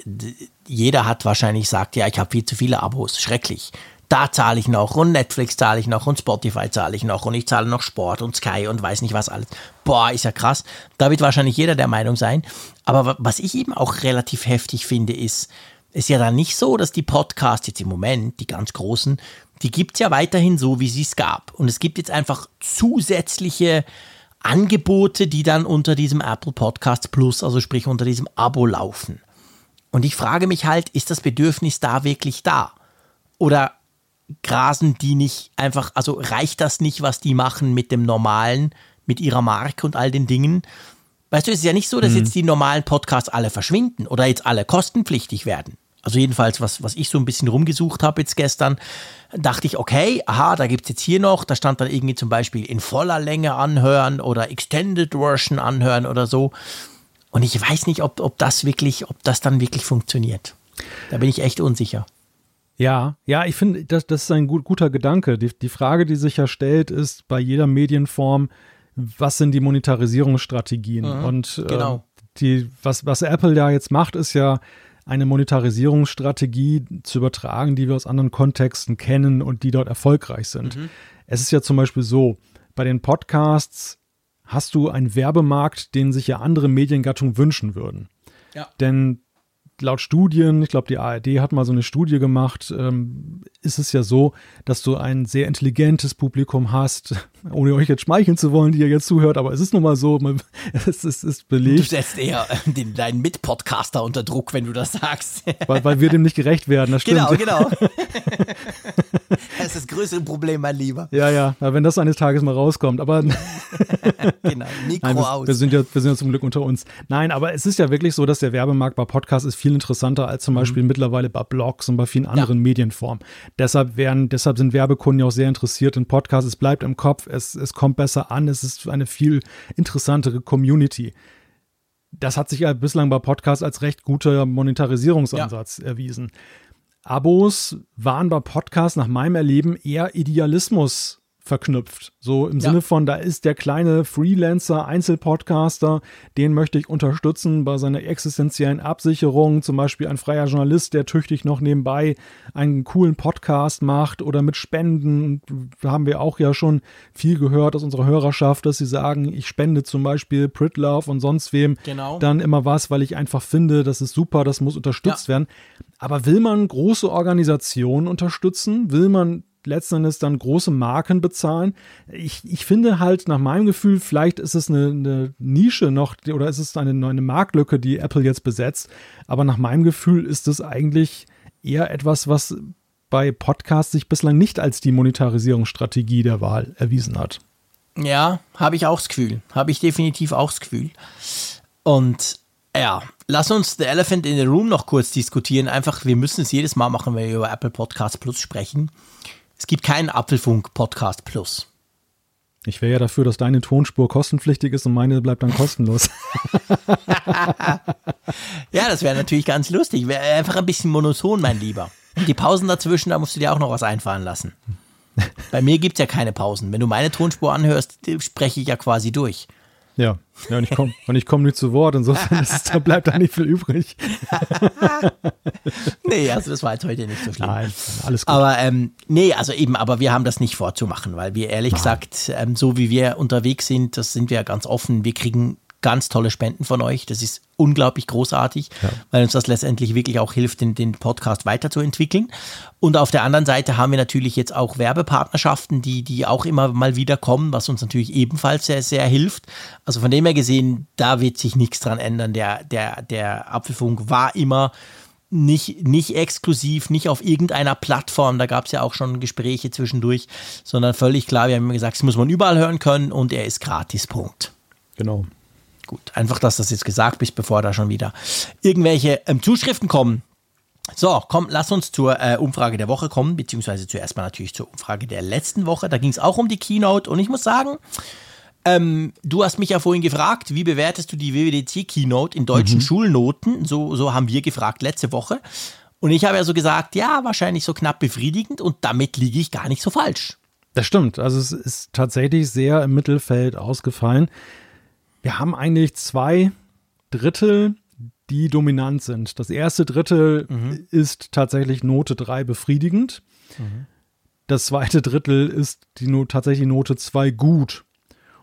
jeder hat wahrscheinlich sagt, ja, ich habe viel zu viele Abos, schrecklich. Da zahle ich noch und Netflix zahle ich noch und Spotify zahle ich noch und ich zahle noch Sport und Sky und weiß nicht was alles. Boah, ist ja krass. Da wird wahrscheinlich jeder der Meinung sein. Aber wa- was ich eben auch relativ heftig finde, ist, ist ja dann nicht so, dass die Podcasts jetzt im Moment, die ganz großen, die gibt es ja weiterhin so, wie sie es gab. Und es gibt jetzt einfach zusätzliche Angebote, die dann unter diesem Apple Podcast Plus, also sprich unter diesem Abo laufen. Und ich frage mich halt, ist das Bedürfnis da wirklich da? Oder grasen die nicht einfach, also reicht das nicht, was die machen mit dem normalen, mit ihrer Marke und all den Dingen? Weißt du, es ist ja nicht so, dass jetzt die normalen Podcasts alle verschwinden oder jetzt alle kostenpflichtig werden. Also jedenfalls, was, was ich so ein bisschen rumgesucht habe jetzt gestern, dachte ich, okay, aha, da gibt es jetzt hier noch, da stand dann irgendwie zum Beispiel in voller Länge anhören oder Extended Version anhören oder so. Und ich weiß nicht, ob, ob das wirklich, ob das dann wirklich funktioniert. Da bin ich echt unsicher. Ja, ja, ich finde, das, das ist ein gut, guter Gedanke. Die, die Frage, die sich ja stellt, ist bei jeder Medienform, was sind die Monetarisierungsstrategien? Und äh, genau. die, was, was Apple ja jetzt macht, ist ja eine Monetarisierungsstrategie zu übertragen, die wir aus anderen Kontexten kennen und die dort erfolgreich sind. Es ist ja zum Beispiel so, bei den Podcasts hast du einen Werbemarkt, den sich ja andere Mediengattungen wünschen würden. Ja. Denn laut Studien, ich glaube, die ARD hat mal so eine Studie gemacht, ähm, ist es ja so, dass du ein sehr intelligentes Publikum hast, ohne euch jetzt schmeicheln zu wollen, die ihr jetzt zuhört, aber es ist nun mal so, man, *laughs* es, ist, ist Du belegt, setzt eher äh, den, deinen Mitpodcaster unter Druck, wenn du das sagst. *laughs* weil, weil wir dem nicht gerecht werden, das stimmt. genau, genau. *laughs* das ist das größere Problem, mein Lieber. Ja, ja, wenn das eines Tages mal rauskommt, aber Genau, Mikro Nein, wir, aus. wir, sind ja, wir sind ja zum Glück unter uns. Nein, aber es ist ja wirklich so, dass der Werbemarkt bei Podcasts ist viel interessanter als zum Mhm. Beispiel mittlerweile bei Blogs und bei vielen anderen Medienformen. Deshalb werden, deshalb sind Werbekunden ja auch sehr interessiert in Podcasts. Es bleibt im Kopf, es, es kommt besser an, es ist eine viel interessantere Community. Das hat sich ja bislang bei Podcasts als recht guter Monetarisierungsansatz erwiesen. Abos waren bei Podcasts nach meinem Erleben eher Idealismus verknüpft. So im Ja. Sinne von, da ist der kleine Freelancer, Einzelpodcaster, den möchte ich unterstützen bei seiner existenziellen Absicherung. Zum Beispiel ein freier Journalist, der tüchtig noch nebenbei einen coolen Podcast macht oder mit Spenden. Da haben wir auch ja schon viel gehört aus unserer Hörerschaft, dass sie sagen, ich spende zum Beispiel Pritlove und sonst wem Genau. dann immer was, weil ich einfach finde, das ist super, das muss unterstützt Ja. werden. Aber will man große Organisationen unterstützen? Will man letzten Endes dann große Marken bezahlen? Ich, ich finde halt nach meinem Gefühl, vielleicht ist es eine, eine Nische noch oder ist es eine, eine Marktlücke, die Apple jetzt besetzt. Aber nach meinem Gefühl ist es eigentlich eher etwas, was bei Podcasts sich bislang nicht als die Monetarisierungsstrategie der Wahl erwiesen hat. Ja, habe ich auch das Gefühl. Habe ich definitiv auch das Gefühl. Und ja, lass uns The Elephant in the Room noch kurz diskutieren. Einfach, wir müssen es jedes Mal machen, wenn wir über Apple Podcast Plus sprechen. Es gibt keinen Apfelfunk Podcast Plus. Ich wäre ja dafür, dass deine Tonspur kostenpflichtig ist und meine bleibt dann kostenlos. *laughs* Ja, das wäre natürlich ganz lustig. Wäre einfach ein bisschen monoton, mein Lieber. Und die Pausen dazwischen, da musst du dir auch noch was einfallen lassen. Bei mir gibt es ja keine Pausen. Wenn du meine Tonspur anhörst, spreche ich ja quasi durch. Ja, ja und ich komme komm nicht zu Wort. Insofern ist es, da bleibt da nicht viel übrig. *laughs* Nee, also das war jetzt heute nicht so schlimm. Nein, alles gut. Aber ähm, nee, also eben, aber wir haben das nicht vorzumachen, weil wir ehrlich gesagt, ähm, so wie wir unterwegs sind, das sind wir ja ganz offen. Wir kriegen ganz tolle Spenden von euch. Das ist unglaublich großartig, weil uns das letztendlich wirklich auch hilft, den, den Podcast weiterzuentwickeln. Und auf der anderen Seite haben wir natürlich jetzt auch Werbepartnerschaften, die, die auch immer mal wieder kommen, was uns natürlich ebenfalls sehr, sehr hilft. Also von dem her gesehen, da wird sich nichts dran ändern. Der, der, der Apfelfunk war immer nicht, nicht exklusiv, nicht auf irgendeiner Plattform, da gab es ja auch schon Gespräche zwischendurch, sondern völlig klar, wir haben immer gesagt, das muss man überall hören können und er ist gratis, Punkt. Genau. Gut, einfach, dass das jetzt gesagt ist, bevor da schon wieder irgendwelche ähm, Zuschriften kommen. So, komm, lass uns zur äh, Umfrage der Woche kommen, beziehungsweise zuerst mal natürlich zur Umfrage der letzten Woche. Da ging es auch um die Keynote und ich muss sagen, ähm, du hast mich ja vorhin gefragt, wie bewertest du die WWDC-Keynote in deutschen Schulnoten? So, so haben wir gefragt letzte Woche. Und ich habe ja so gesagt, ja, wahrscheinlich so knapp befriedigend und damit liege ich gar nicht so falsch. Das stimmt. Also es ist tatsächlich sehr im Mittelfeld ausgefallen. Wir haben eigentlich zwei Drittel, die dominant sind. Das erste Drittel ist tatsächlich Note 3 befriedigend. Das zweite Drittel ist die no tatsächlich Note 2 gut.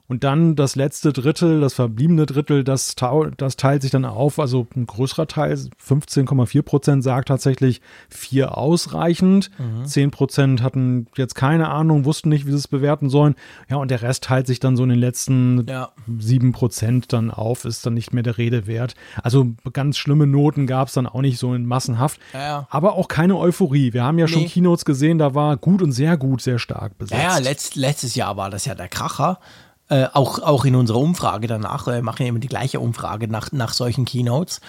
Und dann das letzte Drittel, das verbliebene Drittel, das, das teilt sich dann auf. Also ein größerer Teil, 15,4 Prozent, sagt tatsächlich vier ausreichend. 10 Prozent hatten jetzt keine Ahnung, wussten nicht, wie sie es bewerten sollen. Ja, und der Rest teilt sich dann so in den letzten Ja. 7 Prozent dann auf, ist dann nicht mehr der Rede wert. Also ganz schlimme Noten gab es dann auch nicht so in massenhaft. Ja, ja. Aber auch keine Euphorie. Wir haben ja schon Nee. Keynotes gesehen, da war gut und sehr gut, sehr stark besetzt. Ja, ja letzt, letztes Jahr war das ja der Kracher. Äh, auch, auch in unserer Umfrage danach, äh, machen wir immer die gleiche Umfrage nach, nach solchen Keynotes.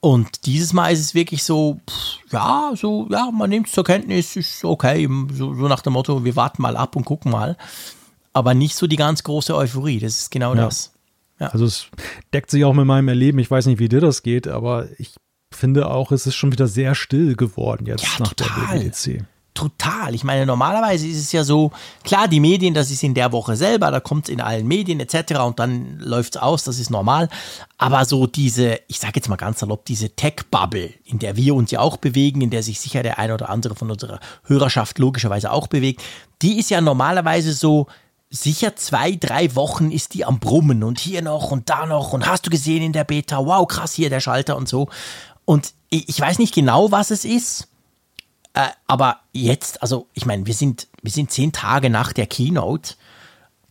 Und dieses Mal ist es wirklich so, pff, ja, so, ja, man nimmt es zur Kenntnis, ist okay, so, so nach dem Motto, wir warten mal ab und gucken mal. Aber nicht so die ganz große Euphorie, das ist genau Ja. das. Also es deckt sich auch mit meinem Erleben. Ich weiß nicht, wie dir das geht, aber ich finde auch, es ist schon wieder sehr still geworden jetzt Ja, nach total. der WWDC. Total. Ich meine, normalerweise ist es ja so, klar, die Medien, das ist in der Woche selber, da kommt es in allen Medien etc. und dann läuft es aus, das ist normal. Aber so diese, ich sage jetzt mal ganz salopp, diese Tech-Bubble, in der wir uns ja auch bewegen, in der sich sicher der eine oder andere von unserer Hörerschaft logischerweise auch bewegt, die ist ja normalerweise so, sicher zwei, drei Wochen ist die am Brummen und hier noch und da noch und hast du gesehen in der Beta, wow, krass, hier der Schalter und so. Und ich, ich weiß nicht genau, was es ist. Äh, aber jetzt, also ich meine, wir sind, wir sind zehn Tage nach der Keynote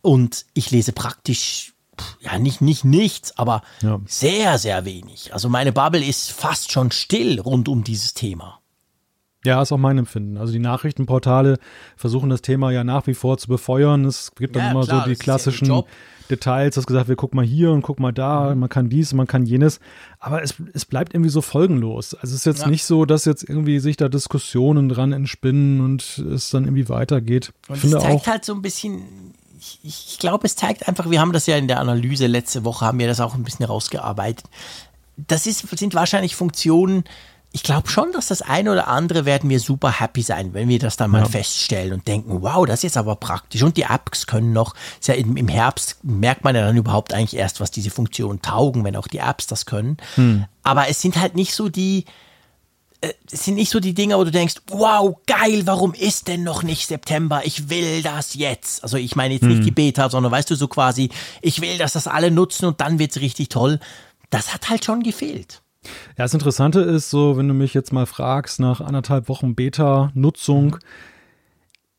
und ich lese praktisch, ja, nicht, nicht nichts, aber Ja. sehr, sehr wenig. Also meine Bubble ist fast schon still rund um dieses Thema. Ja, ist auch mein Empfinden. Also die Nachrichtenportale versuchen das Thema ja nach wie vor zu befeuern. Es gibt dann Ja, immer klar, so die ja klassischen Job. Details, dass gesagt wird, guck mal hier und guck mal da, man kann dies, man kann jenes. Aber es, es bleibt irgendwie so folgenlos. Also es ist jetzt Ja. nicht so, dass jetzt irgendwie sich da Diskussionen dran entspinnen und es dann irgendwie weitergeht. Und ich finde es zeigt auch, halt so ein bisschen, ich, ich glaube, es zeigt einfach, wir haben das ja in der Analyse letzte Woche, haben wir das auch ein bisschen rausgearbeitet. Das ist, sind wahrscheinlich Funktionen, ich glaube schon, dass das eine oder andere werden wir super happy sein, wenn wir das dann mal Ja. feststellen und denken, wow, das ist jetzt aber praktisch. Und die Apps können noch, ja im, im Herbst merkt man ja dann überhaupt eigentlich erst, was diese Funktionen taugen, wenn auch die Apps das können. Aber es sind halt nicht so die, äh, es sind nicht so die Dinge, wo du denkst, wow, geil, warum ist denn noch nicht September? Ich will das jetzt. Also ich meine jetzt nicht die Beta, sondern weißt du, so quasi, ich will, dass das alle nutzen und dann wird's richtig toll. Das hat halt schon gefehlt. Ja, das Interessante ist so, wenn du mich jetzt mal fragst nach anderthalb Wochen Beta-Nutzung,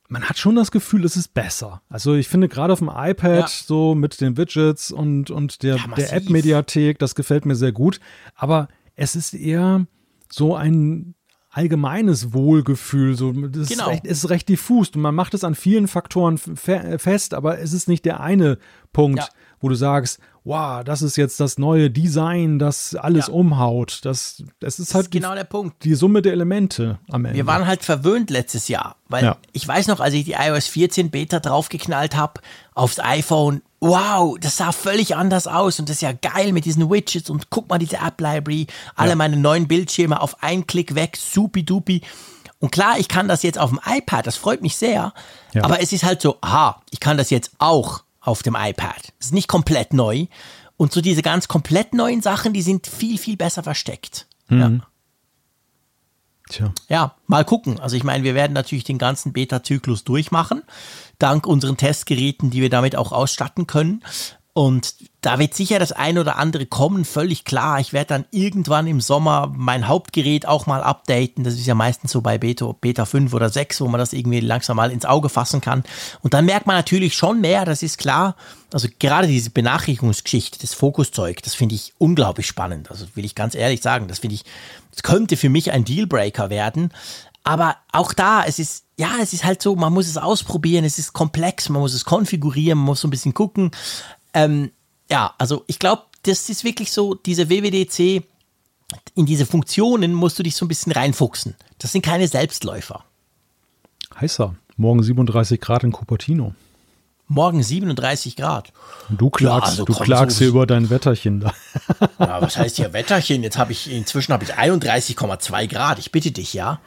man hat schon das Gefühl, es ist besser. Also ich finde gerade auf dem iPad Ja. so mit den Widgets und, und der, Ja, der App-Mediathek, das gefällt mir sehr gut. Aber es ist eher so ein allgemeines Wohlgefühl. So, das Genau. ist, recht, es ist recht diffus und man macht es an vielen Faktoren fe fest, aber es ist nicht der eine Punkt, Ja. Wo du sagst, wow, das ist jetzt das neue Design, das alles Ja. umhaut. Das, das ist Das halt ist genau der Punkt. die, die Summe der Elemente am Ende. Wir waren halt verwöhnt letztes Jahr, weil Ja. ich weiß noch, als ich die iOS 14 Beta draufgeknallt habe aufs iPhone, wow, das sah völlig anders aus und das ist ja geil mit diesen Widgets und guck mal diese App Library, alle Ja. meine neuen Bildschirme auf einen Klick weg, supi-dupi. Und klar, ich kann das jetzt auf dem iPad, das freut mich sehr, aber es ist halt so, aha, ich kann das jetzt auch auf dem iPad. Es ist nicht komplett neu. Und so diese ganz komplett neuen Sachen, die sind viel, viel besser versteckt. Ja. Tja. Ja, mal gucken. Also ich meine, wir werden natürlich den ganzen Beta-Zyklus durchmachen, dank unseren Testgeräten, die wir damit auch ausstatten können. Und da wird sicher das eine oder andere kommen, völlig klar. Ich werde dann irgendwann im Sommer mein Hauptgerät auch mal updaten. Das ist ja meistens so bei Beta, Beta 5 oder 6, wo man das irgendwie langsam mal ins Auge fassen kann. Und dann merkt man natürlich schon mehr, das ist klar. Also gerade diese Benachrichtigungsgeschichte, das Fokuszeug, das finde ich unglaublich spannend. Also will ich ganz ehrlich sagen, das finde ich, das könnte für mich ein Dealbreaker werden. Aber auch da, es ist, ja, es ist halt so, man muss es ausprobieren, es ist komplex, man muss es konfigurieren, man muss so ein bisschen gucken. Ähm, ja, also ich glaube, das ist wirklich so, diese WWDC, in diese Funktionen musst du dich so ein bisschen reinfuchsen. Das sind keine Selbstläufer. Heißer. Morgen 37 Grad in Cupertino. Morgen 37 Grad. Und du klagst, also du klagst so- hier über dein Wetterchen da. *laughs* Ja, was heißt hier Wetterchen? Jetzt habe ich, inzwischen habe ich 31,2 Grad. Ich bitte dich, ja.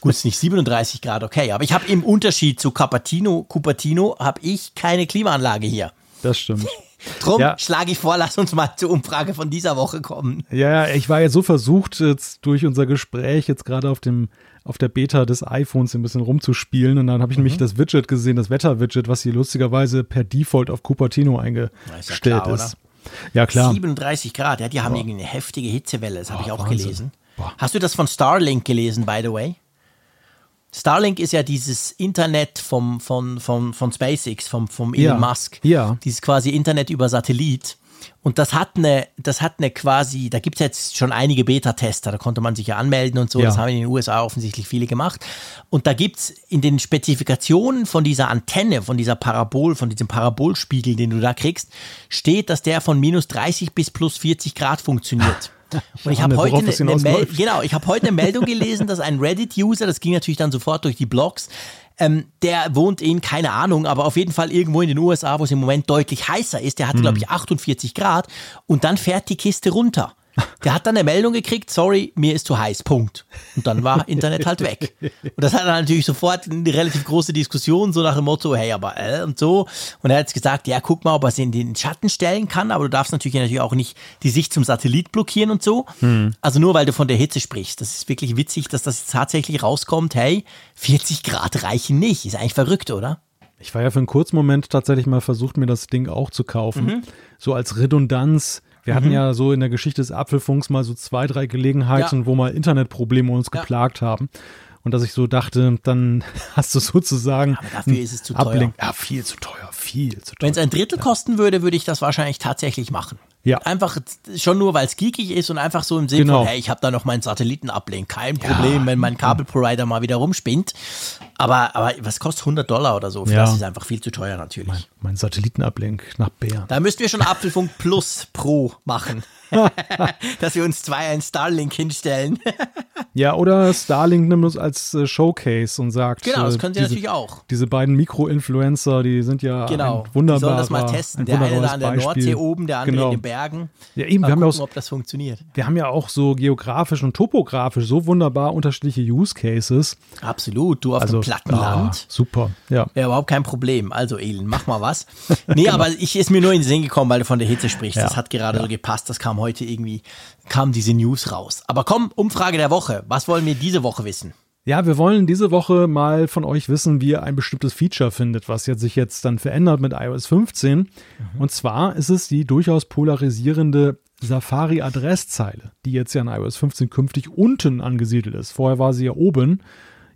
Gut, ist nicht 37 Grad, okay. Aber ich habe im Unterschied zu Cupertino, Cupertino, habe ich keine Klimaanlage hier. Das stimmt. *laughs* Drum Ja. schlage ich vor, lass uns mal zur Umfrage von dieser Woche kommen. Ja, ja, ich war jetzt so versucht, jetzt durch unser Gespräch jetzt gerade auf dem auf der Beta des iPhones ein bisschen rumzuspielen und dann habe ich Mhm. nämlich das Widget gesehen, das Wetter-Widget, was hier lustigerweise per Default auf Cupertino eingestellt klar, ist. Ja, klar. 37 Grad, ja, die haben irgendwie eine heftige Hitzewelle, das habe ich auch Wahnsinn. gelesen. Boah. Hast du das von Starlink gelesen, by the way? Starlink ist ja dieses Internet vom, von, von, von SpaceX, vom, vom Ja, Elon Musk. ja. Dieses quasi Internet über Satellit. Und das hat eine, das hat eine quasi, da gibt es jetzt schon einige Beta-Tester, da konnte man sich ja anmelden und so, Ja. das haben in den USA offensichtlich viele gemacht. Und da gibt es in den Spezifikationen von dieser Antenne, von dieser Parabol, von diesem Parabolspiegel, den du da kriegst, steht, dass der von minus 30 bis plus 40 Grad funktioniert. Und ich habe heute eine, eine Mel genau, ich habe heute eine Meldung gelesen, dass ein Reddit-User, das ging natürlich dann sofort durch die Blogs, ähm, der wohnt in, keine Ahnung, aber auf jeden Fall irgendwo in den USA, wo es im Moment deutlich heißer ist. Der hat, glaube ich, 48 Grad und dann fährt die Kiste runter. Der hat dann eine Meldung gekriegt, sorry, mir ist zu heiß, Punkt. Und dann war Internet halt weg. Und das hat dann natürlich sofort eine relativ große Diskussion, so nach dem Motto, hey, aber äh, und so. Und er hat jetzt gesagt, ja, guck mal, ob er es in den Schatten stellen kann, aber du darfst natürlich, natürlich auch nicht die Sicht zum Satellit blockieren und so. Also nur, weil du von der Hitze sprichst. Das ist wirklich witzig, dass das jetzt tatsächlich rauskommt, hey, 40 Grad reichen nicht. Ist eigentlich verrückt, oder? Ich war ja für einen kurzen Moment tatsächlich mal versucht, mir das Ding auch zu kaufen. Mhm. So als Redundanz. Wir hatten ja so in der Geschichte des Apfelfunks mal so zwei, drei Gelegenheiten, Ja. wo mal Internetprobleme uns Ja. geplagt haben. Und dass ich so dachte, dann *laughs* hast du sozusagen. Aber dafür ist es zu teuer. Ablenk- Ja, viel zu teuer, viel zu teuer. Wenn es ein Drittel kosten würde, würde ich das wahrscheinlich tatsächlich machen. Ja. Einfach schon nur, weil es geekig ist und einfach so im Sinne Genau. von, hey, ich habe da noch meinen Satellitenablink. Kein Problem, wenn mein Kabelprovider mal wieder rumspinnt. Aber, aber was kostet 100 Dollar oder so? Für Ja. Das ist einfach viel zu teuer natürlich. Mein, mein Satellitenablink nach Bern. Da müssten wir schon Apfelfunk Plus Pro machen. *laughs* Dass wir uns zwei ein Starlink hinstellen. Ja, oder Starlink nimmt uns als äh, Showcase und sagt. Genau, das äh, können sie diese, natürlich auch. Diese beiden Mikro-Influencer, die sind ja Genau. ein Die wunderbarer, sollen das mal testen. ein Der eine da an der Beispiel. Nordsee oben, der andere genau. in den Bergen. Ja, eben, Mal wir haben ja, gucken, auch, ob das funktioniert. wir haben ja auch so geografisch und topografisch so wunderbar unterschiedliche Use Cases. Absolut. Du auf Also dem platten ah, super, ja. Ja, überhaupt kein Problem. Also, Elin, mach mal was. *laughs* Nee, aber ich ist mir nur in den Sinn gekommen, weil du von der Hitze sprichst. Ja, Das hat gerade so gepasst. Das kam heute irgendwie, kam diese News raus. Aber komm, Umfrage der Woche. Was wollen wir diese Woche wissen? Ja, wir wollen diese Woche mal von euch wissen, wie ihr ein bestimmtes Feature findet, was jetzt sich jetzt dann verändert mit iOS 15. Mhm. Und zwar ist es die durchaus polarisierende Safari-Adresszeile, die jetzt ja in iOS 15 künftig unten angesiedelt ist. Vorher war sie ja oben.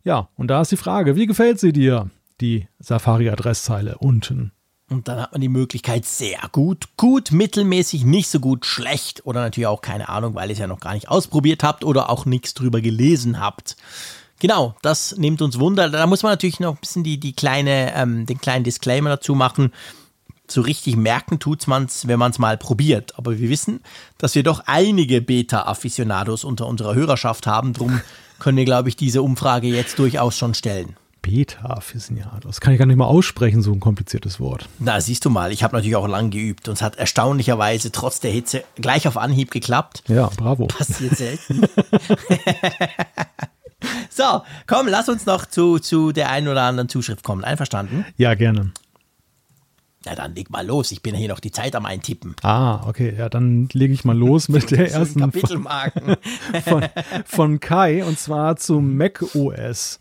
Ja, und da ist die Frage, wie gefällt sie dir, die Safari-Adresszeile unten? Und dann hat man die Möglichkeit sehr gut, gut, mittelmäßig, nicht so gut, schlecht oder natürlich auch keine Ahnung, weil ihr es ja noch gar nicht ausprobiert habt oder auch nichts drüber gelesen habt. Genau, das nimmt uns Wunder. Da muss man natürlich noch ein bisschen die, die kleine, ähm, den kleinen Disclaimer dazu machen. So richtig merken tut's man's, wenn man es mal probiert. Aber wir wissen, dass wir doch einige Beta-Afficionados unter unserer Hörerschaft haben. Drum können wir, glaube ich, diese Umfrage jetzt durchaus schon stellen. Beta-Aficionado. Das kann ich gar nicht mal aussprechen, so ein kompliziertes Wort. Na, siehst du mal, ich habe natürlich auch lang geübt und es hat erstaunlicherweise trotz der Hitze gleich auf Anhieb geklappt. Ja, bravo. Passiert selten. *laughs* so, komm, lass uns noch zu, zu der einen oder anderen Zuschrift kommen. Einverstanden? Ja, gerne. Na dann leg mal los. Ich bin hier noch die Zeit am Eintippen. Ah, okay. Ja, dann lege ich mal los mit der *laughs* ersten Kapitelmarken. *laughs* von, von Kai und zwar zu Mac OS.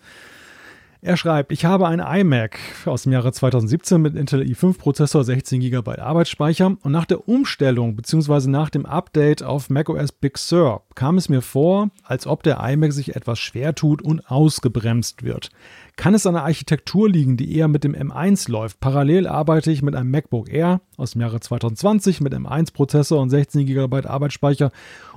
Er schreibt, ich habe einen iMac aus dem Jahre 2017 mit Intel i5 Prozessor, 16 GB Arbeitsspeicher und nach der Umstellung bzw. nach dem Update auf macOS Big Sur kam es mir vor, als ob der iMac sich etwas schwer tut und ausgebremst wird. Kann es an der Architektur liegen, die eher mit dem M1 läuft? Parallel arbeite ich mit einem MacBook Air aus dem Jahre 2020 mit M1 Prozessor und 16 GB Arbeitsspeicher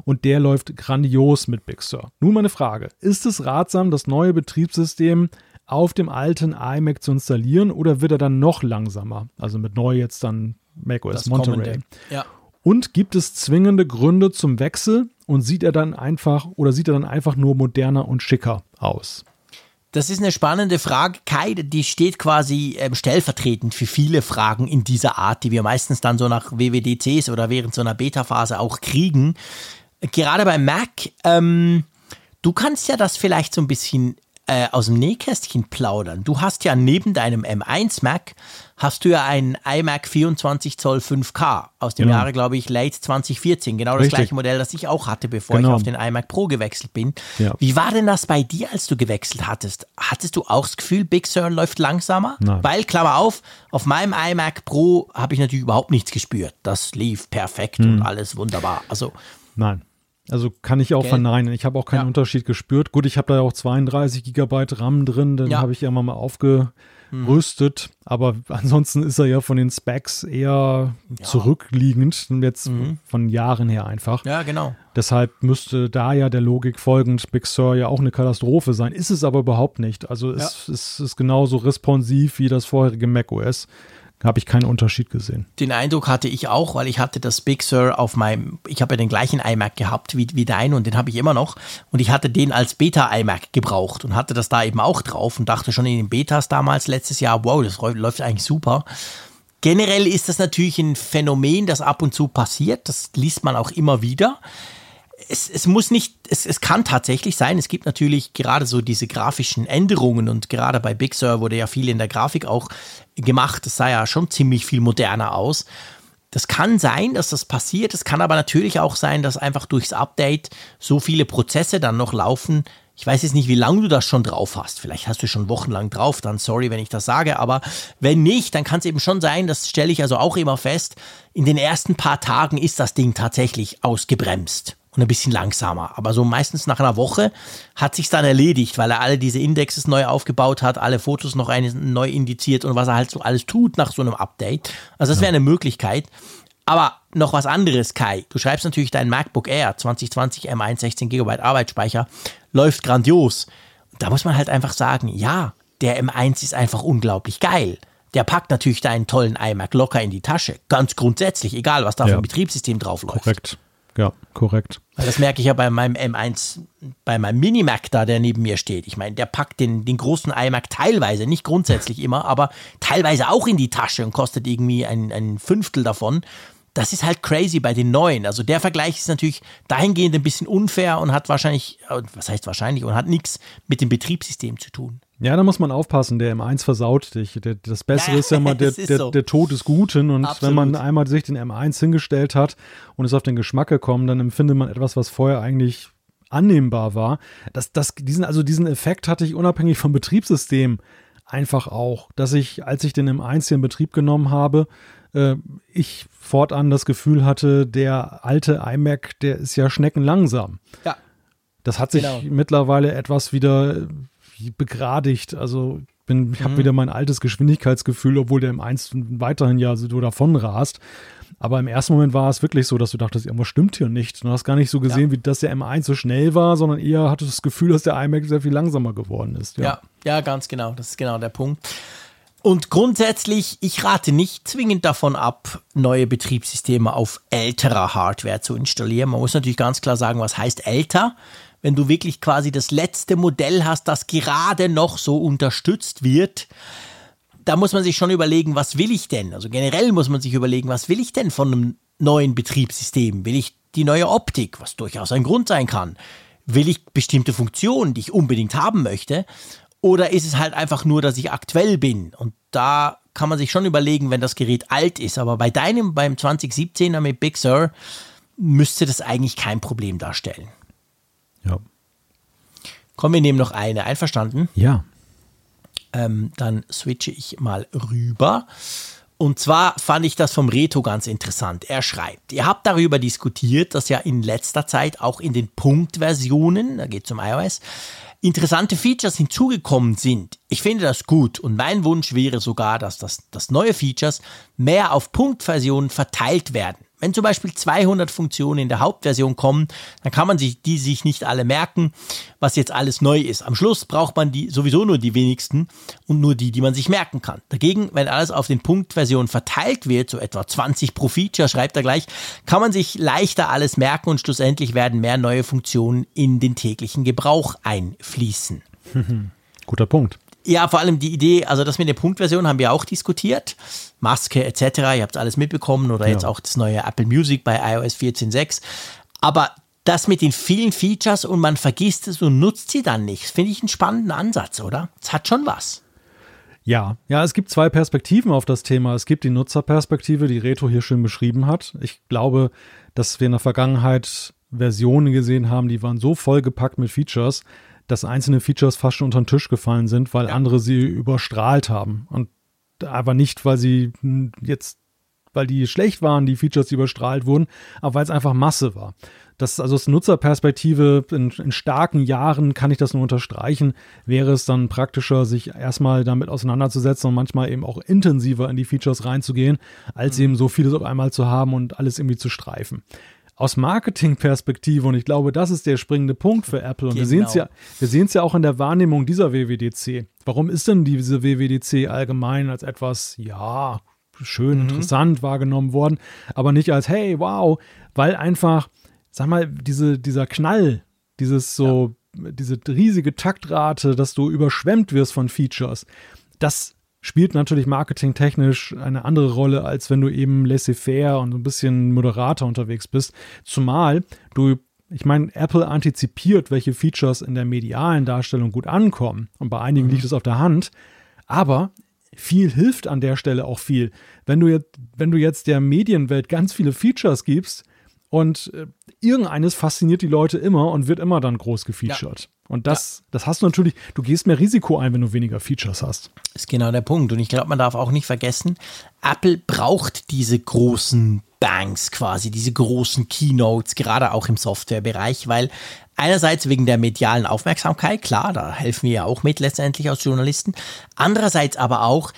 und der läuft grandios mit Big Sur. Nun meine Frage, ist es ratsam, das neue Betriebssystem auf dem alten iMac zu installieren oder wird er dann noch langsamer? Also mit neu jetzt dann macOS Das Monterey. Ja. Und gibt es zwingende Gründe zum Wechsel und sieht er dann einfach oder sieht er dann einfach nur moderner und schicker aus? Das ist eine spannende Frage, Kai. Die steht quasi ähm, stellvertretend für viele Fragen in dieser Art, die wir meistens dann so nach WWDCs oder während so einer Beta-Phase auch kriegen. Gerade bei Mac, ähm, du kannst ja das vielleicht so ein bisschen äh, aus dem Nähkästchen plaudern. Du hast ja neben deinem M1 Mac hast du ja einen iMac 24 Zoll 5K aus dem Genau. Jahre, glaube ich, late 2014. Genau das Richtig. gleiche Modell, das ich auch hatte, bevor Genau. ich auf den iMac Pro gewechselt bin. Ja. Wie war denn das bei dir, als du gewechselt hattest? Hattest du auch das Gefühl, Big Sur läuft langsamer? Nein. Weil, Klammer auf, auf meinem iMac Pro habe ich natürlich überhaupt nichts gespürt. Das lief perfekt und alles wunderbar. Also, Nein. Also kann ich auch Gell? verneinen. Ich habe auch keinen Ja. Unterschied gespürt. Gut, ich habe da ja auch 32 Gigabyte RAM drin, den Ja. habe ich immer mal aufgerüstet. Aber ansonsten ist er ja von den Specs eher zurückliegend, jetzt von Jahren her einfach. ja, genau. Deshalb müsste da ja der Logik folgend Big Sur ja auch eine Katastrophe sein. Ist es aber überhaupt nicht. Also es, es ist genauso responsiv wie das vorherige macOS. Habe ich keinen Unterschied gesehen. Den Eindruck hatte ich auch, weil ich hatte das Big Sur auf meinem, ich habe ja den gleichen iMac gehabt wie, wie dein und den habe ich immer noch. Und ich hatte den als Beta-iMac gebraucht und hatte das da eben auch drauf und dachte schon in den Betas damals letztes Jahr, wow, das läuft- läuft eigentlich super. Generell ist das natürlich ein Phänomen, das ab und zu passiert. Das liest man auch immer wieder. Es, es muss nicht, es, es kann tatsächlich sein, es gibt natürlich gerade so diese grafischen Änderungen und gerade bei Big Sur wurde ja viel in der Grafik auch gemacht. Das sah ja schon ziemlich viel moderner aus. Das kann sein, dass das passiert. Es kann aber natürlich auch sein, dass einfach durchs Update so viele Prozesse dann noch laufen. Ich weiß jetzt nicht, wie lange du das schon drauf hast. Vielleicht hast du schon wochenlang drauf. Dann sorry, wenn ich das sage. Aber wenn nicht, dann kann es eben schon sein, das stelle ich also auch immer fest. In den ersten paar Tagen ist das Ding tatsächlich ausgebremst und ein bisschen langsamer. Aber so meistens nach einer Woche hat sich dann erledigt, weil er alle diese Indexes neu aufgebaut hat, alle Fotos noch eine, neu indiziert und was er halt so alles tut nach so einem Update. Also das wäre eine Möglichkeit. Aber noch was anderes, Kai. Du schreibst natürlich dein MacBook Air 2020 M1 16 GB Arbeitsspeicher läuft grandios. Da muss man halt einfach sagen, ja, der M1 ist einfach unglaublich geil. Der packt natürlich deinen tollen iMac locker in die Tasche. Ganz grundsätzlich, egal was da für ein Betriebssystem drauf läuft. Korrekt. Ja, korrekt. Das merke ich ja bei meinem M1, bei meinem Mini-Mac da, der neben mir steht. Ich meine, der packt den, den großen iMac teilweise, nicht grundsätzlich immer, aber teilweise auch in die Tasche und kostet irgendwie ein, ein Fünftel davon. Das ist halt crazy bei den neuen. Also der Vergleich ist natürlich dahingehend ein bisschen unfair und hat wahrscheinlich, äh, was heißt wahrscheinlich, und hat nichts mit dem Betriebssystem zu tun. Ja, da muss man aufpassen, der M1 versaut dich. Der, das Bessere ja, ist ja mal *laughs* der, der, so. der Tod des Guten. Und Absolut. wenn man einmal sich den M1 hingestellt hat und ist auf den Geschmack gekommen, dann empfindet man etwas, was vorher eigentlich annehmbar war. Das, das, diesen, also diesen Effekt hatte ich unabhängig vom Betriebssystem einfach auch, dass ich, als ich den M1 hier in Betrieb genommen habe, äh, ich fortan das Gefühl hatte, der alte iMac, der ist ja schneckenlangsam. Ja. Das hat sich genau. mittlerweile etwas wieder begradigt. Also bin, ich habe mhm. wieder mein altes Geschwindigkeitsgefühl, obwohl der im 1 weiterhin ja so davon rast. Aber im ersten Moment war es wirklich so, dass du dachtest, irgendwas stimmt hier nicht. Du hast gar nicht so gesehen, ja. wie dass der M1 so schnell war, sondern eher hattest das Gefühl, dass der iMac sehr viel langsamer geworden ist. Ja. ja, ja, ganz genau. Das ist genau der Punkt. Und grundsätzlich, ich rate nicht zwingend davon ab, neue Betriebssysteme auf älterer Hardware zu installieren. Man muss natürlich ganz klar sagen, was heißt älter wenn du wirklich quasi das letzte Modell hast, das gerade noch so unterstützt wird, da muss man sich schon überlegen, was will ich denn? Also generell muss man sich überlegen, was will ich denn von einem neuen Betriebssystem? Will ich die neue Optik, was durchaus ein Grund sein kann? Will ich bestimmte Funktionen, die ich unbedingt haben möchte? Oder ist es halt einfach nur, dass ich aktuell bin? Und da kann man sich schon überlegen, wenn das Gerät alt ist. Aber bei deinem, beim 2017er mit Big Sur, müsste das eigentlich kein Problem darstellen. Ja. Komm, wir nehmen noch eine. Einverstanden? Ja. Ähm, dann switche ich mal rüber. Und zwar fand ich das vom Reto ganz interessant. Er schreibt, ihr habt darüber diskutiert, dass ja in letzter Zeit auch in den Punktversionen, da geht es um iOS, interessante Features hinzugekommen sind. Ich finde das gut und mein Wunsch wäre sogar, dass das, dass neue Features mehr auf Punktversionen verteilt werden. Wenn zum Beispiel 200 Funktionen in der Hauptversion kommen, dann kann man sich die sich nicht alle merken, was jetzt alles neu ist. Am Schluss braucht man die sowieso nur die wenigsten und nur die, die man sich merken kann. Dagegen, wenn alles auf den Punktversionen verteilt wird, so etwa 20 pro Feature, schreibt er gleich, kann man sich leichter alles merken und schlussendlich werden mehr neue Funktionen in den täglichen Gebrauch einfließen. *laughs* Guter Punkt. Ja, vor allem die Idee, also das mit der Punktversion haben wir auch diskutiert. Maske etc., ihr habt alles mitbekommen oder ja. jetzt auch das neue Apple Music bei iOS 14.6. Aber das mit den vielen Features und man vergisst es und nutzt sie dann nicht, finde ich einen spannenden Ansatz, oder? Es hat schon was. Ja, ja, es gibt zwei Perspektiven auf das Thema. Es gibt die Nutzerperspektive, die Reto hier schön beschrieben hat. Ich glaube, dass wir in der Vergangenheit Versionen gesehen haben, die waren so vollgepackt mit Features, dass einzelne Features fast schon unter den Tisch gefallen sind, weil ja. andere sie überstrahlt haben. Und aber nicht, weil sie jetzt, weil die schlecht waren, die Features, die überstrahlt wurden, aber weil es einfach Masse war. Das, also aus Nutzerperspektive in, in, starken Jahren kann ich das nur unterstreichen, wäre es dann praktischer, sich erstmal damit auseinanderzusetzen und manchmal eben auch intensiver in die Features reinzugehen, als mhm. eben so vieles auf einmal zu haben und alles irgendwie zu streifen aus Marketingperspektive, und ich glaube, das ist der springende Punkt für Apple. Und genau. wir sehen es ja, wir sehen es ja auch in der Wahrnehmung dieser WWDC. Warum ist denn diese WWDC allgemein als etwas, ja, schön, mhm. interessant wahrgenommen worden, aber nicht als, hey, wow, weil einfach, sag mal, diese, dieser Knall, dieses so, ja. diese riesige Taktrate, dass du überschwemmt wirst von Features, das spielt natürlich marketingtechnisch eine andere Rolle, als wenn du eben laissez-faire und ein bisschen moderater unterwegs bist. Zumal du ich meine, Apple antizipiert, welche Features in der medialen Darstellung gut ankommen. Und bei einigen mhm. liegt es auf der Hand. Aber viel hilft an der Stelle auch viel. Wenn du jetzt, wenn du jetzt der Medienwelt ganz viele Features gibst und äh, irgendeines fasziniert die Leute immer und wird immer dann groß gefeatured. Ja. Und das, ja. das hast du natürlich, du gehst mehr Risiko ein, wenn du weniger Features hast. Das ist genau der Punkt. Und ich glaube, man darf auch nicht vergessen, Apple braucht diese großen Banks quasi, diese großen Keynotes, gerade auch im Softwarebereich, weil einerseits wegen der medialen Aufmerksamkeit, klar, da helfen wir ja auch mit letztendlich als Journalisten, andererseits aber auch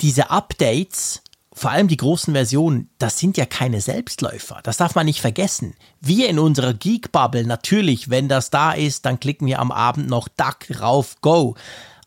diese Updates vor allem die großen Versionen, das sind ja keine Selbstläufer. Das darf man nicht vergessen. Wir in unserer Geek-Bubble, natürlich, wenn das da ist, dann klicken wir am Abend noch Duck rauf, go.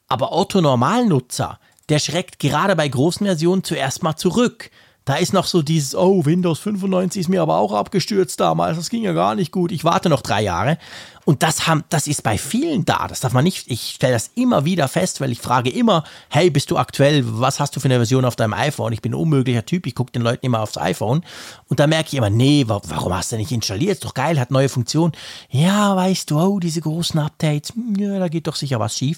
Aber Otto Normalnutzer, der schreckt gerade bei großen Versionen zuerst mal zurück. Da ist noch so dieses, oh, Windows 95 ist mir aber auch abgestürzt damals, das ging ja gar nicht gut, ich warte noch drei Jahre. Und das haben, das ist bei vielen da, das darf man nicht, ich stelle das immer wieder fest, weil ich frage immer, hey, bist du aktuell, was hast du für eine Version auf deinem iPhone? Ich bin ein unmöglicher Typ, ich gucke den Leuten immer aufs iPhone. Und da merke ich immer, nee, warum hast du nicht installiert? Ist doch geil, hat neue Funktionen. Ja, weißt du, oh, diese großen Updates, hm, ja, da geht doch sicher was schief.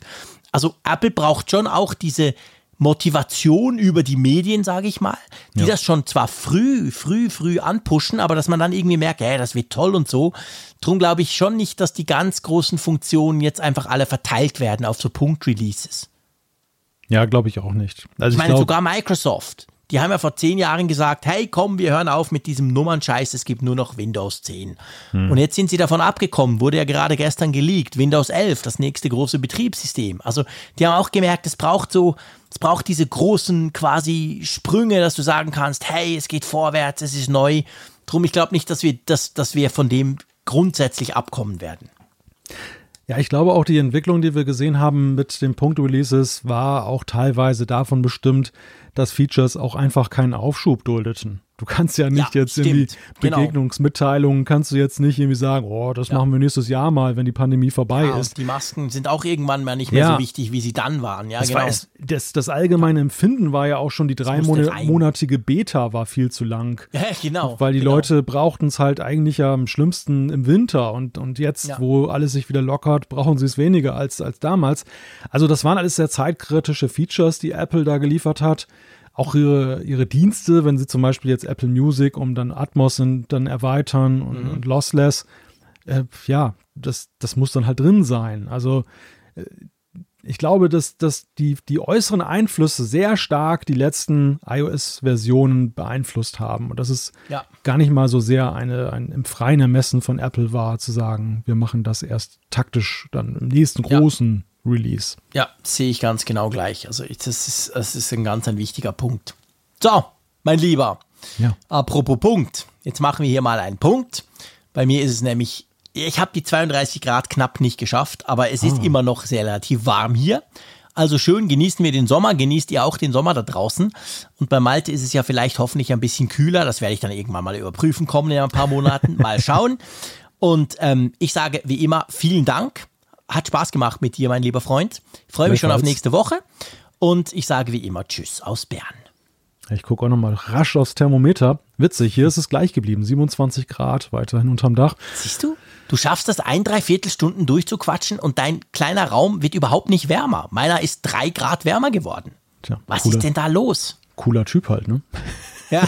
Also Apple braucht schon auch diese, Motivation über die Medien, sage ich mal, die ja. das schon zwar früh, früh, früh anpushen, aber dass man dann irgendwie merkt, ja, das wird toll und so. Drum glaube ich schon nicht, dass die ganz großen Funktionen jetzt einfach alle verteilt werden auf so Punkt-Releases. Ja, glaube ich auch nicht. Also ich meine, glaub, sogar Microsoft, die haben ja vor zehn Jahren gesagt, hey, komm, wir hören auf mit diesem Nummernscheiß, es gibt nur noch Windows 10. Hm. Und jetzt sind sie davon abgekommen, wurde ja gerade gestern geleakt, Windows 11, das nächste große Betriebssystem. Also die haben auch gemerkt, es braucht so, es braucht diese großen quasi Sprünge, dass du sagen kannst, hey, es geht vorwärts, es ist neu. Drum, ich glaube nicht, dass wir, dass, dass wir von dem grundsätzlich abkommen werden. Ja, ich glaube auch die Entwicklung, die wir gesehen haben mit den Punkt-Releases, war auch teilweise davon bestimmt, dass Features auch einfach keinen Aufschub duldeten. Du kannst ja nicht ja, jetzt stimmt. irgendwie genau. Begegnungsmitteilungen, kannst du jetzt nicht irgendwie sagen, oh, das ja. machen wir nächstes Jahr mal, wenn die Pandemie vorbei ja, ist. die Masken sind auch irgendwann mal nicht mehr so wichtig, wie sie dann waren. Ja, das genau. Es, das, das allgemeine Empfinden war ja auch schon, die dreimonatige Beta war viel zu lang. Ja, genau. Weil die genau. Leute brauchten es halt eigentlich ja am schlimmsten im Winter und, und jetzt, wo alles sich wieder lockert, brauchen sie es weniger als, als damals. Also das waren alles sehr zeitkritische Features, die Apple da geliefert hat auch ihre, ihre Dienste, wenn sie zum Beispiel jetzt Apple Music um dann Atmos und dann erweitern und, mhm. und Lossless, äh, ja, das, das muss dann halt drin sein. Also äh, ich glaube, dass, dass die, die äußeren Einflüsse sehr stark die letzten iOS-Versionen beeinflusst haben. Und dass es ja. gar nicht mal so sehr eine, ein im freien Ermessen von Apple war, zu sagen, wir machen das erst taktisch dann im nächsten großen Release. Ja, sehe ich ganz genau gleich. Also das ist, das ist ein ganz ein wichtiger Punkt. So, mein Lieber. Ja. Apropos Punkt. Jetzt machen wir hier mal einen Punkt. Bei mir ist es nämlich, ich habe die 32 Grad knapp nicht geschafft, aber es ist ah. immer noch sehr relativ warm hier. Also schön, genießen wir den Sommer, genießt ihr auch den Sommer da draußen. Und bei Malte ist es ja vielleicht hoffentlich ein bisschen kühler. Das werde ich dann irgendwann mal überprüfen kommen in ein paar Monaten. Mal schauen. *laughs* Und ähm, ich sage wie immer vielen Dank hat Spaß gemacht mit dir, mein lieber Freund. Ich freue mich schon auf nächste Woche. Und ich sage wie immer Tschüss aus Bern. Ich gucke auch nochmal rasch aufs Thermometer. Witzig, hier ist es gleich geblieben. 27 Grad weiterhin unterm Dach. Siehst du? Du schaffst das ein, dreiviertel Stunden durchzuquatschen und dein kleiner Raum wird überhaupt nicht wärmer. Meiner ist drei Grad wärmer geworden. Tja, Was cooler, ist denn da los? Cooler Typ halt, ne? Ja,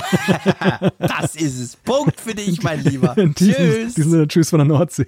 *laughs* das ist es. Punkt für dich, mein Lieber. Tschüss. Diesen, Tschüss von der Nordsee.